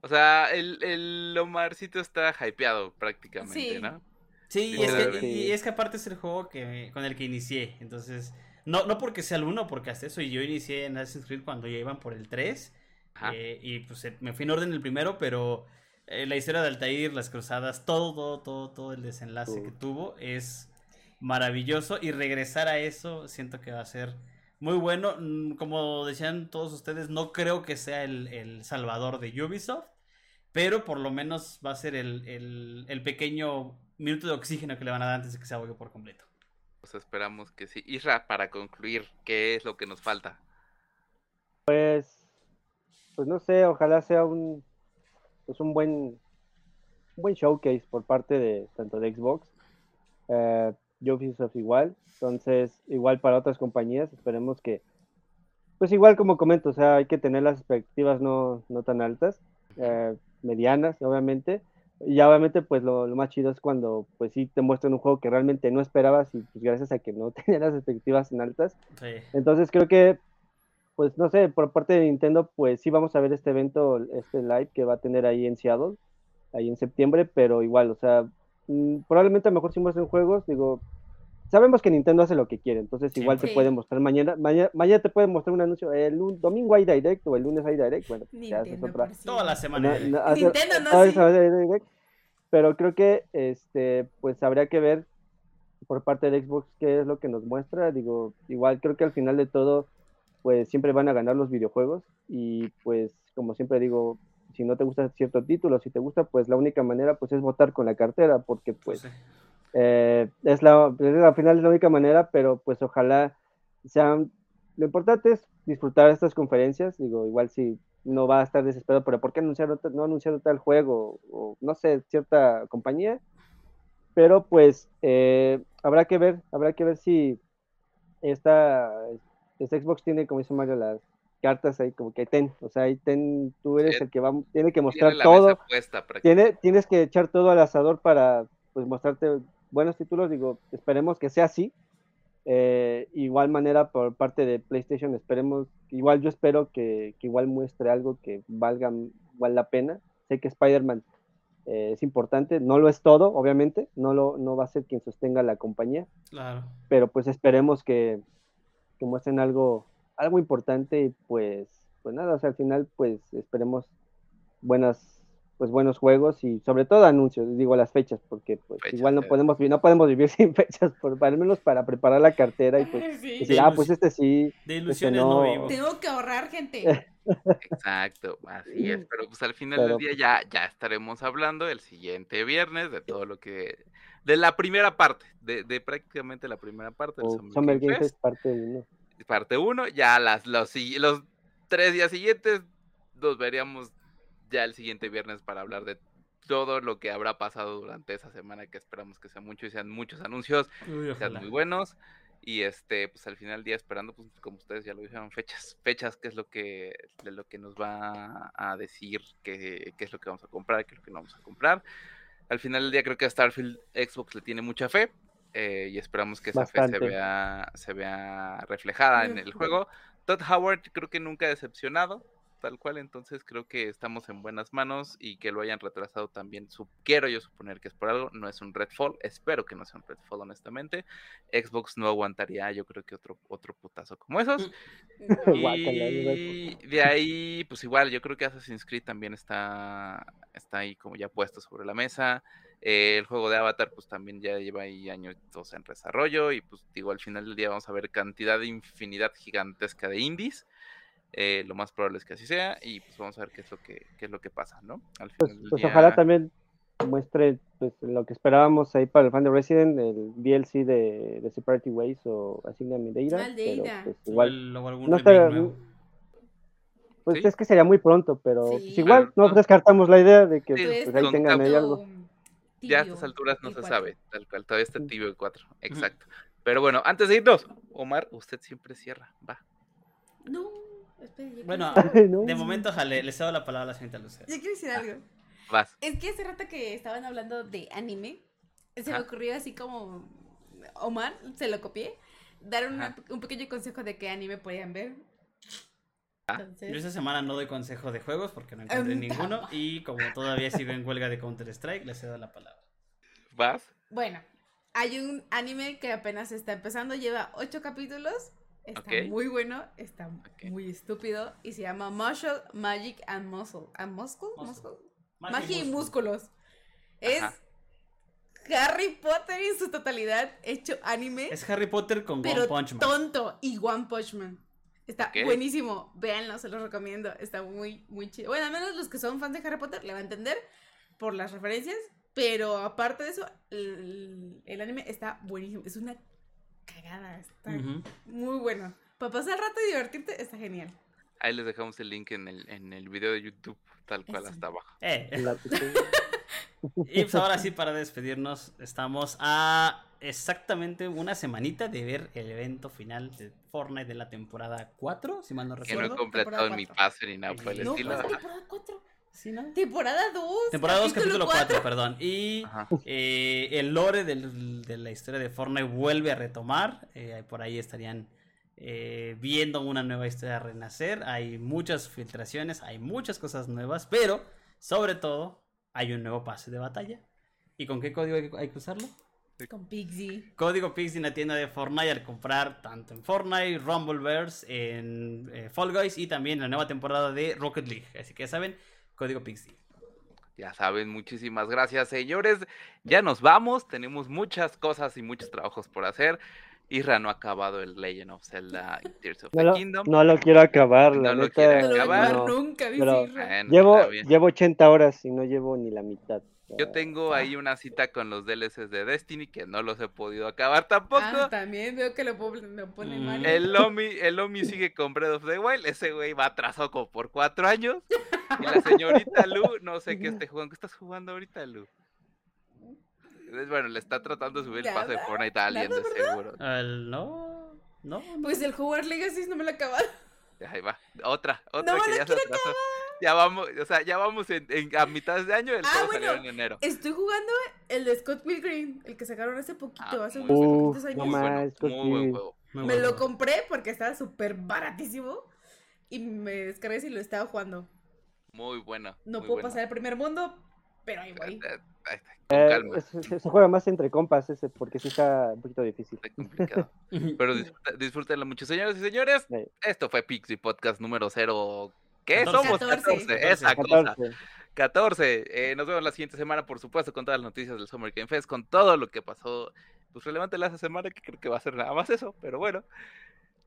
O sea, el, el Omarcito está hypeado prácticamente, Sí. ¿no? Sí, y es, que, y es que aparte es el juego que, con el que inicié. Entonces, no, no porque sea el uno, porque hasta eso yo inicié en Assassin's Creed cuando ya iban por el 3. Ajá. eh, y pues eh, me fui en orden el primero, pero eh, la historia de Altair, las cruzadas, todo, todo, todo, todo el desenlace que tuvo es maravilloso. Y regresar a eso siento que va a ser muy bueno. Mm, Como decían todos ustedes, no creo que sea el, el salvador de Ubisoft. Pero por lo menos va a ser el, el- el pequeño minuto de oxígeno que le van a dar antes de que se ahogue por completo. Pues esperamos que sí. Isra, para concluir, ¿qué es lo que nos falta? Pues, pues no sé, ojalá sea un, pues un buen, un buen showcase por parte de tanto de Xbox, eh, Ubisoft igual, entonces igual para otras compañías, esperemos que, pues igual como comento, o sea, hay que tener las expectativas no, no tan altas, eh, medianas, obviamente, y ya obviamente pues lo, lo más chido es cuando pues sí te muestran un juego que realmente no esperabas y pues gracias a que no tenías las expectativas tan altas, Sí. entonces creo que, pues no sé, por parte de Nintendo, pues sí vamos a ver este evento, este live que va a tener ahí en Seattle, ahí en septiembre, pero igual, o sea, mm, probablemente a lo mejor si muestren juegos, digo, sabemos que Nintendo hace lo que quiere, entonces igual te puede mostrar mañana, mañana, mañana te puede mostrar un anuncio, el domingo hay Direct o el lunes hay Direct, bueno, ya es Nintendo otra. sí. Toda la semana. Na- na- hace- Nintendo no, sí. Direct, Pero creo que, este, pues habría que ver por parte de Xbox qué es lo que nos muestra. Digo, igual creo que al final de todo, pues siempre van a ganar los videojuegos y pues como siempre digo, si no te gusta cierto título, si te gusta, pues la única manera pues es votar con la cartera, porque pues Sí. Eh, es la, pues, al final es la única manera, pero pues ojalá sean, lo importante es disfrutar estas conferencias, digo, igual si no va a estar desesperado, pero ¿por qué anunciaron, no anunciaron tal juego? O no sé, cierta compañía, pero pues eh, habrá que ver, habrá que ver si esta, este Xbox tiene, como dice Mario, las cartas ahí como que ten, o sea, ahí ten, tú eres Sí. el que va, tiene que Tiene mostrar la todo, puesta tiene, tienes que echar todo al asador para pues mostrarte buenos títulos, digo, esperemos que sea así. Eh, igual manera por parte de PlayStation, esperemos, igual yo espero que, que igual muestre algo que valga igual la pena. Sé que Spider-Man eh, es importante, no lo es todo, obviamente, no, lo, no va a ser quien sostenga la compañía, Claro. pero pues esperemos que, que muestren algo, algo importante y pues, pues nada, o sea, al final pues esperemos buenas pues buenos juegos y sobre todo anuncios, digo las fechas, porque pues Fechas, igual no sí. podemos no podemos vivir sin fechas, por, al menos para preparar la cartera y pues Sí. decir, ah, pues este sí, De ilusiones no- no, vivo. Tengo que ahorrar, gente. Exacto, así es, pero pues al final Pero- del día ya, ya estaremos hablando el siguiente viernes de todo lo que, de la primera parte, de, de prácticamente la primera parte del o Summer Summer Game Game Fest, Fest parte 1. parte 1, ya las, los tres días siguientes nos veríamos ya el siguiente viernes para hablar de todo lo que habrá pasado durante esa semana, que esperamos que sea mucho y sean muchos anuncios, Uy, sean muy buenos. Y este, pues al final del día esperando, pues como ustedes ya lo dijeron, fechas, fechas, qué es lo que, de lo que nos va a decir, qué, qué es lo que vamos a comprar, qué es lo que no vamos a comprar. Al final del día creo que a Starfield Xbox le tiene mucha fe. eh, y esperamos que esa fe se vea, se vea reflejada en el juego. Todd Howard creo que nunca ha decepcionado, tal cual, entonces creo que estamos en buenas manos y que lo hayan retrasado también. su- quiero yo suponer que es por algo, no es un Redfall, espero que no sea un Redfall honestamente. Xbox no aguantaría yo creo que otro, otro putazo como esos. Y de ahí, pues igual, yo creo que Assassin's Creed también está, está ahí como ya puesto sobre la mesa. Eh, el juego de Avatar, pues también ya lleva ahí años en desarrollo. Y pues digo, al final del día vamos a ver cantidad de infinidad gigantesca de indies. Eh, lo más probable es que así sea. Y pues vamos a ver qué es lo que, qué es lo que pasa, ¿no? Al Pues, final pues día- ojalá también muestre pues, lo que esperábamos ahí para el fan de Resident, el DLC de, de Separate Ways o Asigna Mideira. Pues, igual, no está- pues Sí. es que sería muy pronto, pero pues, igual no no. descartamos la idea de que Sí, pues, ahí tengan ahí algo. Ya a estas alturas no se cuatro. sabe, tal cual, todavía está tibio el 4, exacto. Pero bueno, antes de irnos, Omar, usted siempre cierra, va. No, Bueno. De momento, jale, le cedo la palabra a la señorita Lucero. yo quiero decir algo. Vas. Es que hace rato que estaban hablando de anime, se me Ajá. ocurrió así como Omar, se lo copié, dar una- un pequeño consejo de qué anime podían ver. Ah, Entonces, Yo esta semana no doy consejo de juegos porque no encontré Em, ninguno. Y como todavía sigo en huelga de Counter-Strike, le cedo la palabra. ¿Vas? Bueno, hay un anime que apenas está empezando, lleva ocho capítulos, está muy bueno, está muy estúpido y se llama Martial Magic and Muscle. ¿And Muscle? Muscle. Muscle. Magia y músculos. Es Ajá. Harry Potter en su totalidad hecho anime. Es Harry Potter con One pero Punch Man. tonto y One Punch Man. Está buenísimo, véanlo, se los recomiendo, está muy, muy chido. Bueno, al menos los que son fans de Harry Potter le van a entender por las referencias, pero aparte de eso, el, el anime está buenísimo, es una cagada, está muy bueno. Para pasar el rato y divertirte, está genial. Ahí les dejamos el link en el, en el video de YouTube, tal cual Eso. hasta abajo. Eh, Y pues ahora sí, para despedirnos, estamos a exactamente una semanita de ver el evento final de Fortnite de la temporada 4, si mal no Que no he recuerdo. completado temporada mi pase ni nada por el No, estilo. ¿cuál es Ajá. temporada 4? ¿Sí, no? Temporada 2. Temporada 2, capítulo 4, perdón. Y eh, el lore del- de la historia de Fortnite vuelve a retomar. eh, por ahí estarían eh, viendo una nueva historia renacer. Hay muchas filtraciones, hay muchas cosas nuevas, pero sobre todo hay un nuevo pase de batalla. ¿Y con qué código hay que- hay que usarlo? Con Pixie. Código Pixie en la tienda de Fortnite al comprar tanto en Fortnite, Rumbleverse, en eh, Fall Guys y también la nueva temporada de Rocket League. Así que ya saben, código Pixie. Ya saben, muchísimas gracias, señores. Ya nos vamos, tenemos muchas cosas y muchos trabajos por hacer. Isra no ha acabado el Legend of Zelda y Tears of no, the lo, Kingdom. no lo quiero acabar, la No lo neta, a acabar. no. nunca, dice pero-. Bueno, Llevo, llevo 80 horas y no llevo ni la mitad. Yo tengo ahí una cita con los DLCs de Destiny que no los he podido acabar tampoco. Ah, también veo que lo, po- lo pone Mm. Mario. El Lomi, el Lomi sigue con Breath of the Wild. Ese güey va atrasado como por cuatro años. Y la señorita Lu, no sé qué esté jugando. ¿Qué estás jugando ahorita, Lu? Bueno, le está tratando de subir el pase de Fortnite a alguien, de seguro. El- no, no. Pues el Hogwarts Legacy no me lo acaba. Ahí va. Otra, otra No que ya se atrasó. Ya vamos, o sea, ya vamos en, en- a mitad de año. El Ah, juego bueno. salió en enero. Estoy jugando el de Scott Pilgrim, el que sacaron hace poquito, Ah, hace unos Uf, años. no Muy bueno, muy buen juego. Muy me bueno. lo compré porque estaba súper baratísimo y me descargué y lo estaba jugando. Muy bueno. No muy puedo bueno. pasar el primer mundo, pero ahí voy. Eh, eh, Eh, se juega más entre compas ese, porque sí está un poquito difícil. Está complicado. Pero disfruta- disfrútenlo mucho, señores y señores. Sí. Esto fue Pixie Podcast número 0. ¿Qué 14. somos? 14. 14. Esa cosa. 14. 14. Eh, nos vemos la siguiente semana, por supuesto, con todas las noticias del Summer Game Fest, con todo lo que pasó. Pues relevante la semana, que creo que va a ser nada más eso, pero bueno.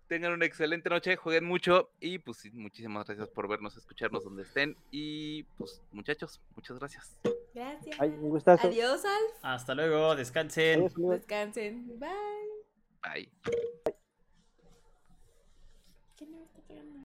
Tengan una excelente noche, jueguen mucho y pues muchísimas gracias por vernos, escucharnos donde estén. Y pues muchachos, muchas gracias. Gracias. Ay, un gustazo. Adiós, Alf. Hasta luego, descansen. Adiós. Descansen. Bye. Bye. ¿Quién me está pegando?